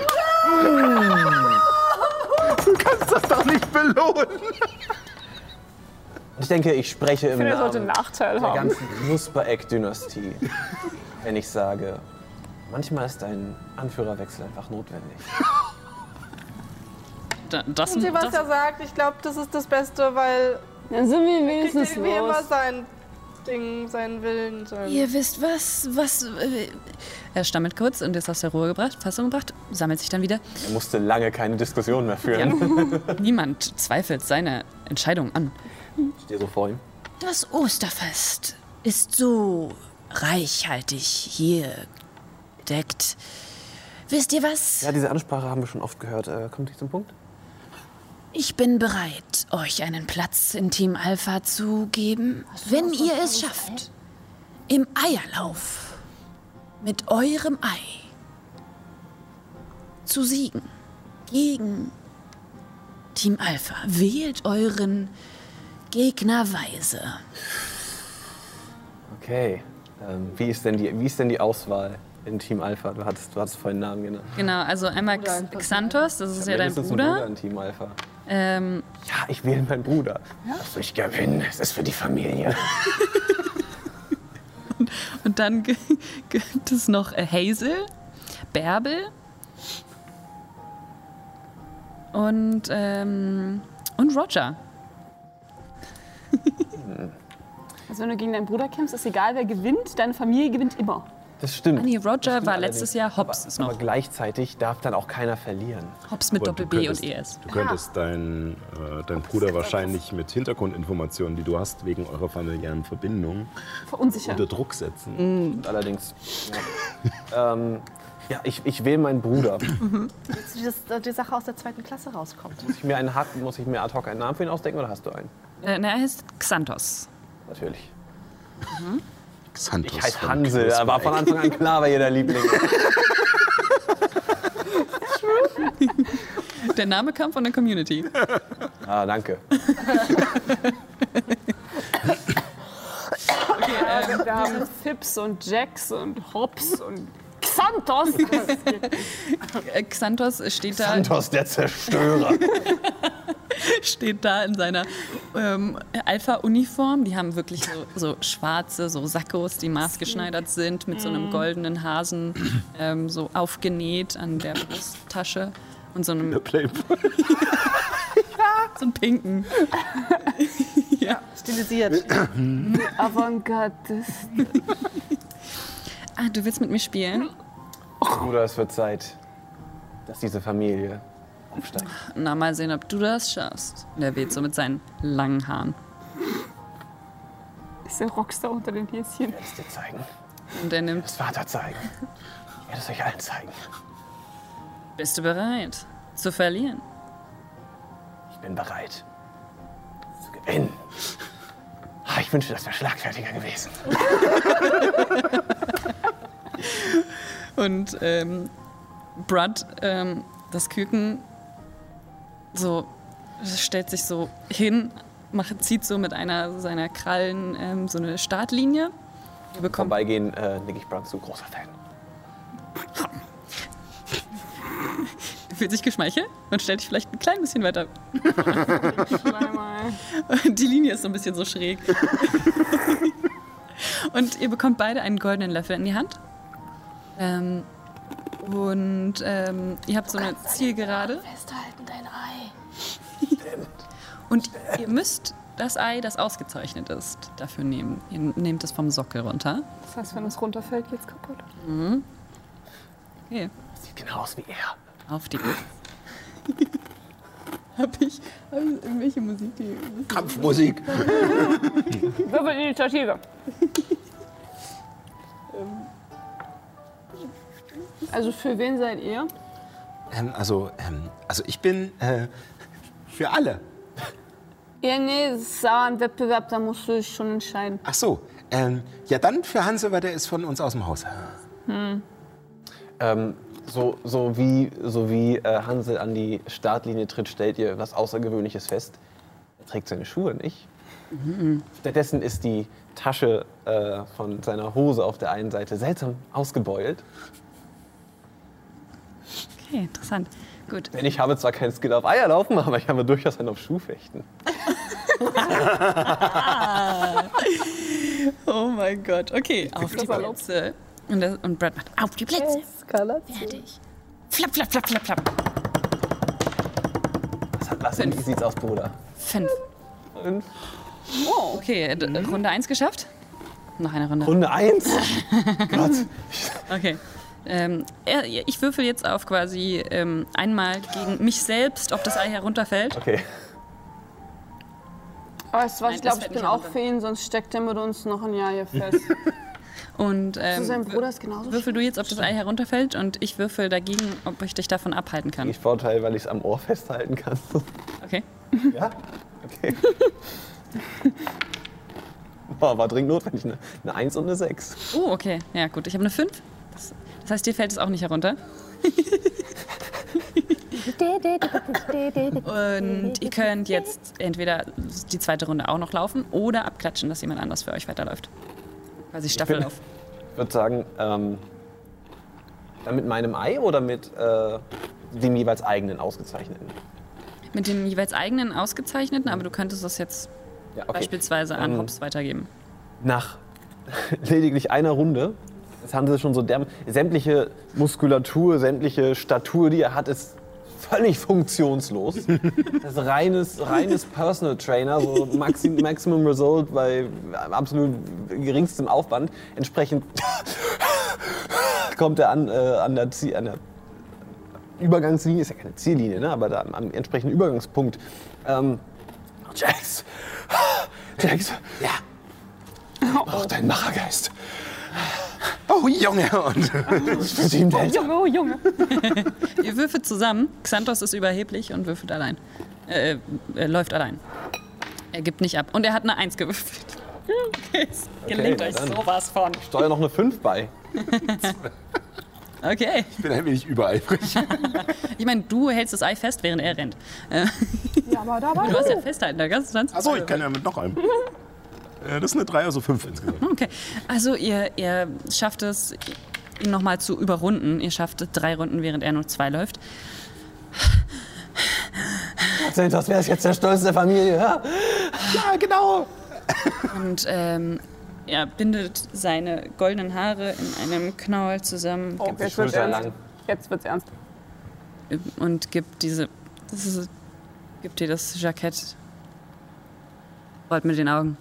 Du kannst das doch nicht belohnen. Ich denke, ich spreche im Ich finde, er sollte Namen einen Nachteil der haben. ganzen Knuspereck-Dynastie, wenn ich sage, manchmal ist ein Anführerwechsel einfach notwendig. Da, das, Und sie was das, er sagt, ich glaube, das ist das Beste, weil Dann sind wir kriegt wenigstens irgendwie immer los. sein Ding, seinen Willen. Sein Ihr wisst was, was. Äh, er stammelt kurz und ist aus der Ruhe gebracht, Fassung gebracht, sammelt sich dann wieder. Er musste lange keine Diskussion mehr führen. Niemand zweifelt seine Entscheidung an. Ich stehe so vor ihm. Das Osterfest ist so reichhaltig hier gedeckt. Wisst ihr was? Ja, diese Ansprache haben wir schon oft gehört. Äh, kommt nicht zum Punkt? Ich bin bereit, euch einen Platz in Team Alpha zu geben, wenn ihr es schafft, im Eierlauf mit eurem Ei zu siegen gegen Team Alpha. Wählt euren Gegner weise. Okay. Ähm, wie, ist denn die, wie ist denn die Auswahl in Team Alpha? Du hattest, du hattest vorhin Namen genannt. Genau, also einmal Xanthos, das ist ja dein Mindestens ein Bruder Bruder. in Team Alpha. Ähm, Ja, ich wähle meinen Bruder. Was ich gewinne, es ist für die Familie. und dann g- gibt es noch äh, Hazel, Bärbel und, ähm, und Roger. Also wenn du gegen deinen Bruder kämpfst, ist egal, wer gewinnt, deine Familie gewinnt immer. Das stimmt. Ah, nee, Roger stimmt war letztes Jahr Hobbs ist Aber noch. gleichzeitig darf dann auch keiner verlieren. Hobbs mit Aber du Doppel-B und könntest- ES. Du könntest deinen äh, dein Bruder wahrscheinlich mit Hintergrundinformationen, die du hast wegen eurer familiären Verbindung, Verunsichern. unter Druck setzen. Und allerdings. Ja, ähm, ja ich, ich wähle meinen Bruder. Jetzt dieses, die Sache aus der zweiten Klasse rauskommt. Muss ich mir, einen, muss ich mir ad hoc einen Namen für ihn ausdenken oder hast du einen? Äh, na, er heißt Xanthos. Natürlich. Xanthos Ich heiße Hansel, Knusper. aber von Anfang an klar, wer jeder Liebling ist. Der Name kam von der Community. Ah, danke. Wir haben Fips und Jax und Hobbs und Xanthos. Äh, Xanthos steht da, Santos, der Zerstörer. steht da in seiner ähm, Alpha-Uniform. Die haben wirklich so, so schwarze, so Sakkos, die maßgeschneidert sind, mit so einem goldenen Hasen ähm, so aufgenäht an der Brusttasche und so einem Playboy. so einen pinken. Stilisiert. Avantgarde. Ah, du willst mit mir spielen? Bruder, es wird Zeit, dass diese Familie aufsteigt. Na, mal sehen, ob du das schaffst. Und er weht so mit seinen langen Haaren. Ist der Rockstar unter den Häschen. Ich werde es dir zeigen. Und er nimmt, Das Vater zeigen. Ich werde es euch allen zeigen. bist du bereit zu verlieren? Ich bin bereit zu gewinnen. Ah, Ich wünschte, das wäre schlagfertiger gewesen. Und ähm, Brad, ähm, das Küken, so stellt sich so hin, macht, zieht so mit einer seiner Krallen ähm, so eine Startlinie. Ihr bekommt Vorbeigehen, äh, nick ich Brand zu, großer Fan. fühlt sich geschmeichelt und stellt dich vielleicht ein klein bisschen weiter. Die Linie ist so ein bisschen so schräg. und ihr bekommt beide einen goldenen Löffel in die Hand. Ähm, und ähm, ihr habt so eine Zielgerade. Festhalten dein Ei. Und ihr müsst das Ei, das ausgezeichnet ist, dafür nehmen. Ihr nehmt es vom Sockel runter. Das heißt, wenn es runterfällt, geht's kaputt. Okay, Sieht genau aus wie er. auf die. hab ich, hab ich irgendwelche Musik, die. Kampfmusik. Würfelinitiative. Also für wen seid ihr? Ähm, also, ähm, also ich bin äh, für alle. Ja, nee, es ist aber ein Wettbewerb, da musst du dich schon entscheiden. Ach so. Ähm, ja, dann für Hansel, weil der ist von uns aus dem Haus. Ähm, so, so wie, so wie äh, Hansel an die Startlinie tritt, stellt ihr was Außergewöhnliches fest. Er trägt seine Schuhe nicht. Stattdessen ist die Tasche äh, von seiner Hose auf der einen Seite seltsam ausgebeult. Okay, interessant. Gut. Denn ich habe zwar keinen Skill auf Eier laufen, aber ich habe durchaus einen auf Schuhfechten. Oh mein Gott. Okay, auf die Plätze. Und, das, und Brad macht auf die Plätze. Eskalation. Fertig. Flapp, flapp, flapp, flapp, flapp. Was, hat- was, wie sieht's aus, Bruder? Fünf. Fünf. Oh, okay. d- Runde 1 geschafft. Noch eine Runde. Runde 1? Gott. Okay. Ähm, ich würfel jetzt auf quasi ähm, einmal gegen mich selbst, ob das Ei herunterfällt. Okay. Weißt du was, Nein, ich glaube, ich bin auch runter. für ihn, sonst steckt er mit uns noch ein Jahr hier fest. Und Zu ähm, seinem Bruder ist genauso würfel du jetzt, ob das Ei herunterfällt und ich würfel dagegen, ob ich dich davon abhalten kann. Ich Vorteil, weil ich es am Ohr festhalten kann. Okay. Ja? Okay. Boah, war dringend notwendig. Eine, eine 1 und eine 6. Oh, okay. Ja, gut. Ich habe eine 5. Das, heißt, dir fällt es auch nicht herunter. Und ihr könnt jetzt entweder die zweite Runde auch noch laufen oder abklatschen, dass jemand anders für euch weiterläuft. Quasi Staffellauf. Ich würde sagen, ähm, dann mit meinem Ei oder mit äh, dem jeweils eigenen ausgezeichneten? Mit dem jeweils eigenen ausgezeichneten, aber du könntest das jetzt Ja, okay. beispielsweise an Ähm, Hobbs weitergeben. Nach lediglich einer Runde, jetzt haben sie schon so derm sämtliche Muskulatur, sämtliche Statur, die er hat, ist völlig funktionslos. Das ist reines, reines Personal Trainer, so Maxi Maximum Result bei absolut geringstem Aufwand. Entsprechend kommt er an, äh, an, der Ziel, an der Übergangslinie, ist ja keine Ziellinie, ne? aber da am, am entsprechenden Übergangspunkt. Ähm, Jax! Jax! Ja! Mach deinen Machergeist! Oh, Junge! Und Delta! Junge, oh Junge. Ihr würfelt zusammen. Xanthos ist überheblich und würfelt allein. Äh, er läuft allein. Er gibt nicht ab. Und er hat eine Eins gewürfelt. Okay, es gelingt euch sowas von. Steuer noch eine 5 bei. Okay. ich bin ein wenig übereifrig. Ich meine, du hältst das Ei fest, während er rennt. Äh, Ja, aber dabei. du hast ja festhalten, da kannst du dann. Achso, ich kann ja mit noch einem. Äh, Das ist eine 3, also 5 insgesamt. Okay. Also ihr, ihr schafft es, ihn nochmal zu überrunden. Ihr schafft drei Runden, während er nur zwei läuft. Das wäre jetzt der Stolz der Familie. Ja? Ja, genau! Und ähm, er bindet seine goldenen Haare in einem Knäuel zusammen Oh, jetzt wird's ernst. lang. Jetzt wird's ernst. und gibt diese. Das ist, gibt dir das Jackett. Rollt mit den Augen.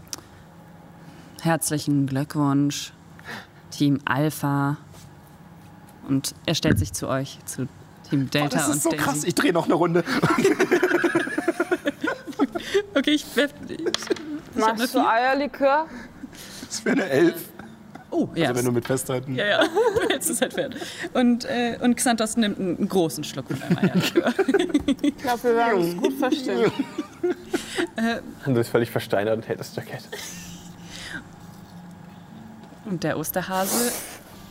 Herzlichen Glückwunsch, Team Alpha. Und er stellt sich zu euch, zu Team Delta Das und ist so Daisy. krass. Ich drehe noch eine Runde. Okay, ich werf. Machst du. Eierlikör? Das wäre eine 11. Oh, ja. Also wenn du mit festhalten. ja, ja, du hältst es halt fern. Und, äh, und Xanthos nimmt einen, einen großen Schluck von deinem Eierlikör. Ich glaube, wir werden uns gut verstehen. Du bist völlig versteinert und hält das Jackett. Und der Osterhase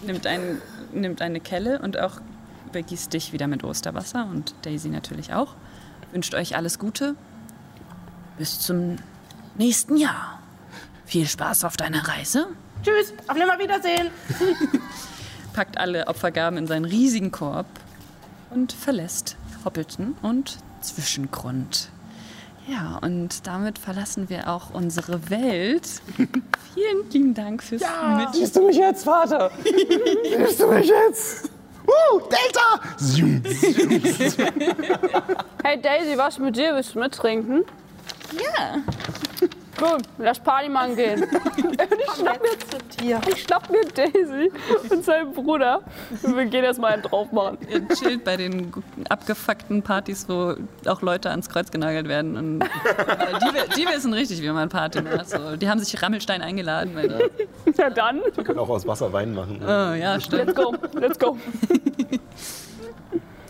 nimmt, ein, nimmt eine Kelle und auch begießt dich wieder mit Osterwasser und Daisy natürlich auch. Wünscht euch alles Gute. Bis zum nächsten Jahr. Viel Spaß auf deiner Reise. Tschüss, auf Nimmerwiedersehen. Packt alle Opfergaben in seinen riesigen Korb und verlässt Hoppelton und Zwischengrund. Ja, und damit verlassen wir auch unsere Welt. Vielen lieben Dank fürs Mit. Siehst du mich jetzt, Vater? Siehst du mich jetzt? Uh, Delta! Hey Daisy, was mit dir? Willst du mittrinken? Ja. Gut, lass Party machen gehen. ich, schnapp mir, ich schnapp mir Daisy und seinen Bruder und wir gehen erstmal einen drauf machen. Ihr chillt bei den abgefuckten Partys, wo auch Leute ans Kreuz genagelt werden. Und die, die wissen richtig, wie man Party macht. So, die haben sich Rammelstein eingeladen. Weil, Ja dann, Wir können auch aus Wasser Wein machen. oh ja, stimmt. let's go, let's go.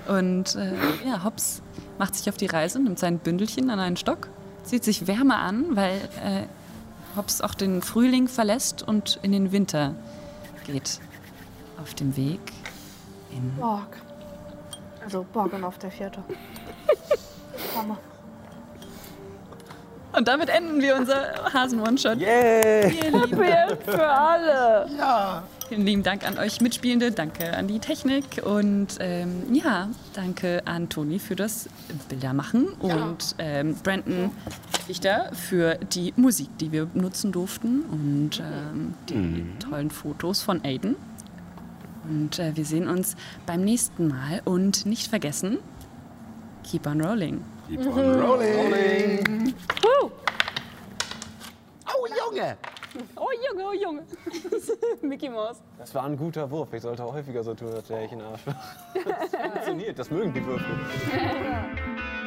Und äh, ja, Hobbs macht sich auf die Reise, nimmt sein Bündelchen an einen Stock, zieht sich Wärme an, weil äh, Hobbs auch den Frühling verlässt und in den Winter geht. Auf dem Weg in Borg. Also Borgen auf der vierte. Hammer. Und damit enden wir unser Hasen-One-Shot. Yay! Vielen Projekt für alle. Vielen lieben Dank an euch Mitspielende, danke an die Technik und ähm, ja, danke an Toni für das Bildermachen und ähm, Brandon Richter für die Musik, die wir nutzen durften und ähm, die tollen Fotos von Aiden. Und äh, wir sehen uns beim nächsten Mal und nicht vergessen, keep on rolling. Keep on rolling. Oh, Junge! Oh Junge, oh Junge. Mickey Mouse. Das war ein guter Wurf. Ich sollte häufiger so tun, als wäre ich ein Arsch. Das funktioniert, das mögen die Würfel.